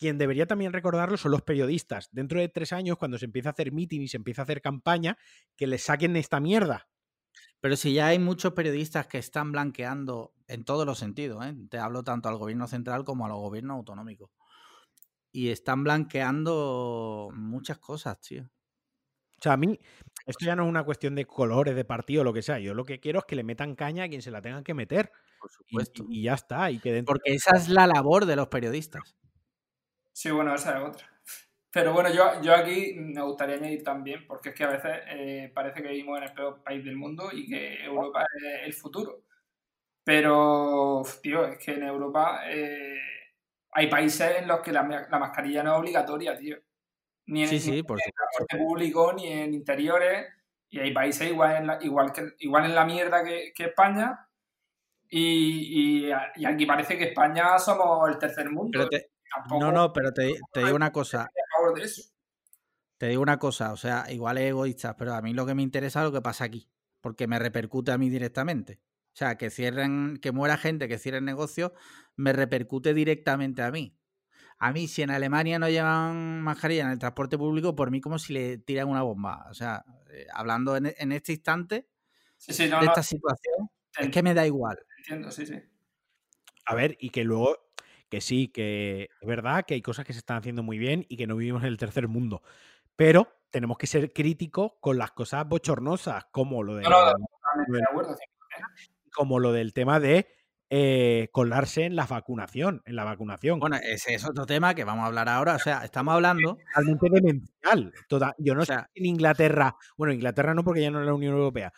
quien debería también recordarlo son los periodistas. Dentro de tres años, cuando se empieza a hacer meeting y se empieza a hacer campaña, que les saquen esta mierda. Pero si ya hay muchos periodistas que están blanqueando en todos los sentidos, ¿eh? te hablo tanto al gobierno central como a los gobiernos autonómicos. Y están blanqueando muchas cosas, tío. O sea, a mí, esto ya no es una cuestión de colores, de partido, lo que sea. Yo lo que quiero es que le metan caña a quien se la tengan que meter. Por Y, supuesto. y ya está. Y que dentro Porque esa es la labor de los periodistas. Sí, bueno, esa es otra. Pero bueno, yo, yo aquí me gustaría añadir también, porque es que a veces eh, parece que vivimos en el peor país del mundo y que Europa es el futuro. Pero, tío, es que en Europa eh, hay países en los que la, la mascarilla no es obligatoria, tío. Ni en, Sí, ni transporte público, ni en interiores. Y hay países igual en la, igual que, igual en la mierda que, España. Y, y, aquí parece que España somos el tercer mundo. No, no, pero te, te digo una cosa. Te digo una cosa, o sea, igual es egoísta, pero a mí lo que me interesa es lo que pasa aquí, porque me repercute a mí directamente. O sea, que cierren, que muera gente, que cierren negocios, me repercute directamente a mí. A mí, si en Alemania no llevan mascarilla en el transporte público, por mí como si le tiran una bomba. O sea, eh, hablando en, este instante de esta situación, es que me da igual. Entiendo, sí, sí. A ver, y que luego, que sí, que es verdad que hay cosas que se están haciendo muy bien y que no vivimos en el tercer mundo. Pero tenemos que ser críticos con las cosas bochornosas, como lo de. No, no, de acuerdo, como lo del tema de eh, colarse en la vacunación, en la vacunación. Bueno, ese es otro tema que vamos a hablar ahora. O sea, estamos hablando. Totalmente demencial. Toda, yo no sé si en Inglaterra, bueno, Inglaterra no porque ya no es la Unión Europea.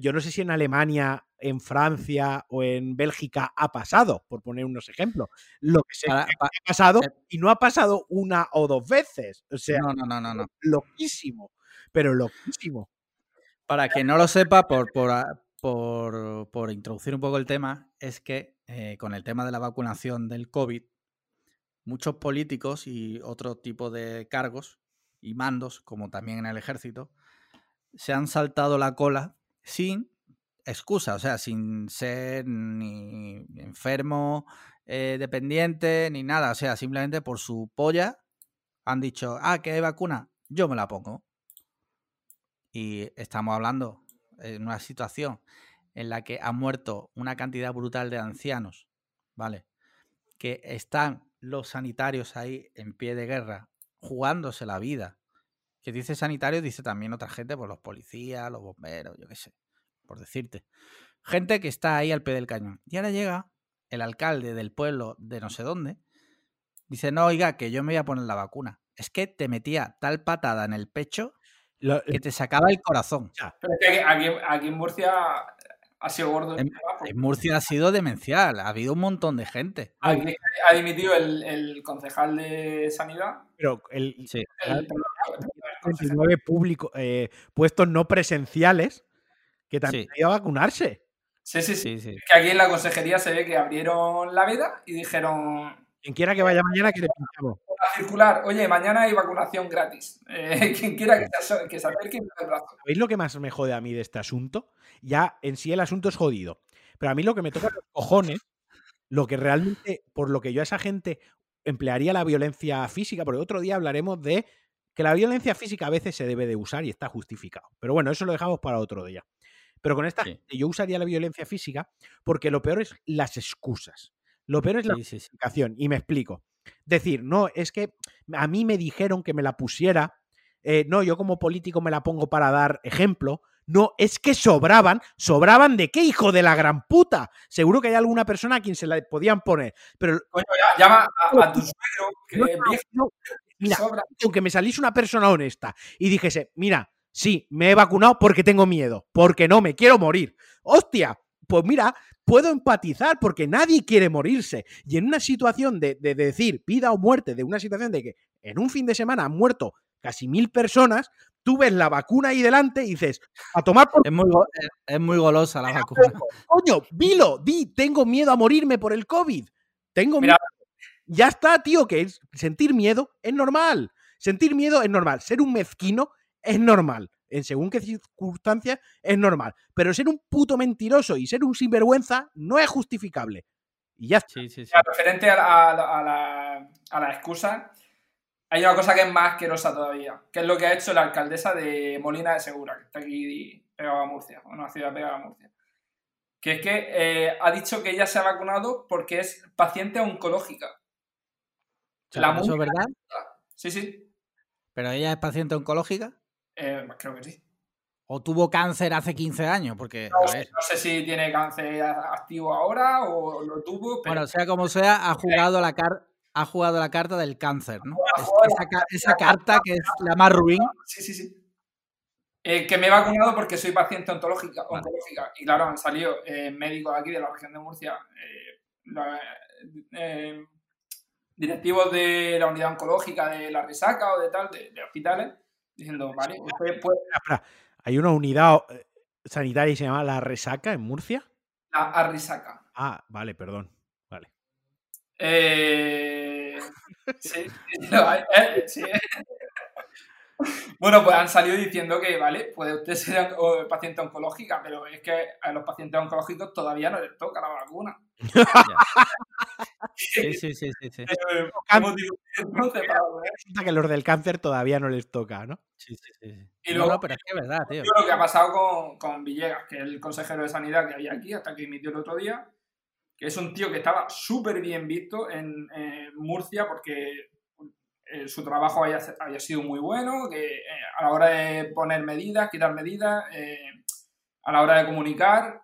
Yo no sé si en Alemania, en Francia o en Bélgica ha pasado, por poner unos ejemplos. Lo que sé ha pasado eh y no ha pasado una o dos veces. O sea, no, no, no, no, no. loquísimo, pero loquísimo. Para que no lo sepa, por, por, por, introducir un poco el tema, es que eh, con el tema de la vacunación del COVID, muchos políticos y otro tipo de cargos y mandos, como también en el ejército, se han saltado la cola sin excusa, o sea, sin ser ni enfermo, eh, dependiente, ni nada, o sea, simplemente por su polla han dicho, ah, que hay vacuna, yo me la pongo. Y estamos hablando en una situación en la que ha muerto una cantidad brutal de ancianos, ¿vale? Que están los sanitarios ahí en pie de guerra, jugándose la vida. Que dice sanitarios, dice también otra gente, pues los policías, los bomberos, yo qué sé, por decirte. Gente que está ahí al pie del cañón. Y ahora llega el alcalde del pueblo de no sé dónde, dice, no, oiga, que yo me voy a poner la vacuna. Es que te metía tal patada en el pecho que te sacaba el corazón. Pero es que aquí, en Murcia ha sido gordo. En, Murcia ha sido demencial, ha habido un montón de gente. ha dimitido el, concejal de Sanidad. Pero el, sí. público, eh, puestos no presenciales que también iba a vacunarse. Sí, sí, sí, sí. Que aquí en la consejería se ve que abrieron la veda y dijeron quien quiera que vaya mañana, que le pinchamos. circular, oye, mañana hay vacunación gratis. Eh, quien quiera que se, que acerque el brazo. ¿Veis lo que más me jode a mí de este asunto? Ya en sí el asunto es jodido. Pero a mí lo que me toca los cojones, lo que realmente, por lo que yo a esa gente emplearía la violencia física, porque otro día hablaremos de que la violencia física a veces se debe de usar y está justificado. Pero bueno, eso lo dejamos para otro día. Pero con esta yo usaría la violencia física porque lo peor es las excusas. Lo peor es la justificación, y me explico. Decir, no, es que a mí me dijeron que me la pusiera, eh, no, yo como político me la pongo para dar ejemplo. No, es que sobraban. ¿Sobraban de qué, hijo de la gran puta? Seguro que hay alguna persona a quien se la podían poner. Pero. Coño, llama a, tu suegro, que Mira, aunque me salís una persona honesta y dijese, mira, sí, me he vacunado porque tengo miedo, porque no me quiero morir. ¡Hostia! Pues mira, puedo empatizar porque nadie quiere morirse. Y en una situación de, decir vida o muerte, de una situación de que en un fin de semana han muerto casi mil personas, tú ves la vacuna ahí delante y dices, a tomar por... Es muy, es muy golosa la vacuna. Coño, dilo, di, tengo miedo a morirme por el COVID. Tengo miedo. Ya está, tío, que sentir miedo es normal. Sentir miedo es normal. Ser un mezquino es normal en según qué circunstancias es normal. Pero ser un puto mentiroso y ser un sinvergüenza no es justificable. Y ya Sí, sí, sí. Referente a la, a, la, excusa, hay una cosa que es más asquerosa todavía, que es lo que ha hecho la alcaldesa de Molina de Segura, que está aquí pegada a Murcia, una ciudad pegada a Murcia. Que es que eh, ha dicho que ella se ha vacunado porque es paciente oncológica. la ¿Eso es verdad? Sí, sí. ¿Pero ella es paciente oncológica? Eh, creo que sí. ¿O tuvo cáncer hace 15 años? Porque, no, sé si tiene cáncer activo ahora o lo tuvo. Bueno, sea como sea, ha jugado la, ha jugado la carta del cáncer, ¿no? esa, carta que es la más ruin. Sí, sí, sí. Eh, que me he vacunado porque soy paciente ontológica, ontológica. Y claro, han salido eh, médicos aquí de la región de Murcia, directivos de la unidad oncológica de la resaca o de tal, de hospitales, diciendo, vale, Hay una unidad eh, sanitaria y se llama La Resaca en Murcia. La Arrisaca. Ah, vale, perdón. Vale. Eh, sí, no, eh, sí. Bueno, pues han salido diciendo que, vale, puede usted ser paciente oncológica, pero es que a los pacientes oncológicos todavía no les toca la vacuna. Sí, sí, sí, sí, sí. Eh, volver. Resulta que los del cáncer todavía no les toca, ¿no? Sí, sí, sí, sí. Y luego- no, pero es que es verdad, tío. Yo lo que ha pasado con, con Villegas, que es el consejero de sanidad que había aquí hasta que emitió el otro día, que es un tío que estaba súper bien visto en, en Murcia porque eh, su trabajo había, había sido muy bueno, que eh, a la hora de poner medidas, quitar medidas, eh, a la hora de comunicar,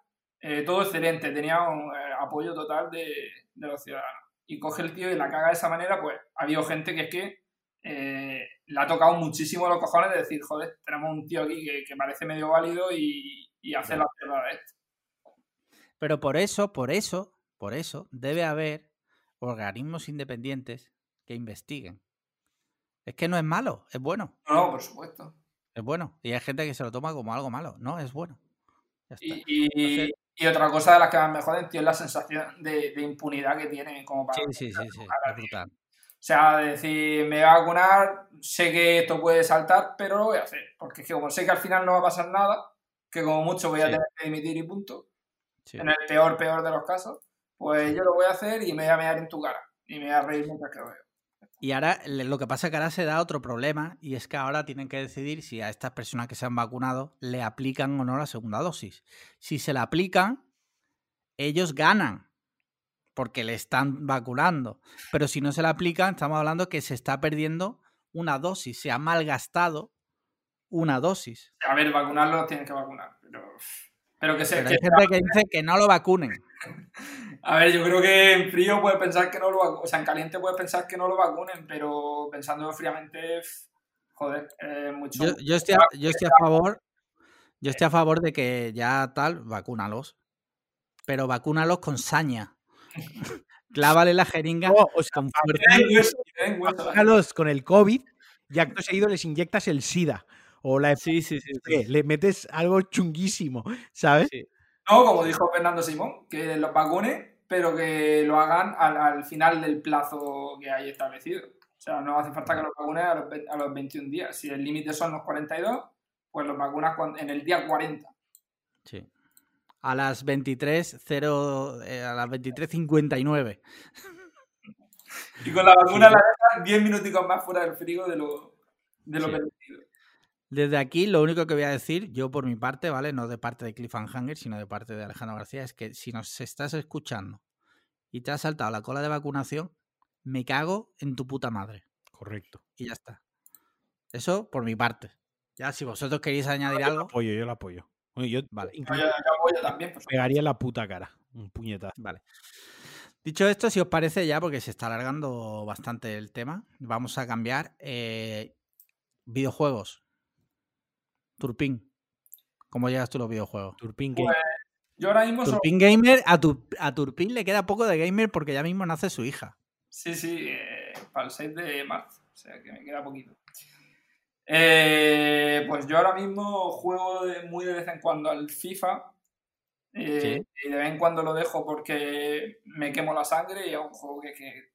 todo excelente, tenía un apoyo total de, de los ciudadanos. Y coge el tío y la caga de esa manera, pues ha habido gente que es que le ha tocado muchísimo los cojones de decir, joder, tenemos un tío aquí que, que parece medio válido y, y hace la mierda de esto. Pero por eso, por eso, por eso, debe haber organismos independientes que investiguen. Es que no es malo, es bueno. No, por supuesto. Es bueno. Y hay gente que se lo toma como algo malo. No, es bueno. Y, y- Entonces- y otra cosa de las que más me joden, tío, es la sensación de, de impunidad que tiene como para... Sí, sí, sí, sí. Es brutal. O sea, de decir, me voy a vacunar, sé que esto puede saltar, pero lo voy a hacer. Porque es que como sé que al final no va a pasar nada, que como mucho voy a Sí. tener que dimitir y punto, Sí. en el peor, peor de los casos, pues yo lo voy a hacer y me voy a mear en tu cara. Y me voy a reír mientras que lo veo. Y ahora lo que pasa es que ahora se da otro problema y es que ahora tienen que decidir si a estas personas que se han vacunado le aplican o no la segunda dosis. Si se la aplican, ellos ganan porque le están vacunando. Pero si no se la aplican, estamos hablando que se está perdiendo una dosis, se ha malgastado una dosis. A ver, vacunarlo los tienen que vacunar, pero... Pero que se... Pero que- hay gente que dice que no lo vacunen. A ver, yo creo que en frío puedes pensar que no lo vacunen, o sea, en caliente puedes pensar que no lo vacunen, pero pensando fríamente, joder, eh, mucho. Yo, yo estoy a, yo estoy a favor. Yo estoy a favor de que ya tal, vacúnalos. Pero vacúnalos con saña. Clávale la jeringa No, o sea, con fuerza. vacúnalos con el COVID y acto seguido les inyectas el SIDA. O la Sí, sí, sí. le metes algo chunguísimo, ¿sabes? Sí. No, como dijo Fernando Simón, que los vacunen, pero que lo hagan al, al final del plazo que hay establecido. O sea, no hace falta que los vacunen a los, a los 21 días. Si el límite son los 42, pues los vacunas en el día 40. Sí. A las 23.0, eh, a las 23.59. Y con la vacuna la dejas 10 minuticos más fuera del frigo de lo, de lo Sí. permitido. Desde aquí, lo único que voy a decir, yo por mi parte, ¿vale? No de parte de Cliffhanger, sino de parte de Alejandro García, es que si nos estás escuchando y te has saltado la cola de vacunación, me cago en tu puta madre. Correcto. Y ya está. Eso por mi parte. Ya, si vosotros queréis añadir Yo lo algo, apoyo, yo lo apoyo. Oye, yo Vale. Incluso yo apoyo también, pegaría la puta cara. Un puñetazo. Vale. Dicho esto, si os parece ya, porque se está alargando bastante el tema, vamos a cambiar. eh, videojuegos. Turpin. ¿Cómo llegas tú a los videojuegos? Turpin, que Pues, Yo ahora mismo Turpin Gamer, a, tu, a Turpin le queda poco de gamer porque ya mismo nace su hija. Sí, sí, eh, para el 6 de marzo. O sea que me queda poquito. Eh, pues yo ahora mismo juego de- muy de vez en cuando al FIFA. eh, Y de vez en cuando lo dejo porque me quemo la sangre y es un juego que. que-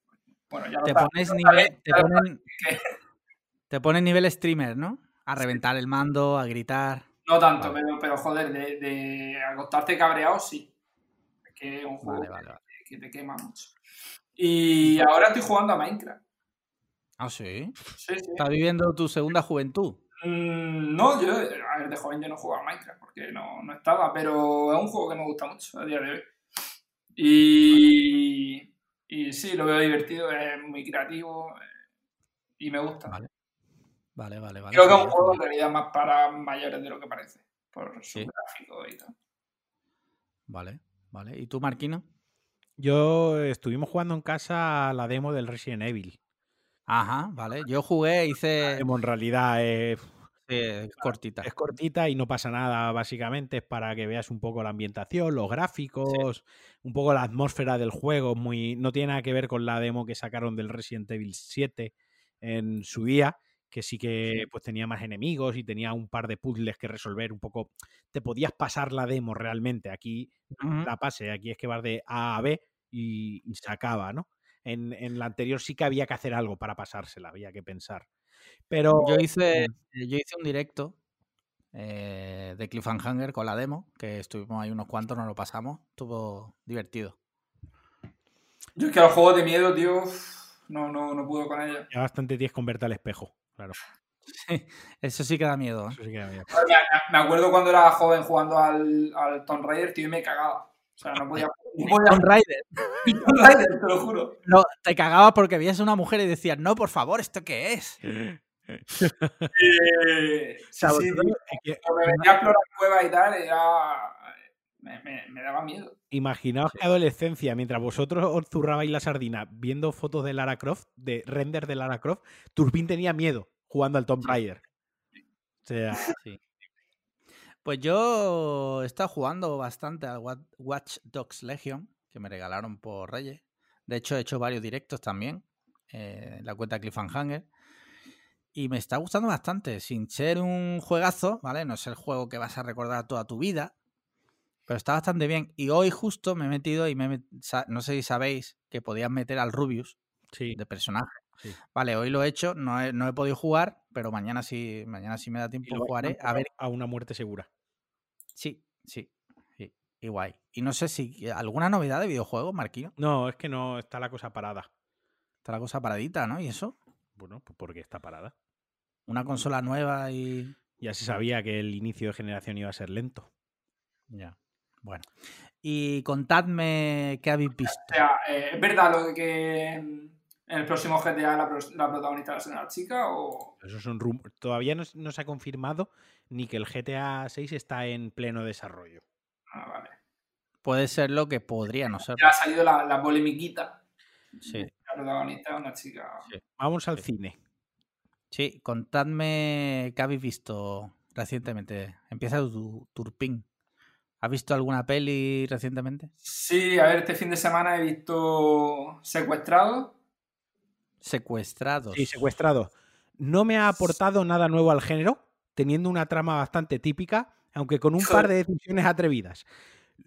bueno, ya lo Te sabes, pones nivel, ponen, que- te ponen nivel streamer, ¿no? A reventar el mando, a gritar. No tanto, Vale. pero, pero joder, de, de acostarte cabreado sí. Es que es un juego Vale, vale, vale. que te quema mucho. Y ahora estoy jugando a Minecraft. Ah, sí. Sí, sí. Estás viviendo tu segunda juventud. Mm, no, yo, a ver, de joven yo no jugaba a Minecraft porque no, no estaba, pero es un juego que me gusta mucho a día de hoy. Y, y sí, lo veo divertido, es muy creativo eh, y me gusta. Vale. Vale, vale, vale. Creo que es un juego en realidad más para mayores de lo que parece, por su Sí. gráfico y tal. Vale, vale. ¿Y tú, Marquino? yo estuvimos jugando en casa a la demo del Resident Evil. Ajá, vale. Yo jugué, La hice demo en realidad es, eh, cortita. es cortita y no pasa nada, básicamente es para que veas un poco la ambientación, los gráficos, un poco la atmósfera del juego, muy no tiene nada que ver con la demo que sacaron del Resident Evil 7 en su día, que sí que pues tenía más enemigos y tenía un par de puzzles que resolver un poco. Te podías pasar la demo realmente. Aquí la pase, aquí es que vas de A a B y, y se acaba, ¿no? En, en la anterior sí que había que hacer algo para pasársela, había que pensar. Pero Yo hice, eh, yo hice un directo eh, de Cliffhanger con la demo, que estuvimos ahí unos cuantos, nos lo pasamos, estuvo divertido. Yo es que los juegos de miedo, tío, no, no, no puedo con ellos. ya bastante tienes que convertir al espejo, claro. Eso sí que da miedo. ¿eh? Eso sí que. Me, me acuerdo cuando era joven jugando al, al Tomb Raider, tío, y me cagaba. O sea, no podía. No podía Tomb Raider. jugar Tomb Raider, te lo juro. No, te cagabas porque veías a una mujer y decías, no, por favor, ¿esto qué es? Eh, sí, sea, sí, tío, cuando me metía a explorar cuevas y tal, era... me, me- me daba miedo. Imaginaos que adolescencia, mientras vosotros os zurrabais la sardina viendo fotos de Lara Croft, de render de Lara Croft, Turpin tenía miedo jugando al Tomb. Raider. O sea, Sí. Pues yo he estado jugando bastante al Wa- Watch Dogs Legion, que me regalaron por Reyes. De hecho, he hecho varios directos también eh, en la cuenta Cliffhanger. Y me está gustando bastante, sin ser un juegazo, ¿vale? No es el juego que vas a recordar toda tu vida, pero está bastante bien. Y hoy justo me he metido y me he met- no sé si sabéis que podías meter al Rubius sí. de personaje. Sí. Vale, hoy lo he hecho, no he, no he podido jugar, pero mañana sí, mañana sí me da Y tiempo lo jugaré. A ver a una muerte segura. Sí, sí, sí. Y guay. Y no sé si alguna novedad de videojuegos, Marquino. No, es que no está la cosa parada. Está la cosa paradita, ¿no? Y eso. Bueno, pues porque está parada. Una consola nueva y. Ya se sabía que el inicio de generación iba a ser lento. Ya. Bueno. Y contadme qué habéis visto. O sea, eh, ¿es verdad lo de que en el próximo GTA la, pro- la protagonista va a ser una chica o...? Eso son rum- Todavía no, se ha confirmado ni que el GTA 6 está en pleno desarrollo. Ah, vale. Puede ser lo que podría no ser. Ya ha salido la, la polemiquita. Sí. La protagonista es una chica... Vamos al Sí. cine. Sí, contadme qué habéis visto recientemente. Empieza tu Turpin. ¿Has visto alguna peli recientemente? Sí, a ver, este fin de semana he visto Secuestrado. Secuestrados. Sí, secuestrado. No me ha aportado nada nuevo al género, teniendo una trama bastante típica, aunque con un par de decisiones atrevidas.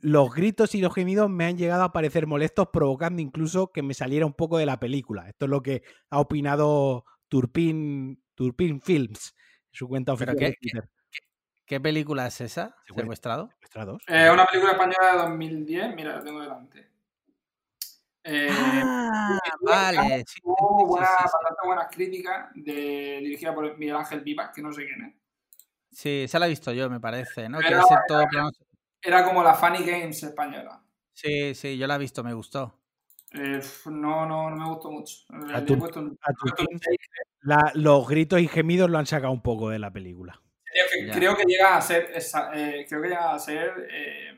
Los gritos y los gemidos me han llegado a parecer molestos, provocando incluso que me saliera un poco de la película. Esto es lo que ha opinado Turpin, Turpin Films en su cuenta ¿Pero oficial qué- de Twitter. ¿Qué película es esa? Secuest- ¿Secuestrado? Secuestrados. Eh, una película española de 2010, mira, la tengo delante. Eh, Ah, vale. sí, sí, tuvo sí, buenas- sí, sí. bastante buenas críticas, de, dirigida por Miguel Ángel Vivas, que no sé quién es. Sí, esa la he visto yo, me parece, ¿no? Que todo Era como la Funny Games española. Sí, sí, yo la he visto, me gustó. Eh, no, no, no me gustó mucho. A tu- puesto a. La- los gritos y gemidos lo han sacado un poco de la película. Creo que, Ya. creo que llega a ser, esa- eh, creo que llega a ser eh,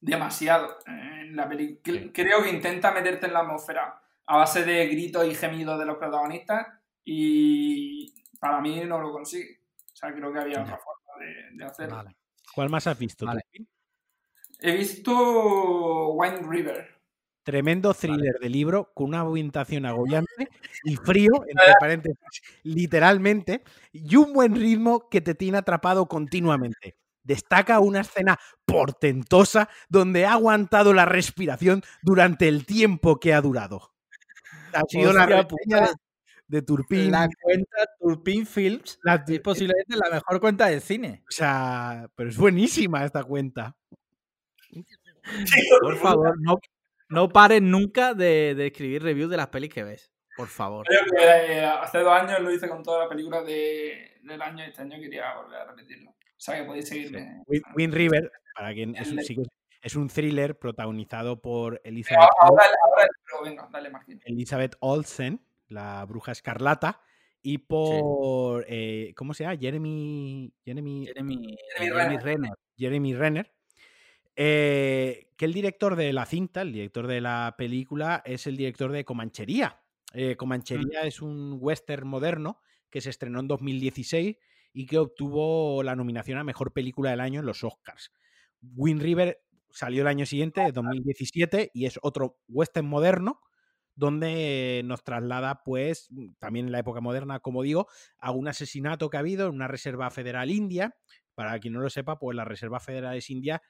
demasiado eh, en la película. Sí. Creo que intenta meterte en la atmósfera a base de gritos y gemidos de los protagonistas y para mí no lo consigue. O sea, creo que había Ya. otra forma de, de hacerlo. Vale. ¿Cuál más has visto? Vale. He visto Wine River. Tremendo thriller de libro con una ambientación agobiante y frío, entre paréntesis, literalmente, y un buen ritmo que te tiene atrapado continuamente. Destaca una escena portentosa donde ha aguantado la respiración durante el tiempo que ha durado. Ha sido la reseña de, de Turpin. La cuenta Turpin Films la- es posiblemente la mejor cuenta de cine. o sea, pero es buenísima esta cuenta. Por favor, no, no pares nunca de, de escribir reviews de las pelis que ves. Por favor. Creo que eh, hace dos años lo hice con todas las películas de, del año y este año quería volver a repetirlo. O sea que podéis seguirme. Wind River, para quien es un, es- un thriller protagonizado por Elizabeth Ahora, ahora, pero venga, dale, Martín. Elizabeth Olsen, la bruja escarlata, y por. eh, ¿Cómo se llama? Jeremy. Jeremy, Jeremy, Jeremy Jeremy Renner. Renner. Jeremy Renner. Eh, que el director de la cinta, el director de la película, es el director de Comanchería. Eh, Comanchería es un western moderno que se estrenó en 2016 y que obtuvo la nominación a mejor película del año en los Oscars. Wind River salió el año siguiente, 2017, y es otro western moderno donde nos traslada, pues, también en la época moderna, como digo, a un asesinato que ha habido en una reserva federal india. Para quien no lo sepa, pues la reserva federal es india,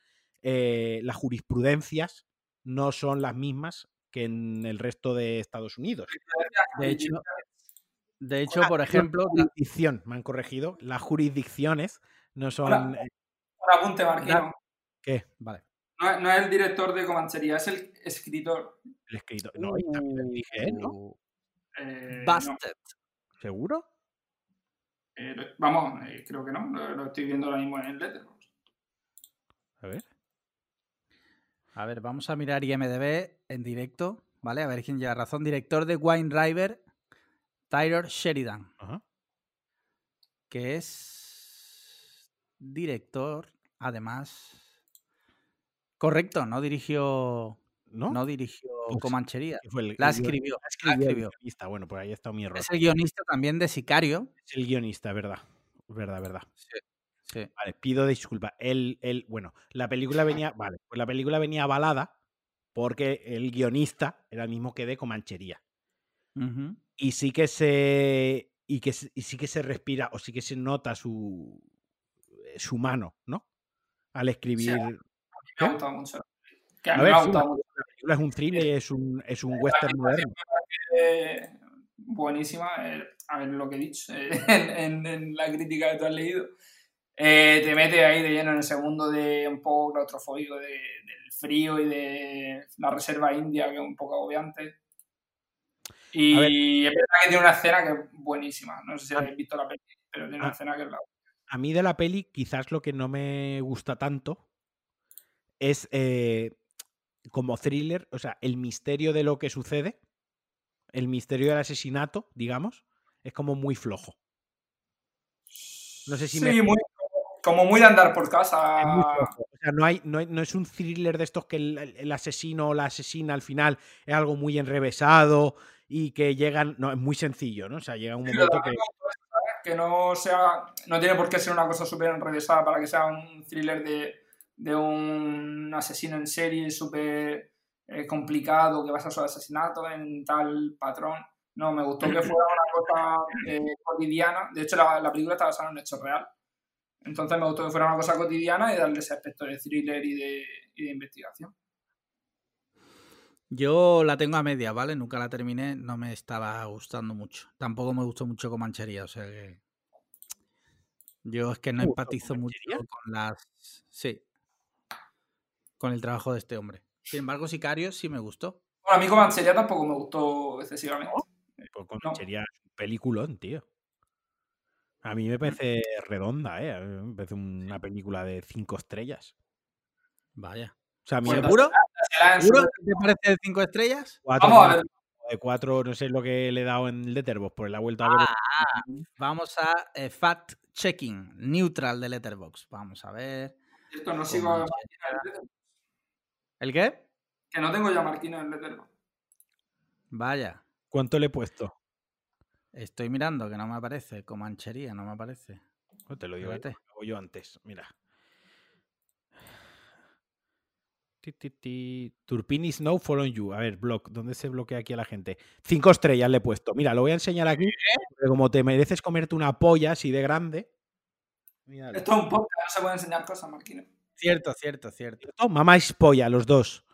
eh, las jurisprudencias no son las mismas que en el resto de Estados Unidos. De hecho, de hecho por ejemplo, la- jurisdicción, me han corregido. Las jurisdicciones no son. Hola. eh, Un apunte, Marquino. ¿Qué? vale. No, es- no es el director de Comanchería, es el escritor. El escritor. No, y también lo dije él, ¿no? Uh, Eh, no, Busted. ¿Seguro? eh, vamos, eh, creo que no. Lo, lo estoy viendo ahora mismo en el Letterboxd. A ver. A ver, vamos a mirar IMDB en directo, ¿vale? A ver quién lleva razón. Director de Wine River, Tyler Sheridan, Ajá. que es director, además. Correcto, no dirigió. ¿No? No, dirigió Pues, Comanchería. que fue el- La el escribió. la La escribió guionista. Bueno, por ahí está mi error. Es el guionista también de Sicario. Es el guionista, verdad. Verdad, verdad. Sí. Vale, pido disculpas. Él, él, bueno, la película venía, vale, pues la película venía avalada porque el guionista era el mismo que de Comanchería. Ujú. Y sí que se. Y, que, y sí que se respira, o sí que se nota su. eh, su mano, ¿no? Al escribir. Ha gustado mucho. Que a A mí ver, me ha sí, gustado mucho. La película es un thriller es un, es un western moderno. Eh, buenísima. eh, a ver lo que he dicho eh, en, en- en la crítica que tú has leído. Eh, te mete ahí de lleno en ese mundo de un poco claustrofóbico de- del frío y de la reserva india, que es un poco agobiante. Y es verdad que tiene una escena que es buenísima. No sé si habéis visto la película, pero tiene una a- escena que es la. A mí de la peli, quizás lo que no me gusta tanto es eh, como thriller, o sea, el misterio de lo que sucede, el misterio del asesinato, digamos, es como muy flojo. No sé si sí, me- muy, como muy de andar por casa. O sea, no, hay, no, hay- no es un thriller de estos que el, asesino o la asesina al final es algo muy enrevesado y que llegan. No, es muy sencillo, ¿no? O sea, llega un momento que. que no sea no tiene por qué ser una cosa súper enrevesada para que sea un thriller de, de un asesino en serie súper eh, complicado que basa su asesinato en tal patrón no me gustó que fuera una cosa eh, cotidiana de hecho la, la película está basada en un hecho real entonces me gustó que fuera una cosa cotidiana y darle ese aspecto de thriller y de, y de investigación Yo la tengo a media, ¿vale? Nunca la terminé, no me estaba gustando mucho. Tampoco me gustó mucho Comanchería, o sea que. Yo es que no ¿Te gustó empatizo mucho Comanchería? con las. Sí. Con el trabajo de este hombre. Sin embargo, Sicario sí me gustó. bueno, a mí Comanchería tampoco me gustó excesivamente Pues con No. sería un peliculón, tío. A mí me parece redonda, ¿eh? Me parece una película de cinco estrellas. Vaya. O sea, a mí Pues me ¿Seguro? ¿Seguro que te parece de cinco estrellas? cuatro, vamos a ver de cuatro, no sé lo que le he dado en Letterboxd, pues la he vuelto a ver. Ah, vamos a eh, fact checking, neutral de Letterbox. Vamos a ver. esto no sigo a. Marquina en Letterboxd. ¿El qué? que no tengo ya Marquina en Letterboxd Vaya. ¿Cuánto le he puesto? Estoy mirando que no me aparece. Comanchería, no me aparece. No te lo digo, yo, lo hago yo antes. Mira. Turpini Snow Follow You. A ver, block. ¿Dónde se bloquea aquí a la gente? Cinco estrellas le he puesto. Mira, lo voy a enseñar aquí. Porque como te mereces comerte una polla así de grande. Míralo. Esto es un podcast, no se puede enseñar cosas, Marquino. Cierto, cierto, cierto. ¿Cierto? Mamá es polla, los dos.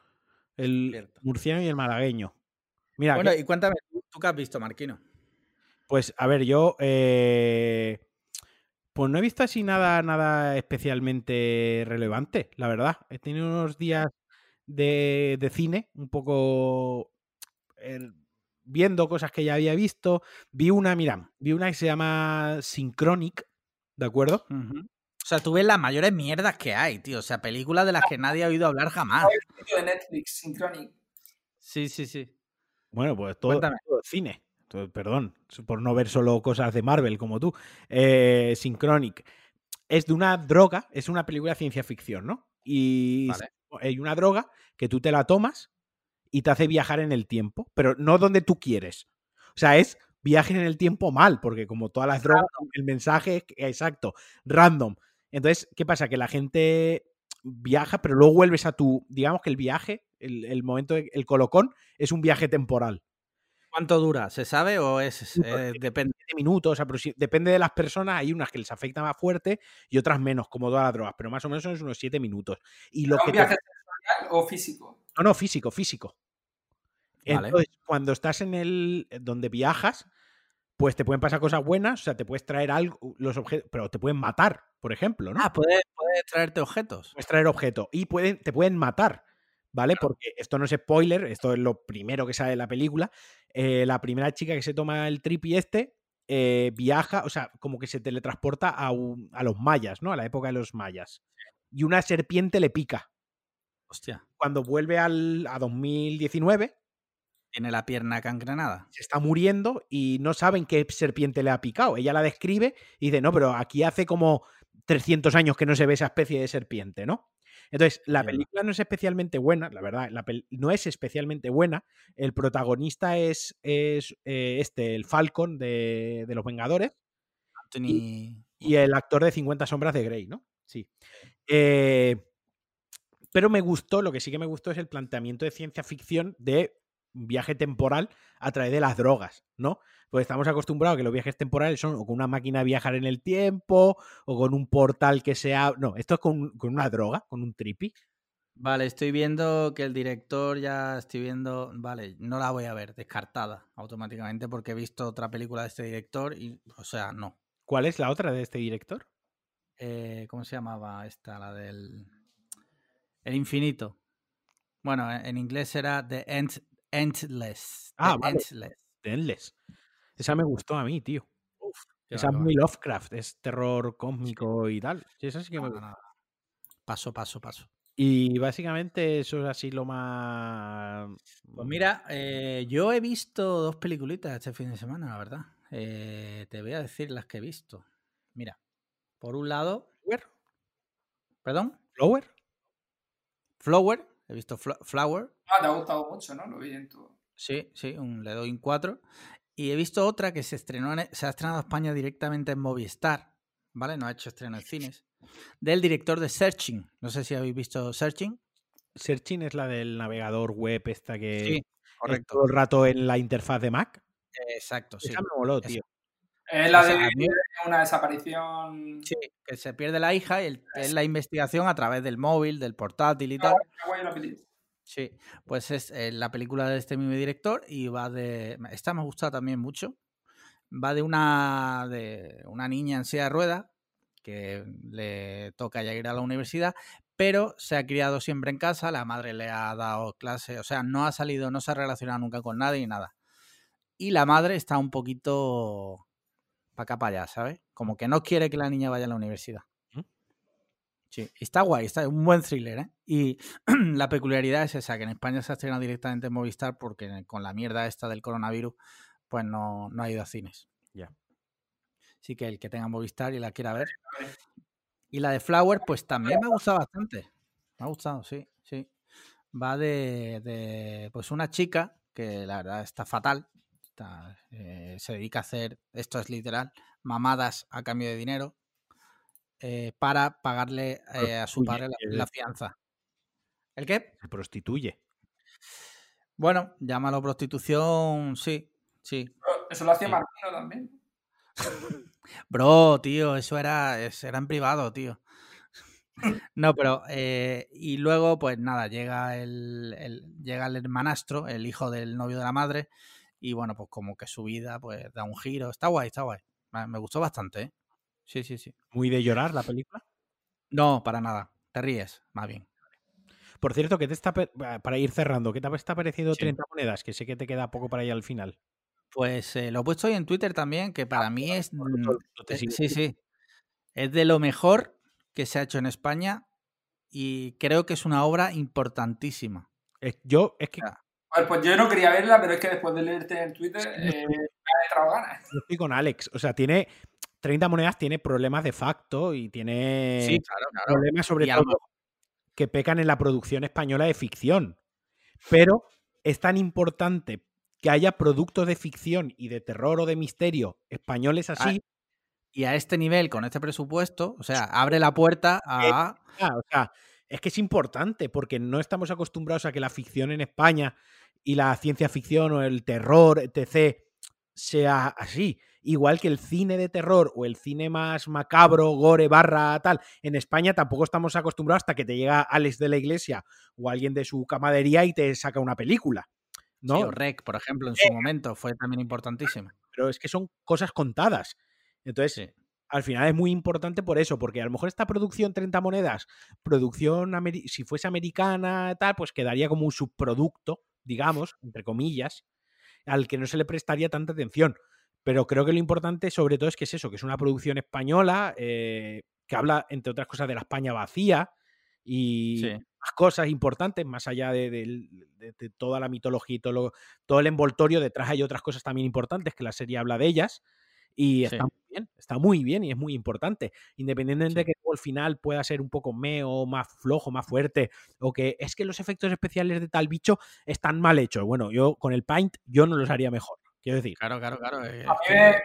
El Cierto. murciano y el malagueño. Mira, Bueno, y cuéntame, ¿tú, tú qué has visto, Marquino? Pues a ver, yo. eh, pues no he visto así nada, nada especialmente relevante, la verdad. He tenido unos días de, de cine, un poco viendo cosas que ya había visto. Vi una, mira, vi una que se llama Synchronic, ¿de acuerdo? O sea, tú ves las mayores mierdas que hay, tío. O sea, películas de las que nadie ha oído hablar jamás. De Netflix, Synchronic. Sí, sí, sí. Bueno, pues todo, todo cine. Perdón, por no ver solo cosas de Marvel como tú. Eh, Synchronic. Es de una droga, es una película de ciencia ficción, ¿no? Y Vale. hay una droga que tú te la tomas y te hace viajar en el tiempo, pero no donde tú quieres. O sea, es viaje en el tiempo mal, porque como todas las drogas, el mensaje es exacto, random. Entonces, ¿qué pasa? Que la gente viaja, pero luego vuelves a tu, digamos que el viaje, el, el momento, el colocón, es un viaje temporal. ¿Cuánto dura? ¿Se sabe o es, eh, depende? de minutos, aproxi- depende de las personas, hay unas que les afecta más fuerte y otras menos, como todas las drogas, pero más o menos son unos 7 minutos. Y lo ¿Un que te- viaje sensorial o físico? No, no, físico, físico. Vale. Entonces, cuando estás en el donde viajas, pues te pueden pasar cosas buenas, o sea, te puedes traer algo, los objetos, pero te pueden matar, por ejemplo, ¿no? Ah, puedes puede traerte objetos. Puedes traer objetos y pueden, te pueden matar, ¿vale? Porque esto no es spoiler, esto es lo primero que sale de la película. Eh, la primera chica que se toma el trip y este eh, viaja, o sea, como que se teletransporta a, un- a los mayas, ¿no? A la época de los mayas. Y una serpiente le pica. Hostia, Cuando vuelve al, a 2019, tiene la pierna cangrenada. se está muriendo y no saben qué serpiente le ha picado. Ella la describe y dice, no, pero aquí hace como 300 años que no se ve esa especie de serpiente, ¿no? Entonces, la película no es especialmente buena, la verdad, la no es especialmente buena. El protagonista es, es eh, este, el Falcon de, de los Vengadores Anthony. y el actor de 50 sombras de Grey, ¿no? Sí. Eh, pero me gustó, lo que sí que me gustó es el planteamiento de ciencia ficción de viaje temporal a través de las drogas, ¿no? Pues estamos acostumbrados a que los viajes temporales son o con una máquina de viajar en el tiempo o con un portal que sea... No, esto es con, con una droga, con un trippy. Vale, estoy viendo que el director ya estoy viendo. Vale, no la voy a ver, descartada automáticamente porque he visto otra película de este director y, o sea, no. ¿Cuál es la otra de este director? Eh, ¿Cómo se llamaba esta? La del. El infinito. Bueno, en en inglés era The End, Endless. Ah, vale. Endless. Endless. Esa me gustó a mí, tío. Esa es muy Lovecraft, es terror cósmico y tal. Esa sí que me gusta. nada. Paso, paso, paso. Y básicamente eso es así lo más... Pues mira, eh, yo he visto dos peliculitas este fin de semana, la verdad. Eh, te voy a decir las que he visto. Mira, por un lado, ¿Flower? perdón, ¿Flower? Flower, he visto Flo- Flower, Ah, te ha gustado mucho, ¿no? Lo vi en tu... sí, sí, un, le doy un 4. Y he visto otra que se estrenó, en- se ha estrenado en España directamente en Movistar, ¿vale? No ha hecho estreno en cines. Del director de Searching. No sé si habéis visto Searching. Searching es la del navegador web esta que Sí, correcto. todo el rato en la interfaz de Mac. Exacto, sí. Esa me moló, tío. Es la O sea, de una desaparición... Sí, que se pierde la hija y el- es la investigación a través del móvil, del portátil y tal. Sí, pues es eh, la película de este mismo director y va de. Esta me gusta también mucho. Va de una, de una niña en silla de ruedas que le toca ya ir a la universidad, pero se ha criado siempre en casa, la madre le ha dado clase, o sea, no ha salido, no se ha relacionado nunca con nadie y nada. Y la madre está un poquito para acá para allá, ¿sabes? Como que no quiere que la niña vaya a la universidad. ¿Mm? Sí, está guay, está un buen thriller, ¿eh? Y la peculiaridad es esa, que en España se ha estrenado directamente en Movistar porque con la mierda esta del coronavirus, pues no, no ha ido a cines. Ya. Así que el que tenga Movistar y la quiera ver. Y la de Flower, pues también me ha gustado bastante. Me ha gustado, sí, sí. Va de, de, pues una chica que la verdad está fatal. Está, eh, se dedica a hacer, esto es literal, mamadas a cambio de dinero eh, para pagarle eh, a su padre la, fianza. ¿El qué? Se prostituye. Bueno, llámalo prostitución, sí, sí. Eso lo hacía Sí. Martino también. Bro, tío, eso era, es- era en privado, tío. No, pero eh, y luego, pues nada, llega el, el- llega el hermanastro, el hijo del novio de la madre, y bueno, pues como que su vida pues da un giro. Está guay, está guay. Me gustó bastante, ¿eh? Sí, sí, sí. Muy de llorar la película. No, para nada. Te ríes, más bien. Por cierto, ¿qué te está para ir cerrando, ¿qué te está pareciendo Sí. 30 monedas? Que sé que te queda poco para ir al final. Pues eh, lo he puesto hoy en Twitter también, que para mí es. Porque mm, te eh, sigue. sí, sí. Es de lo mejor que se ha hecho en España y creo que es una obra importantísima. Es- Yo, es que. Pues yo no quería verla, pero es que después de leerte en Twitter eh, me ha entrado ganas. yo estoy con Alex. O sea, tiene 30 monedas, tiene problemas de facto y tiene Sí, claro, claro. problemas sobre Y todo que pecan en la producción española de ficción. Pero es tan importante que haya productos de ficción y de terror o de misterio españoles así. Y a este nivel, con este presupuesto, o sea, abre la puerta a. Ah, o sea, es que es importante porque no estamos acostumbrados a que la ficción en España y la ciencia ficción o el terror, etc., sea así. Igual que el cine de terror o el cine más macabro, gore, barra, tal, en España tampoco estamos acostumbrados hasta que te llega Alex de la Iglesia o alguien de su camadería y te saca una película. ¿no? Sí, o Rec, por ejemplo, en su momento fue también importantísimo. Pero es que son cosas contadas. Entonces, Sí. al final es muy importante por eso, porque a lo mejor esta producción 30 monedas, producción, si fuese americana, tal, pues quedaría como un subproducto, digamos, entre comillas, al que no se le prestaría tanta atención. Pero creo que lo importante sobre todo es que es eso, que es una producción española, eh, que habla, entre otras cosas, de la España vacía y Sí. más cosas importantes, más allá de- de toda la mitología y todo, lo- todo el envoltorio, detrás hay otras cosas también importantes que la serie habla de ellas. Y Sí. está muy bien, está muy bien y es muy importante. Independientemente de que luego el final pueda ser un poco meo, más flojo, más fuerte, o que es que los efectos especiales de tal bicho están mal hechos. Bueno, yo con el Paint yo no los haría mejor. Quiero decir, Claro, claro, claro. eh, A mí me,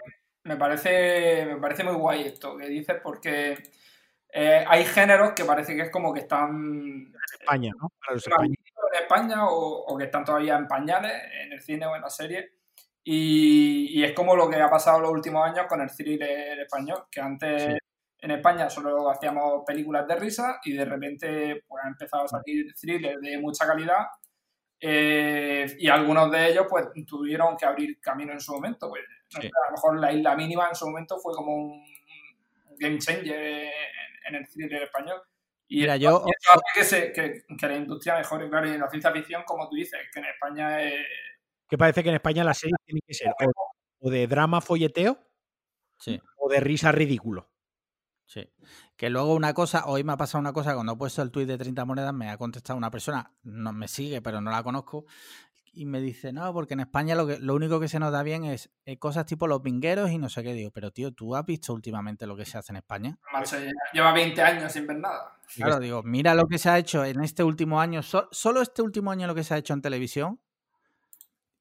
me parece, me parece muy guay esto que dices porque eh, hay géneros que parece que es como que están en España, ¿no? Para los en españoles. España o, o que están todavía en pañales en el cine o en la serie. Y, y es como lo que ha pasado los últimos años con el thriller español, que antes Sí. en España solo hacíamos películas de risa y de repente pues, ha empezado a salir thrillers de mucha calidad eh, y algunos de ellos pues tuvieron que abrir camino en su momento. Pues, no Sí. sé, a lo mejor la isla mínima en su momento fue como un game changer en, en el thriller español. Y Mira, yo- que, se- que- que la industria mejore, claro, y en la ciencia ficción, como tú dices, que en España es... Que parece que en España las series tienen que ser o, o de drama folleteo Sí. o de risa ridículo. Sí. Que luego una cosa, hoy me ha pasado una cosa, cuando he puesto el tuit de 30 monedas, me ha contestado una persona, no me sigue, pero no la conozco, y me dice, no, porque en España lo, que, lo único que se nos da bien es eh, cosas tipo los pingueros y no sé qué. Digo, pero tío, ¿tú has visto últimamente lo que se hace en España? macho, lleva 20 años sin ver nada. Claro, digo, mira lo que se ha hecho en este último año, so- solo este último año lo que se ha hecho en televisión.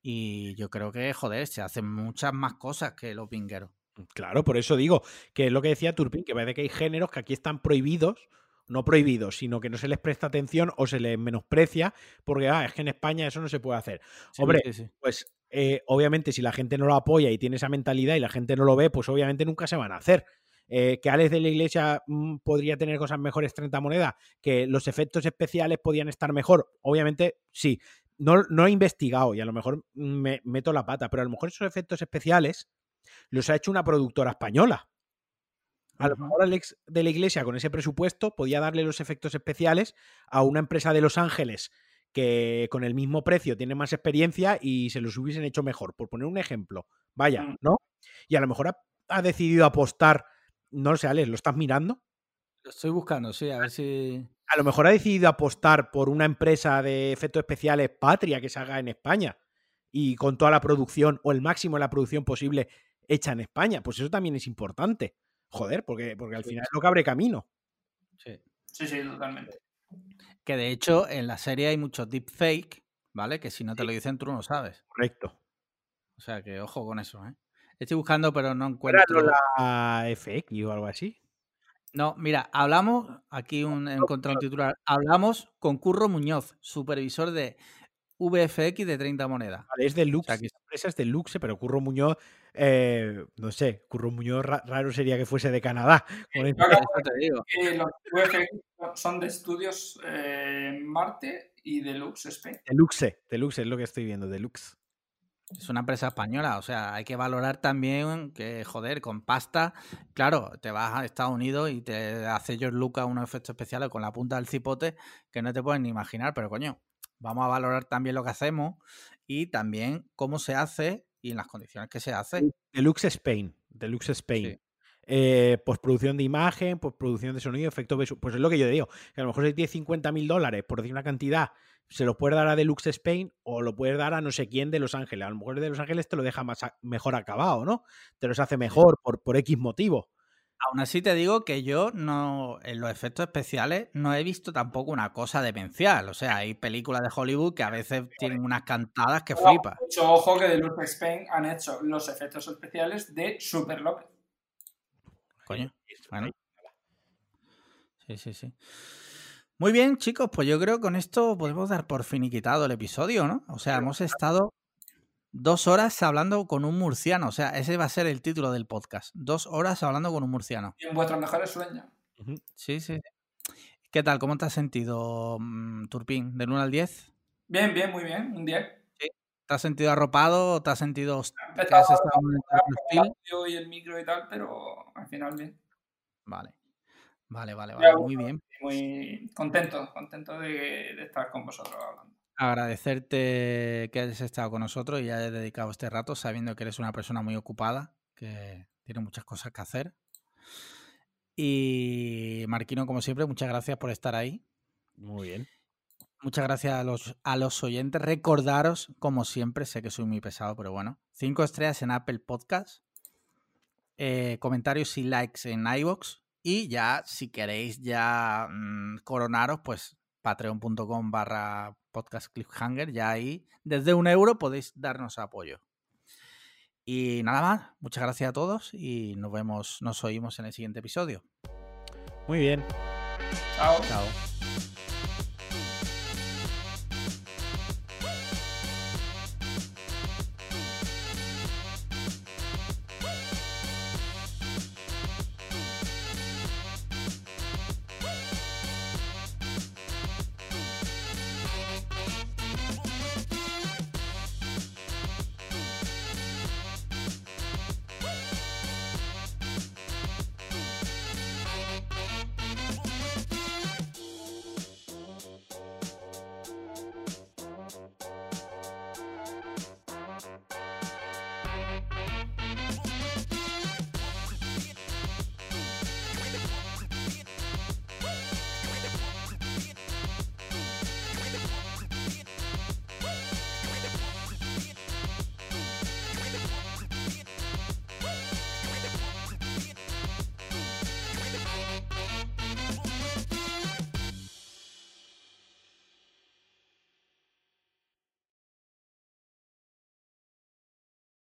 Y yo creo que, joder, se hacen muchas más cosas que los pingueros. Claro, por eso digo que es lo que decía Turpin, que parece que hay géneros que aquí están prohibidos, no prohibidos, sino que no se les presta atención o se les menosprecia porque ah, es que en España eso no se puede hacer. Sí, Hombre, sí, sí. Pues eh, obviamente si la gente no lo apoya y tiene esa mentalidad y la gente no lo ve, pues obviamente nunca se van a hacer. Eh, que Alex de la Iglesia mm, podría tener cosas mejores 30 monedas, que los efectos especiales podían estar mejor, obviamente sí. No, no he investigado y a lo mejor me meto la pata, pero a lo mejor esos efectos especiales los ha hecho una productora española. A lo mejor Alex de la Iglesia con ese presupuesto podía darle los efectos especiales a una empresa de Los Ángeles que con el mismo precio tiene más experiencia y se los hubiesen hecho mejor, por poner un ejemplo. Vaya, Mm. ¿no? Y a lo mejor ha, ha decidido apostar, no lo sé, Alex, ¿lo estás mirando? Lo estoy buscando, sí, a ver si... A lo mejor ha decidido apostar por una empresa de efectos especiales patria que se haga en España y con toda la producción o el máximo de la producción posible hecha en España. Pues eso también es importante. Joder, porque, porque al final es lo que abre camino. Sí. Sí, sí, totalmente. Que de hecho en la serie hay mucho deepfake, ¿vale? Que si no te lo dicen tú no lo sabes. Correcto. O sea que ojo con eso, ¿eh? Estoy buscando pero no ¿Era encuentro... no la FX o algo así? No, mira, hablamos, aquí un, he encontrado un titular, hablamos con Curro Muñoz, supervisor de VFX de 30 monedas. Vale, es de Lux. sea, que- esta empresa es de Luxe, pero Curro Muñoz, eh, no sé, Curro Muñoz ra- raro sería que fuese de Canadá. con el- Yo acabo Eso te digo. Eh, los VFX son de estudios eh, Marte y Deluxe Spain. De Luxe, de Luxe es lo que estoy viendo, de Lux. Es una empresa española, o sea, hay que valorar también que, joder, con pasta, claro, te vas a Estados Unidos y te hace George Lucas unos efectos especiales con la punta del cipote que no te puedes ni imaginar, pero coño, vamos a valorar también lo que hacemos y también cómo se hace y en las condiciones que se hace. Deluxe Spain. Deluxe Spain. Sí. Eh, postproducción de imagen, postproducción de sonido, efecto visual. Pues es lo que yo digo. Que a lo mejor si tienes 50 mil dólares, por decir una cantidad, se lo puedes dar a Deluxe Spain o lo puedes dar a no sé quién de Los Ángeles. A lo mejor de Los Ángeles te lo deja más a- mejor acabado, ¿no? Te los hace mejor por, por X motivo. Aún así te digo que yo no, en los efectos especiales no he visto tampoco una cosa demencial. O sea, hay películas de Hollywood que a veces tienen unas cantadas que flipas. Mucho ojo que Deluxe Spain han hecho los efectos especiales de Super López. Coño. Bueno. Sí, sí, sí. Muy bien, chicos, pues yo creo que con esto podemos dar por finiquitado el episodio, ¿no? O sea, hemos estado dos horas hablando con un murciano. O sea, ese va a ser el título del podcast. Dos horas hablando con un murciano. Y en vuestros mejores sueños. Sí, sí. ¿Qué tal? ¿Cómo te has sentido, mm, Turpín? ¿Del 1 al 10? Bien, bien, muy bien. Un 10. ¿Te has sentido arropado? ¿Te has sentido que has estado en el audio y el micro y tal, pero al final bien. Vale. Vale, vale, vale. Muy bien. Muy contento, contento de, de estar con vosotros hablando. Agradecerte que hayas estado con nosotros y hayas dedicado este rato sabiendo que eres una persona muy ocupada, que tiene muchas cosas que hacer. Y Marquino, como siempre, muchas gracias por estar ahí. Muy bien. Muchas gracias a los, a los oyentes. Recordaros, como siempre, sé que soy muy pesado, pero bueno, cinco estrellas en Apple Podcast, eh, comentarios y likes en iVoox y ya, si queréis ya mm, coronaros, pues patreon.com barra podcast cliffhanger, ya ahí desde un euro podéis darnos apoyo. Y nada más, muchas gracias a todos y nos vemos, nos oímos en el siguiente episodio. Muy bien. Chao. Chao.